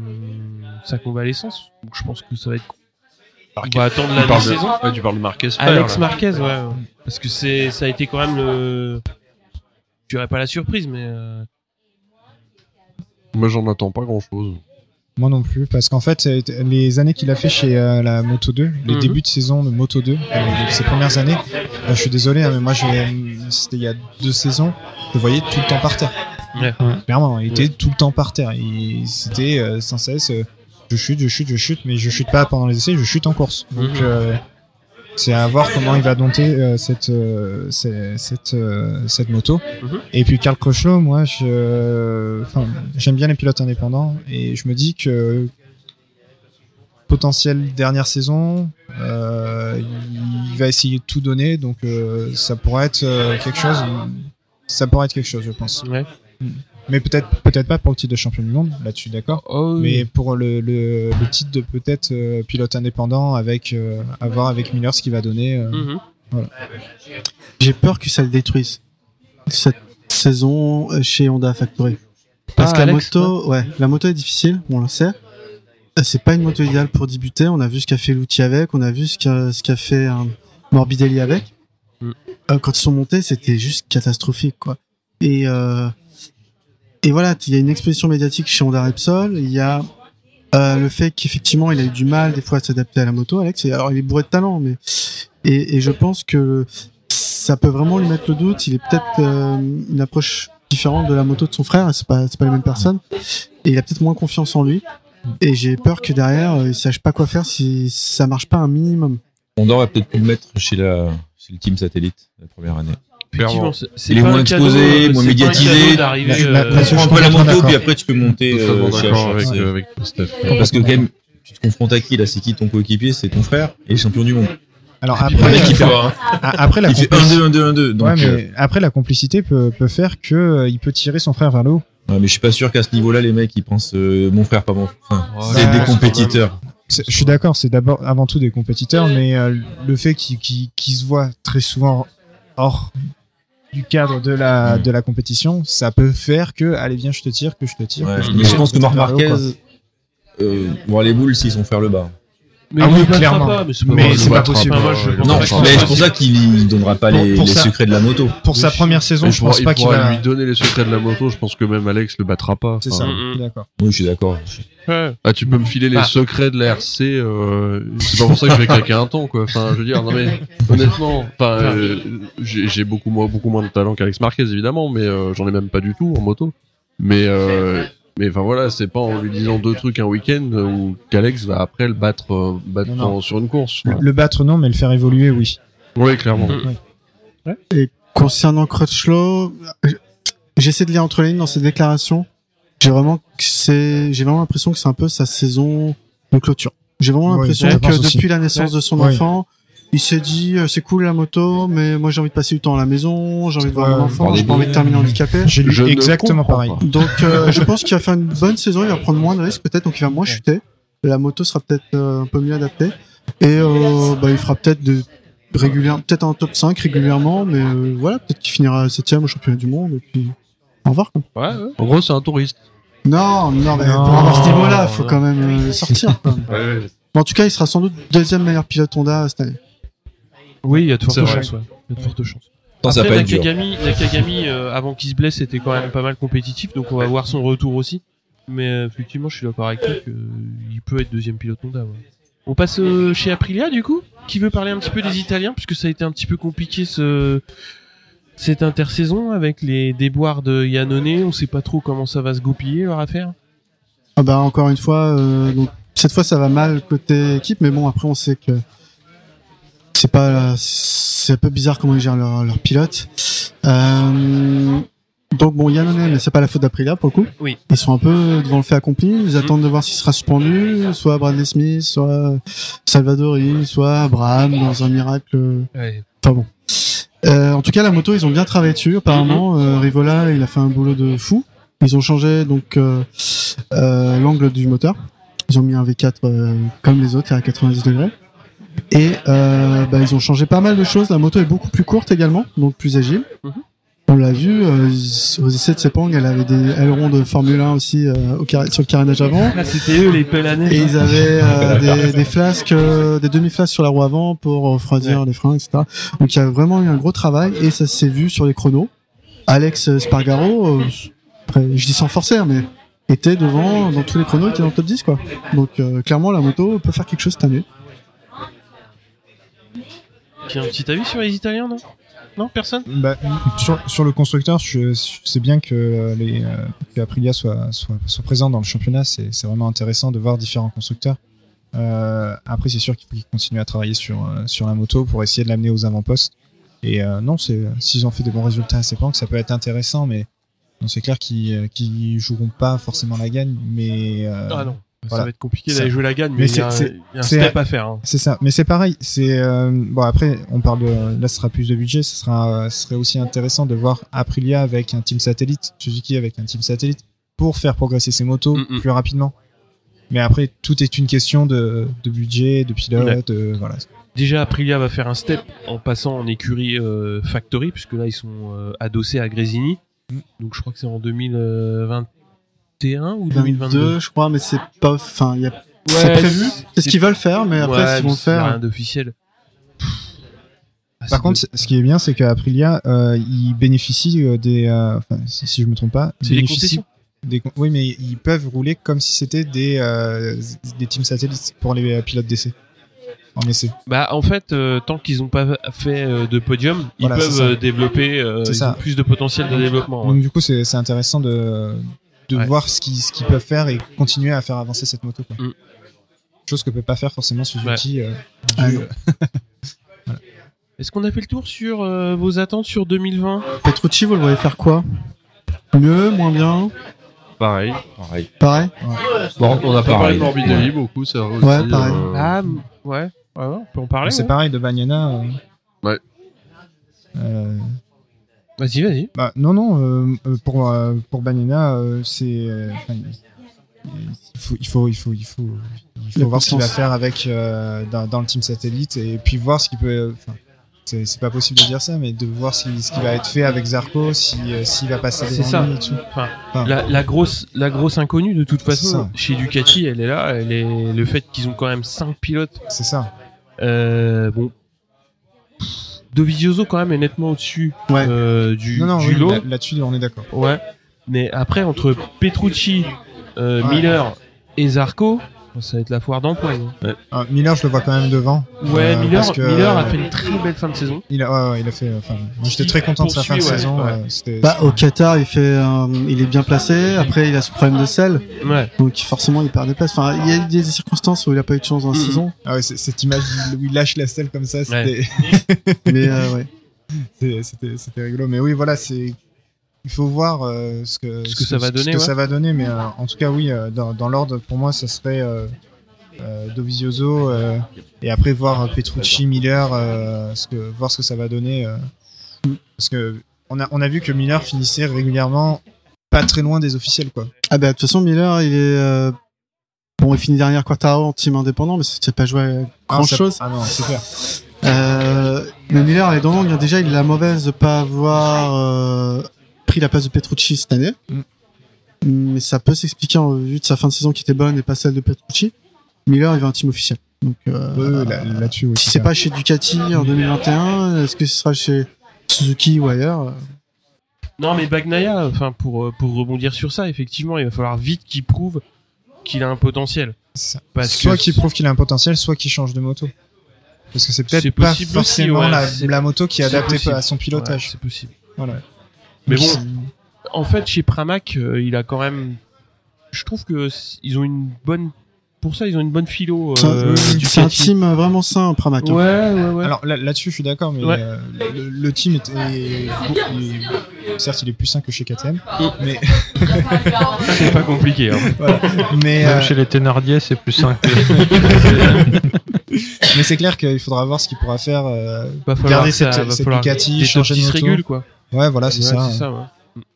Speaker 2: sa convalescence. Donc je pense que ça va être. On va attendre la
Speaker 4: Tu parles de-
Speaker 2: saison.
Speaker 4: ouais, tu parles de Marquez.
Speaker 2: Alex
Speaker 4: là.
Speaker 2: Marquez, ouais. Parce que c'est ça a été quand même le. Je dirais pas la surprise, mais. euh,
Speaker 4: Moi, j'en attends pas grand chose.
Speaker 3: Moi non plus, parce qu'en fait, les années qu'il a fait chez euh, la Moto 2, les
Speaker 2: Mhm.
Speaker 3: débuts de saison de Moto 2, euh, ses premières années, je suis désolé, hein, mais moi, j'ai- c'était il y a deux saisons, je le voyais tout le temps par terre.
Speaker 2: Ouais.
Speaker 3: Clairement, il était tout le temps par terre. C'était euh, sans cesse, euh, je chute, je chute, je chute, mais je chute pas pendant les essais, je chute en course. Donc,
Speaker 2: Mhm.
Speaker 3: euh, c'est à voir comment il va dompter euh, cette, euh, cette, cette, euh, cette moto.
Speaker 2: Mhm.
Speaker 3: Et puis Carl Crutchlow, moi, j'aime bien les pilotes indépendants et je me dis que potentiel dernière saison, euh, il va essayer de tout donner, donc euh, ça pourrait être euh, quelque chose. Ça pourrait être quelque chose, je pense.
Speaker 2: Ouais.
Speaker 3: Mais peut-être, peut-être pas pour le titre de champion du monde. Là-dessus, d'accord.
Speaker 2: Oh,
Speaker 3: Mais pour le, le, le titre de peut-être euh, pilote indépendant, avec euh, à voir avec Miller ce qu'il va donner. euh,
Speaker 2: Mhm.
Speaker 6: J'ai peur que ça le détruise. Cette saison chez Honda Factory. Parce
Speaker 2: Ah,
Speaker 6: que la
Speaker 2: Alex,
Speaker 6: moto, ouais, la moto est difficile, on le sait. Euh, C'est pas une moto idéale pour débuter. On a vu ce qu'a fait l'outil avec, on a vu ce qu'a ce qu'a fait Morbidelli avec.
Speaker 2: Mm.
Speaker 6: Euh, quand ils sont montés, c'était juste catastrophique, quoi. Et euh, et voilà, il y a une exposition médiatique chez Honda Repsol. Il y a euh, le fait qu'effectivement, il a eu du mal des fois à s'adapter à la moto, Alex. Alors, il est bourré de talent, mais et, je pense que ça peut vraiment lui mettre le doute. Il est peut-être euh, une approche différente de la moto de son frère. C'est pas pas les mêmes personnes. Et il a peut-être moins confiance en lui. Et j'ai peur que derrière, euh, il sache pas quoi faire si ça marche pas un minimum.
Speaker 7: On aurait peut-être pu le mettre chez le team satellite la première année.
Speaker 2: Effectivement, c'est-
Speaker 7: Il est moins exposé,
Speaker 2: euh,
Speaker 7: moins médiatisé.
Speaker 2: euh,
Speaker 7: Tu prends un peu la moto, puis après tu peux monter euh,
Speaker 4: avec, euh.
Speaker 7: Parce que quand même, tu te confrontes à qui là? C'est qui ton coéquipier? C'est ton frère et champion du monde.
Speaker 3: Alors après, après la
Speaker 7: il fait
Speaker 3: complici-
Speaker 7: 1-2, 1-2, 1-2. Donc,
Speaker 3: Ouais,
Speaker 7: euh,
Speaker 3: mais après la complicité peut, peut faire que euh, il peut tirer son frère vers le haut.
Speaker 7: ouais, mais je suis pas sûr qu'à ce niveau-là, les mecs ils pensent euh, mon frère, pas mon frère. Enfin, c'est des compétiteurs.
Speaker 3: Je suis d'accord, c'est d'abord avant tout des compétiteurs, mais euh, le fait qu'ils se voient très souvent hors du cadre de la de la compétition, ça peut faire que allez viens je te tire, que je te tire.
Speaker 7: Ouais,
Speaker 3: que je te
Speaker 7: mais
Speaker 3: tire,
Speaker 7: je pense que Marc
Speaker 3: haut,
Speaker 7: Marquez, euh, bon, les boules s'ils sont faire le bas.
Speaker 2: Mais
Speaker 3: Ah oui, clairement.
Speaker 2: pas, mais c'est pas,
Speaker 3: Mais c'est pas possible.
Speaker 2: pas. Moi, je
Speaker 4: Non,
Speaker 7: mais
Speaker 2: ce
Speaker 7: c'est pour ça qu'il donnera pas
Speaker 3: Pour-
Speaker 7: les,
Speaker 3: pour
Speaker 7: les secrets de la moto.
Speaker 3: Pour sa première saison, je pense pas
Speaker 4: il
Speaker 3: qu'il va.
Speaker 4: lui donner les secrets de la moto. Je pense que même Alex le battra pas.
Speaker 3: C'est
Speaker 4: Enfin,
Speaker 3: ça. Je suis D'accord.
Speaker 7: Oui, je suis d'accord.
Speaker 2: Ouais.
Speaker 4: Ah, tu peux me filer les
Speaker 2: Ah.
Speaker 4: secrets de la RC. Euh, c'est pas pour ça que je vais craquer un temps, quoi. Enfin, je veux dire, non mais honnêtement, enfin, euh, j'ai j'ai beaucoup moins, beaucoup moins de talent qu'Alex Marquez évidemment, mais euh, j'en ai même pas du tout en moto. Mais euh, mais enfin voilà, c'est pas en lui disant deux trucs un week-end où qu'Alex va après le battre, euh, battre
Speaker 3: Non, non.
Speaker 4: en- sur une course.
Speaker 3: Le, le battre non, mais le faire évoluer, oui.
Speaker 4: Oui, clairement.
Speaker 2: Mm.
Speaker 6: Concernant Crutchlow, euh, j'essaie de lire entre les lignes dans ses déclarations. J'ai vraiment, que c'est, j'ai vraiment l'impression que c'est un peu sa saison de clôture. J'ai vraiment
Speaker 3: Ouais,
Speaker 6: l'impression
Speaker 3: je
Speaker 6: que
Speaker 3: pense aussi.
Speaker 6: depuis la naissance de son
Speaker 3: Ouais.
Speaker 6: enfant, il s'est dit euh, c'est cool la moto, mais moi j'ai envie de passer du temps à la maison, j'ai envie de voir mon enfant, j'ai pas envie de terminer handicapé.
Speaker 3: J'ai lu
Speaker 4: Je
Speaker 3: exactement pareil.
Speaker 4: pas.
Speaker 6: Donc euh, je pense qu'il va faire une bonne saison, il va prendre moins de risques peut-être, donc il va moins chuter. La moto sera peut-être euh, un peu mieux adaptée. Et euh, bah, il fera peut-être de régulière, peut-être un top 5 régulièrement, mais euh, voilà, peut-être qu'il finira septième au championnat du monde et puis au revoir. quoi.
Speaker 2: Ouais, ouais.
Speaker 4: En gros, c'est un touriste.
Speaker 6: Non, non, mais
Speaker 3: Non.
Speaker 6: pour avoir ce niveau-là, faut quand même euh, sortir. en tout cas, il sera sans doute deuxième meilleur pilote Honda cette année.
Speaker 2: Oui, il y a de fortes chances. Ouais. Il y a de fortes chances.
Speaker 7: Ça
Speaker 2: Après. Nakagami, Nakagami euh, avant qu'il se blesse, était quand même pas mal compétitif, donc on va voir son retour aussi. Mais euh, effectivement, je suis d'accord avec toi qu'il peut être deuxième pilote Honda. ouais. On passe euh, chez Aprilia du coup. Qui veut parler un petit peu des Italiens, puisque ça a été un petit peu compliqué ce cette intersaison avec les déboires de Yannone. On sait pas trop comment ça va se goupiller leur affaire.
Speaker 6: Ah bah encore une fois, euh, donc cette fois ça va mal côté équipe, mais bon après on sait que c'est pas, c'est un peu bizarre comment ils gèrent leur, leur pilote. Euh, donc bon, Yannone, mais c'est pas la faute d'Aprilia pour le coup.
Speaker 2: Oui.
Speaker 6: Ils sont un peu devant le fait accompli. Ils attendent de voir s'il sera suspendu, soit Bradley Smith, soit Salvadori, soit Abraham dans un miracle.
Speaker 2: Ouais.
Speaker 6: Enfin bon. Euh, en tout cas, la moto, ils ont bien travaillé dessus. Apparemment, euh, Rivola, il a fait un boulot de fou. Ils ont changé donc euh, euh, l'angle du moteur. Ils ont mis un V4 euh, comme les autres, à 90 degrés. Et euh, bah, ils ont changé pas mal de choses. La moto est beaucoup plus courte également, donc plus agile.
Speaker 2: Mhm.
Speaker 6: On l'a vu euh, aux essais de Sepang, elle avait des ailerons de Formule 1 aussi euh, au sur le carénage avant.
Speaker 2: Ah, c'était eux les neige.
Speaker 6: Et ils avaient euh, (laughs) des, des flasques, euh, des demi-flasques sur la roue avant pour refroidir les freins, etc. Donc il y a vraiment eu un gros travail et ça s'est vu sur les chronos. Alex Spargaro, euh, après, je dis sans forcer, mais était devant dans tous les chronos, était dans le top 10 quoi. Donc euh, clairement la moto peut faire quelque chose cette année.
Speaker 2: Qui a un petit avis sur les Italiens, non? Non, personne?
Speaker 3: Bah, sur, sur le constructeur, je, sais bien que euh, les euh, que Aprilia soit, soit, soit présent dans le championnat. C'est c'est vraiment intéressant de voir différents constructeurs. Euh, après, c'est sûr qu'il faut qu'ils continuent à travailler sur sur la moto pour essayer de l'amener aux avant-postes. Et euh, non, c'est s'ils ont fait des bons résultats à Sepang, ça peut être intéressant, mais non, c'est clair qu'ils qu'ils joueront pas forcément la gagne, mais euh,
Speaker 2: Ah non. Ça
Speaker 3: voilà.
Speaker 2: va être compliqué
Speaker 3: Ça-
Speaker 2: d'aller jouer la gagne, mais,
Speaker 3: mais
Speaker 2: il y a, un- step à faire. hein.
Speaker 3: C'est ça, mais c'est pareil. C'est euh, bon après, on parle de là, ce sera plus de budget. Ce sera, ce serait aussi intéressant de voir Aprilia avec un team satellite, Suzuki avec un team satellite, pour faire progresser ses motos
Speaker 2: Mm, mm.
Speaker 3: plus rapidement. Mais après, tout est une question de, de budget, de pilote,
Speaker 2: Ouais.
Speaker 3: de voilà.
Speaker 2: Déjà, Aprilia va faire un step en passant en écurie euh, Factory, puisque là, ils sont euh, adossés à Grésini.
Speaker 3: Mm.
Speaker 2: Donc, je crois que c'est en 2021 ou 2022.
Speaker 6: 22, je crois, mais c'est pas, enfin, il y a,
Speaker 2: Ouais,
Speaker 6: c'est prévu. C'est ce qu'ils veulent faire, mais après,
Speaker 2: Ouais,
Speaker 6: ce qu'ils vont faire.
Speaker 2: rien d'officiel. Ah,
Speaker 3: Par contre, ce qui est bien, c'est qu'Aprilia, euh, ils bénéficient euh, des, euh, enfin, si, si je me trompe pas, ils
Speaker 2: C'est les
Speaker 3: bénéficient
Speaker 2: concessions.
Speaker 3: des oui, mais ils peuvent rouler comme si c'était des euh, des teams satellites pour les euh, pilotes d'essai en essai.
Speaker 2: Bah en fait, euh, tant qu'ils n'ont pas fait euh, de podium, ils
Speaker 3: Voilà,
Speaker 2: peuvent euh, développer, euh, ils ont plus de potentiel de développement. ouais.
Speaker 3: Donc du coup, c'est c'est intéressant de, de
Speaker 2: Ouais.
Speaker 3: voir ce qu'ils ce qu'ils peuvent faire et continuer à faire avancer cette moto. Quoi.
Speaker 2: Mm.
Speaker 3: Chose que peut pas faire forcément Suzuki. euh,
Speaker 6: Ah,
Speaker 3: dû-
Speaker 6: non. (laughs)
Speaker 2: Est-ce qu'on a fait le tour sur euh, vos attentes sur 2020
Speaker 6: Petrucci, vous le voyez faire quoi? Mieux, moins bien,
Speaker 4: Pareil.
Speaker 7: Pareil.
Speaker 6: pareil?
Speaker 4: Bon, on a pas parlé
Speaker 7: Pareil.
Speaker 4: de Morbidelli beaucoup, ça aussi.
Speaker 6: Ouais, pareil.
Speaker 4: euh,
Speaker 2: Ah, ouais. Ouais, ouais, on peut en parler.
Speaker 3: c'est
Speaker 2: ouais.
Speaker 3: pareil de Bagnana. euh,
Speaker 4: Ouais.
Speaker 3: euh,
Speaker 2: Vas-y, vas-y.
Speaker 3: bah, non, non. euh, euh, pour euh, pour Bagnana, euh, c'est il, faut il faut il faut il faut il faut voir ce qu'il va faire avec dans, dans le team satellite et puis voir ce qu'il peut. C'est pas possible de dire ça, mais de voir ce qui, ce qui va être fait avec Zarco, si s'il va passer
Speaker 2: C'est
Speaker 3: devant
Speaker 2: ça.
Speaker 3: et tout.
Speaker 2: Enfin,
Speaker 3: Enfin,
Speaker 2: La, la grosse, la grosse inconnue de toute façon
Speaker 3: ça.
Speaker 2: chez Ducati, elle est là. Elle est le fait qu'ils ont quand même 5 pilotes.
Speaker 3: c'est ça.
Speaker 2: Euh, bon, Dovizioso quand même est nettement au-dessus
Speaker 6: Ouais.
Speaker 2: euh, du,
Speaker 3: Non, non,
Speaker 2: du
Speaker 3: oui,
Speaker 2: lot.
Speaker 3: là- là-dessus, on est d'accord.
Speaker 2: Ouais. Mais après entre Petrucci, euh,
Speaker 3: Ouais.
Speaker 2: Miller et Zarco, ça va être la foire d'empoigne.
Speaker 3: Ah, Miller, je le vois quand même devant.
Speaker 2: Ouais,
Speaker 3: Euh,
Speaker 2: Miller,
Speaker 3: parce que-
Speaker 2: Miller a fait une très belle fin de saison.
Speaker 3: Il a, ouais, ouais, il a fait. Enfin, moi, j'étais très content de sa fin de saison.
Speaker 2: ouais.
Speaker 3: euh,
Speaker 6: Bah, au Qatar, il fait, un- il est bien placé. Après, il a ce problème de sel,
Speaker 2: Ouais.
Speaker 6: donc forcément, il perd des places. Enfin, il y a des circonstances où il a pas eu de chance dans la
Speaker 2: Mhm.
Speaker 6: saison,
Speaker 3: Ah cette image où il lâche la selle comme ça, c'était (laughs) (laughs)
Speaker 6: mais euh, ouais.
Speaker 3: c'était rigolo. Mais oui, voilà, c'est. Il faut voir euh, ce que
Speaker 2: Ce que ça va donner,
Speaker 3: Ce que
Speaker 2: ouais.
Speaker 3: ça va donner, mais euh, en tout cas, oui, euh, dans, dans l'ordre, pour moi, ça serait euh, euh, Dovizioso euh, et après voir Petrucci, Miller, euh, ce que voir ce que ça va donner. euh, parce que on a on a vu que Miller finissait régulièrement pas très loin des officiels, quoi.
Speaker 6: Ah bah de toute façon Miller il est euh, bon il finit derrière Quartaro en team indépendant mais c'est pas joué à
Speaker 3: Ah,
Speaker 6: grand
Speaker 3: ça-
Speaker 6: chose.
Speaker 3: Ah non, c'est clair.
Speaker 6: Euh, mais Miller elle est dans l'angle déjà il est la mauvaise de pas avoir euh, pris la place de Petrucci cette année.
Speaker 3: Mm.
Speaker 6: Mais ça peut s'expliquer en vue de sa fin de saison qui était bonne et pas celle de Petrucci. Miller il va un team officiel. Donc euh,
Speaker 3: là- là-dessus, oui,
Speaker 6: si
Speaker 3: c'est
Speaker 6: pas chez Ducati en 2021, est-ce que ce sera chez Suzuki ou ailleurs
Speaker 2: Non, mais Bagnaia, enfin pour euh, pour rebondir sur ça, effectivement, il va falloir vite qu'il prouve qu'il a un potentiel. Parce
Speaker 3: soit qu'il prouve qu'il a un potentiel, soit qu'il change de moto. Parce que c'est peut-être pas
Speaker 2: possible
Speaker 3: forcément
Speaker 2: aussi, ouais,
Speaker 3: la, moto qui est adaptée
Speaker 2: possible.
Speaker 3: à son
Speaker 2: Ouais,
Speaker 3: pilotage.
Speaker 2: c'est possible.
Speaker 3: Voilà.
Speaker 2: Mais bon, en fait, chez Pramac, euh, il a quand même. Je trouve que ils ont une bonne. Pour ça, ils ont une bonne philo.
Speaker 6: C'est un-
Speaker 2: euh,
Speaker 6: C'est un team vraiment sain Pramac. hein.
Speaker 2: Ouais, ouais, ouais.
Speaker 3: Alors là- là-dessus, je suis d'accord, mais
Speaker 2: Ouais.
Speaker 3: euh, le, le team est- certes, il est plus sain que chez KTM, mais, (laughs)
Speaker 2: c'est pas compliqué. Hein.
Speaker 3: voilà. mais,
Speaker 5: Même
Speaker 3: euh,
Speaker 5: chez les Thénardier, c'est plus simple. (laughs)
Speaker 3: mais c'est clair qu'il faudra voir ce qu'il pourra faire. euh,
Speaker 2: Va falloir
Speaker 3: garder
Speaker 2: que
Speaker 3: cette, cette Ducati, changer de
Speaker 2: 10
Speaker 3: moto.
Speaker 2: régules, quoi.
Speaker 3: Ouais, voilà, c'est
Speaker 2: Ouais,
Speaker 3: ça.
Speaker 2: C'est ça, ouais.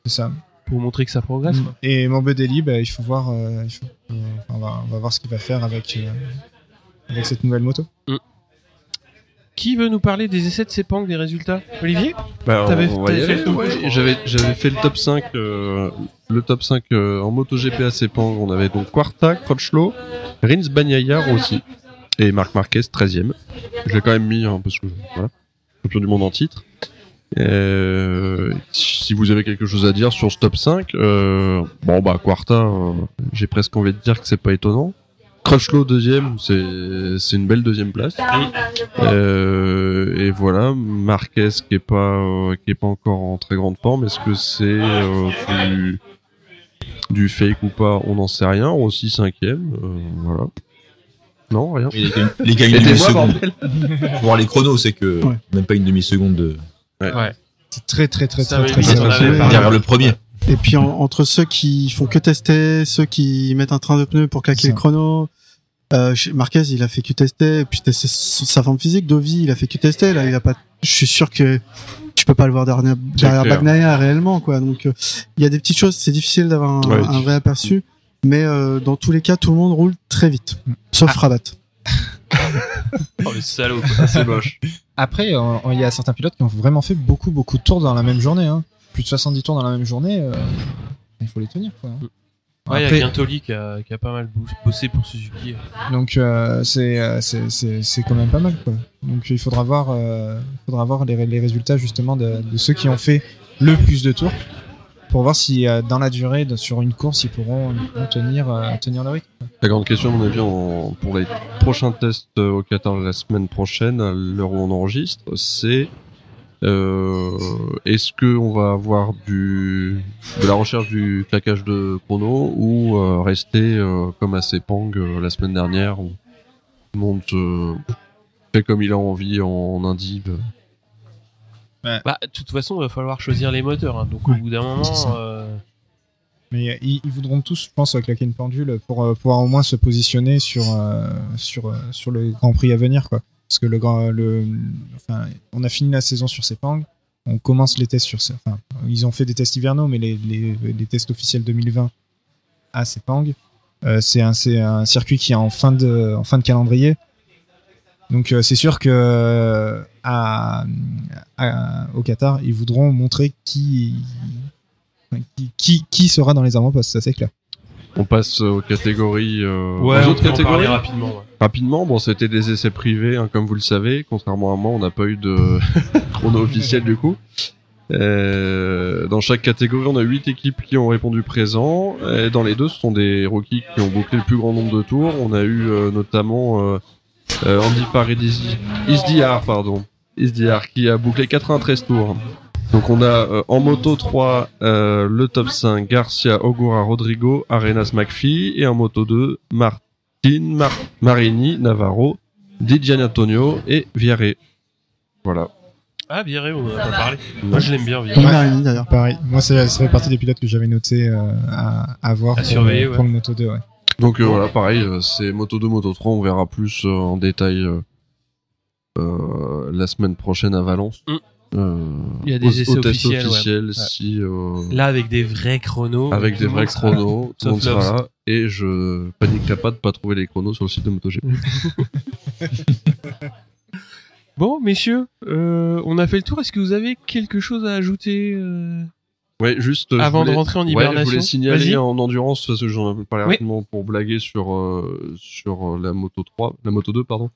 Speaker 3: c'est ça.
Speaker 2: Pour montrer que ça progresse. quoi.
Speaker 3: Et Morbedelli, bah, il faut voir. euh, il faut- euh, on, va, on va voir ce qu'il va faire avec, euh, avec cette nouvelle moto.
Speaker 2: Qui veut nous parler des essais de Sepang, des résultats? Olivier?
Speaker 4: Bah, Ouais, J'avais, j'avais fait le top 5, euh, le top 5 euh, en MotoGP à Sepang. On avait donc Quarta, Crutchlow, Rins Bagnaia aussi. Et Marc Marquez, 13ème. Je l'ai quand même mis, hein, parce que, voilà, champion du monde en titre. Euh, si vous avez quelque chose à dire sur ce top 5, euh, bon bah Quarta, euh, j'ai presque envie de dire que c'est pas étonnant. Crutchlow deuxième, c'est c'est une belle deuxième place. Euh, et voilà, Marquez qui est pas euh, qui est pas encore en très grande forme. Est-ce que c'est euh, du du fake ou pas? On n'en sait rien. Aussi cinquième, euh, voilà. Non, rien. Aidez-moi,
Speaker 7: demi-seconde.
Speaker 4: bordel.
Speaker 7: Pour voir les chronos, c'est que
Speaker 6: Ouais.
Speaker 7: même pas une demi-seconde de...
Speaker 2: Ouais.
Speaker 3: C'est très, très, très,
Speaker 2: Ça
Speaker 3: très, très,
Speaker 6: Ouais.
Speaker 2: parlé.
Speaker 7: derrière le premier.
Speaker 6: Et puis en- entre ceux qui font que tester, ceux qui mettent un train de pneus pour claquer le chrono, euh, chez- Marquez il a fait que tester, et puis tester sa forme physique. Dovi il a fait que tester. Là il a pas. Je suis sûr que tu peux pas le voir derrière, derrière. Bagnaia réellement quoi. Donc euh, il y a des petites choses. C'est difficile d'avoir un,
Speaker 4: Ouais.
Speaker 6: un vrai aperçu, mais euh, dans tous les cas tout le monde roule très vite, sauf
Speaker 3: Ah.
Speaker 6: Rabat. (laughs)
Speaker 2: Oh, le salaud.
Speaker 4: C'est moche.
Speaker 3: Après, euh, il y a certains pilotes qui ont vraiment fait beaucoup, beaucoup de tours dans la même journée. Hein. Plus de 70 tours dans la même journée. euh, il faut les tenir. Quoi.
Speaker 2: Ouais, il y a
Speaker 3: Après-
Speaker 2: qui a, qui a pas mal bossé pour Suzuki.
Speaker 3: Donc euh, c'est c'est c'est c'est quand même pas mal quoi. Donc il faudra voir euh, faudra voir les, les résultats justement de, de ceux qui ont fait le plus de tours pour voir si euh, dans la durée sur une course ils pourront, tenir euh, tenir le rythme.
Speaker 4: La grande question, à mon avis, en- pour les prochains tests euh, au Qatar la semaine prochaine, à l'heure où on enregistre, c'est est-ce que on va avoir du de la recherche du claquage de chrono ou rester comme à Sepang la semaine dernière où tout le monde fait comme il a envie en Indy.
Speaker 2: Bah, de toute façon, il va falloir choisir les moteurs. hein. Donc, au bout d'un moment, euh,
Speaker 3: Mais euh, ils, ils voudront tous, je pense, claquer une pendule pour euh, pouvoir au moins se positionner sur sur sur le Grand Prix à venir quoi. Parce que le grand le enfin on a fini la saison sur Sepang, on commence les tests sur enfin ils ont fait des tests hivernaux mais les les, les tests officiels 2020 à Sepang c'est un, un circuit qui est en fin de, en fin de calendrier. Donc euh, c'est sûr que euh, à, à- au Qatar, ils voudront montrer qui, qui, sera dans les avant-postes, ça c'est clair.
Speaker 4: On passe aux catégories. Euh,
Speaker 2: Ouais,
Speaker 4: aux
Speaker 2: on
Speaker 4: autres catégories.
Speaker 2: parler rapidement. ouais.
Speaker 4: Rapidement, bon, c'était des essais privés, hein, comme vous le savez. Contrairement à moi, on n'a pas eu de (laughs) chrono officiel du coup. Euh, dans chaque catégorie, on a huit équipes qui ont répondu présent. Et dans les deux, ce sont des rookies qui ont bouclé le plus grand nombre de tours. On a eu euh, notamment euh, Andy Paredisi, Isdiar, pardon, Isdiar, qui a bouclé 93 tours. Donc on a euh, en moto 3 euh, le top 5 Garcia, Ogura, Rodrigo, Arenas McPhee et en moto 2 Martin, Mar- Marini, Navarro, Di Gianantonio et Viare. Voilà.
Speaker 2: Ah, Viré, on en a pas parlé. Moi, je l'aime bien,
Speaker 6: Comme
Speaker 2: Viré.
Speaker 6: Marini d'ailleurs.
Speaker 3: Pareil, moi ça, ça fait partie des pilotes que j'avais noté euh, à, à voir
Speaker 2: À
Speaker 3: pour,
Speaker 2: surveiller,
Speaker 3: le-
Speaker 2: ouais.
Speaker 3: pour le Moto 2. Ouais.
Speaker 4: Donc euh, voilà, pareil, euh, c'est Moto 2, Moto 3, on verra plus euh, en détail la semaine prochaine à Valence.
Speaker 2: Mm.
Speaker 4: Euh,
Speaker 2: Il y a des
Speaker 4: au-
Speaker 2: essais
Speaker 4: au test
Speaker 2: officiels, ouais.
Speaker 4: si euh,
Speaker 2: Là, avec des vrais chronos.
Speaker 4: avec des vrais chronos, tout le monde sera là et je paniquerai pas de pas trouver les chronos sur le site de MotoGP. (laughs)
Speaker 2: Bon, messieurs, euh, on a fait le tour. Est-ce que vous avez quelque chose à ajouter euh,
Speaker 4: Ouais, juste euh,
Speaker 2: Avant de rentrer en
Speaker 4: Ouais, je
Speaker 2: hibernation
Speaker 4: voulais signaler en endurance parce que j'en avais parlé
Speaker 2: Oui.
Speaker 4: rapidement pour blaguer sur euh, sur euh, la moto 3, la moto 2 pardon.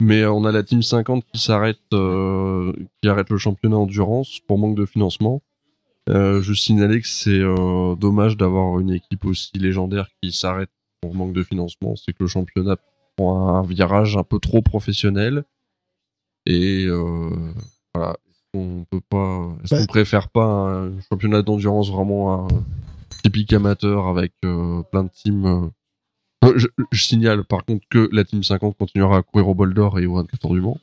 Speaker 4: Mais on a la team 50 qui s'arrête euh, qui arrête le championnat endurance pour manque de financement. Euh, je signaler que c'est dommage d'avoir une équipe aussi légendaire qui s'arrête pour manque de financement, c'est que le championnat prend un virage un peu trop professionnel et voilà, on peut pas est-ce
Speaker 6: Bah-
Speaker 4: qu'on préfère pas un championnat d'endurance vraiment un typique amateur avec euh, plein de teams euh, je, je signale par contre que la team 50 continuera à courir au bol d'or et au 24 heures du Mans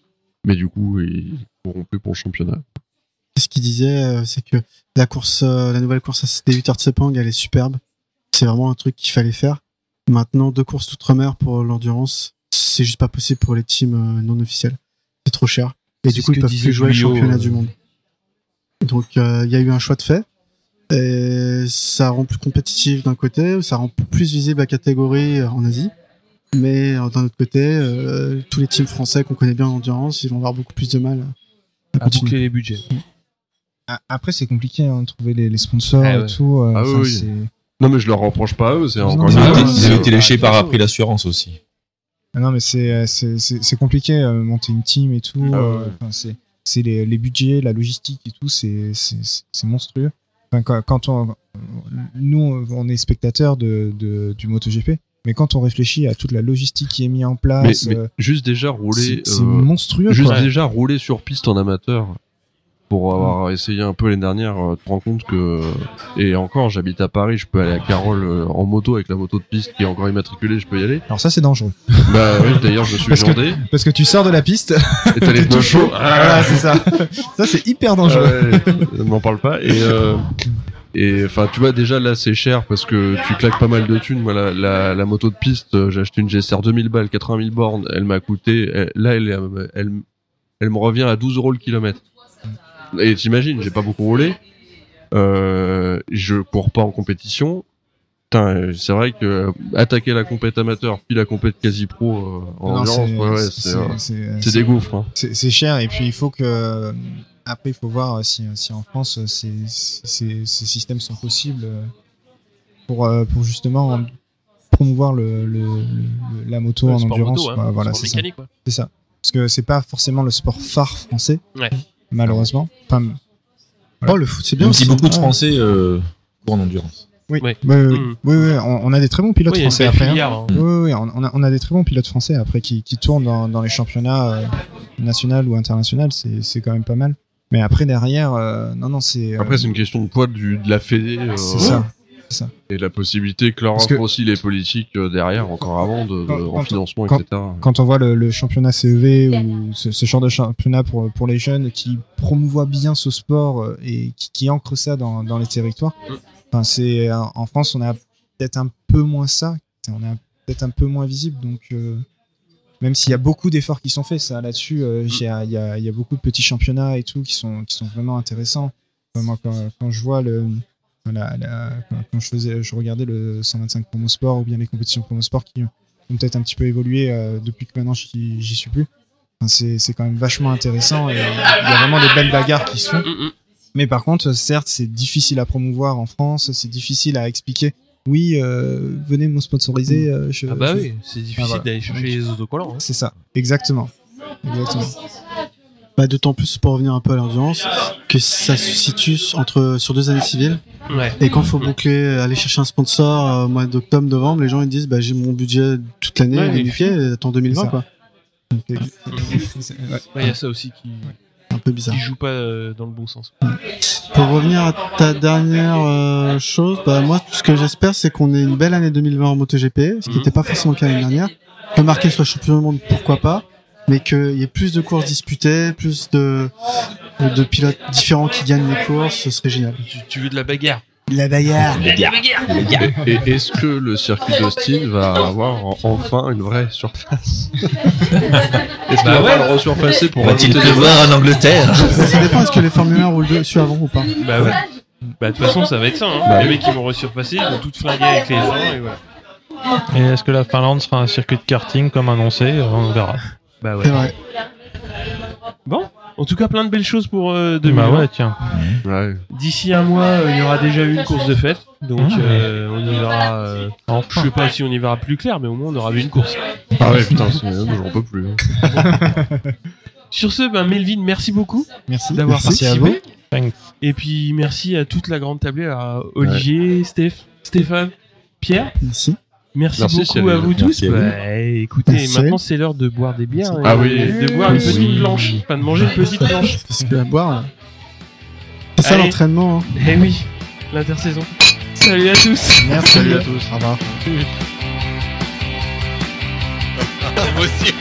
Speaker 4: mais du coup ils courront plus pour le championnat
Speaker 6: Ce qu'il disait, euh, c'est que la course, la nouvelle course à des 8 heures de Sepang, elle est superbe. C'est vraiment un truc qu'il fallait faire. Maintenant, deux courses d'outre-mer pour l'endurance, c'est juste pas possible pour les teams non officiels. C'est trop cher. Et du coup, ils peuvent plus jouer
Speaker 2: Guyot,
Speaker 6: championnat
Speaker 2: euh.
Speaker 6: du monde. Donc, euh, il y a eu un choix de fait. Et ça rend plus compétitif d'un côté, ça rend plus visible la catégorie euh, en Asie. Mais euh, d'un autre côté, euh, tous les teams français qu'on connaît bien en endurance, ils vont avoir beaucoup plus de mal à
Speaker 2: à boucler les budgets
Speaker 3: A- Après, c'est compliqué hein, de trouver les, les sponsors
Speaker 2: Ah
Speaker 3: et
Speaker 2: ouais.
Speaker 3: tout. euh,
Speaker 4: Ah oui, non mais je leur reproche pas à eux c'est encore une fois,
Speaker 7: ils ont été léchés par après l'assurance aussi.
Speaker 3: Ah non, mais c'est euh, c'est- c'est c'est compliqué euh, monter une team et tout.
Speaker 4: Ah
Speaker 3: euh,
Speaker 4: ouais.
Speaker 3: enfin, c'est c'est les, les budgets, la logistique et tout, c'est c'est c'est- c'est monstrueux. Enfin, quand, quand on nous on est spectateurs de, de du MotoGP, mais quand on réfléchit à toute la logistique qui est mise en place,
Speaker 4: mais
Speaker 3: euh,
Speaker 4: juste déjà rouler
Speaker 3: c'est c'est
Speaker 4: euh,
Speaker 3: monstrueux.
Speaker 4: Juste
Speaker 3: quoi.
Speaker 4: déjà rouler sur piste en amateur pour avoir essayé un peu l'année dernière, euh, tu te rends compte que et encore j'habite à Paris, je peux aller à Carole euh, en moto avec la moto de piste qui est encore immatriculée, je peux y aller.
Speaker 3: Alors ça c'est dangereux (laughs)
Speaker 4: Bah oui, d'ailleurs je suis
Speaker 3: Parce que- parce que tu sors de la piste,
Speaker 4: et t'as les (laughs) pneus chauds.
Speaker 3: voilà, c'est ça. (laughs) ça c'est hyper dangereux.
Speaker 4: Ah ouais, ne m'en parle pas et euh, et enfin tu vois déjà là c'est cher parce que tu claques pas mal de thunes. Moi la, la, la moto de piste, euh, j'ai acheté une GSR 2000 balles, 80 000 bornes, elle m'a coûté elle- là elle, elle elle me revient à 12 euros le kilomètre. Et t'imagines, j'ai pas beaucoup roulé. Euh, je cours pas en compétition. C'est vrai que euh, attaquer la compète amateur puis la compète quasi pro euh, en
Speaker 3: c'est-
Speaker 4: ouais,
Speaker 3: c'est
Speaker 4: euh,
Speaker 3: c'est-
Speaker 4: des gouffres. hein.
Speaker 3: c'est cher et puis il faut que après il faut voir si, si en France ces, ces, ces systèmes sont possibles pour, pour justement promouvoir le, le, le- la moto
Speaker 2: Ouais,
Speaker 3: en endurance
Speaker 2: moto, hein,
Speaker 3: Voilà, voilà, c'est ça, c'est ça parce que c'est pas forcément le sport phare français
Speaker 2: Ouais.
Speaker 3: Malheureusement enfin, Voilà.
Speaker 6: Oh, le foot, c'est bien.
Speaker 7: Même si
Speaker 6: aussi.
Speaker 7: beaucoup de
Speaker 3: Ouais.
Speaker 7: Français euh, courent en endurance.
Speaker 3: oui, oui,
Speaker 2: Mm.
Speaker 3: oui, oui, on, on a des très bons pilotes français après hein.
Speaker 2: filière, hein.
Speaker 3: Oui, oui, oui, on a, on a des très bons pilotes français après qui, qui tournent dans, dans les championnats euh, nationaux ou internationaux, c'est c'est quand même pas mal. Mais après derrière, euh, non non c'est. euh,
Speaker 4: Après c'est une question de poids du, de la fédé. euh,
Speaker 3: c'est ça.
Speaker 4: Et la possibilité que leur
Speaker 3: que-
Speaker 4: aussi les politiques euh, derrière, encore avant, de, en financement,
Speaker 3: quand-
Speaker 4: etc.
Speaker 3: Quand on voit le, le championnat CEV ou ce, ce genre de championnat pour, pour les jeunes qui promouvoit bien ce sport euh, et qui, qui ancre ça dans, dans les territoires, enfin c'est euh, en France on a peut-être un peu moins ça, on est peut-être un peu moins visible donc. euh, même s'il y a beaucoup d'efforts qui sont faits, ça là-dessus, euh, il y, a, il y a beaucoup de petits championnats et tout qui sont, qui sont vraiment intéressants. Moi, quand, quand je vois le, la- la- quand, quand je faisais, je regardais le 125 promo sport ou bien les compétitions promo sport qui ont peut-être un petit peu évolué euh, depuis que maintenant j'y suis plus. Enfin, c'est quand même vachement intéressant et il y a vraiment des belles bagarres qui se font.
Speaker 2: Mm, mm.
Speaker 3: Mais par contre, certes, c'est difficile à promouvoir en France, c'est difficile à expliquer. Oui, euh, venez me sponsoriser. euh, je-
Speaker 2: Ah bah
Speaker 3: je-
Speaker 2: oui, c'est difficile
Speaker 3: voilà.
Speaker 2: d'aller chercher les autocollants. hein.
Speaker 3: C'est ça, exactement. Exactement.
Speaker 6: Bah, D'autant plus pour revenir un peu à l'audience que ça se situe entre sur deux années civiles
Speaker 2: Ouais.
Speaker 6: et quand faut boucler, aller chercher un sponsor euh, au mois d'octobre, novembre, les gens ils disent bah j'ai mon budget toute l'année,
Speaker 2: Ouais,
Speaker 6: il est
Speaker 2: et
Speaker 6: niqué, attends 2020
Speaker 3: ça.
Speaker 6: quoi.
Speaker 3: Ouais.
Speaker 2: Il y a ça aussi qui,
Speaker 6: Un peu bizarre.
Speaker 2: qui joue pas euh, dans le bon sens.
Speaker 6: Pour revenir à ta dernière euh, chose, bah moi ce que j'espère c'est qu'on ait une belle année 2020 en MotoGP, ce qui
Speaker 2: Mhm.
Speaker 6: n'était pas forcément le cas l'année dernière. Que Marquez soit champion du monde, pourquoi pas, mais qu'il y ait plus de courses disputées, plus de de pilotes différents qui gagnent les courses, ce serait génial.
Speaker 2: Tu, tu veux de la bagarre?
Speaker 6: La bagarre.
Speaker 4: Et, et est-ce que le circuit d'Austin va avoir en- enfin une vraie surface? Est-ce qu'il
Speaker 2: Bah
Speaker 4: va
Speaker 2: ouais.
Speaker 4: pas le resurfacer pour
Speaker 7: Va-t-il pleuvoir en Angleterre?
Speaker 6: Ça dépend est-ce que les Formule 1 roulent dessus avant ou pas?
Speaker 2: Bah ouais. Bah de toute façon ça va être ça. Hein.
Speaker 4: Bah
Speaker 2: les mecs qui vont resurpasser, ils vont tout flinguer avec les gens et voilà.
Speaker 5: Et est-ce que la Finlande sera un circuit de karting comme annoncé? On verra.
Speaker 2: Bah ouais.
Speaker 6: C'est vrai.
Speaker 2: Bon, en tout cas plein de belles choses pour euh, 2020.
Speaker 5: Bah ouais, tiens.
Speaker 4: Ouais.
Speaker 2: D'ici un mois, euh, il y aura déjà eu une course de fête, donc
Speaker 5: Mmh.
Speaker 2: euh, on y verra. euh, je
Speaker 5: Enfin.
Speaker 2: sais pas si on y verra plus clair, mais au moins on aura vu une course.
Speaker 4: Ah ouais, putain, c'est- j'en peux plus. hein. (laughs)
Speaker 2: Sur ce, ben Melvin, merci beaucoup
Speaker 3: Merci
Speaker 2: d'avoir
Speaker 3: Merci à
Speaker 2: participé.
Speaker 5: Thanks.
Speaker 2: Et puis merci à toute la grande tablée, à Olivier, Steph, Stéphane, Pierre.
Speaker 6: Merci.
Speaker 2: Merci,
Speaker 4: Merci,
Speaker 2: beaucoup
Speaker 4: Cyril.
Speaker 2: à vous tous.
Speaker 7: Merci à vous.
Speaker 2: Bah, écoutez,
Speaker 6: Merci.
Speaker 2: maintenant c'est l'heure de boire des bières.
Speaker 4: Ah oui.
Speaker 2: De boire une
Speaker 6: Oui.
Speaker 2: petite blanche. Enfin, de manger une petite blanche.
Speaker 6: Parce que à boire. C'est ça l'entraînement. hein.
Speaker 2: Eh oui, l'intersaison. Salut à tous.
Speaker 3: Merci
Speaker 4: Salut à tous.
Speaker 3: Au revoir. (laughs)
Speaker 7: Moi aussi.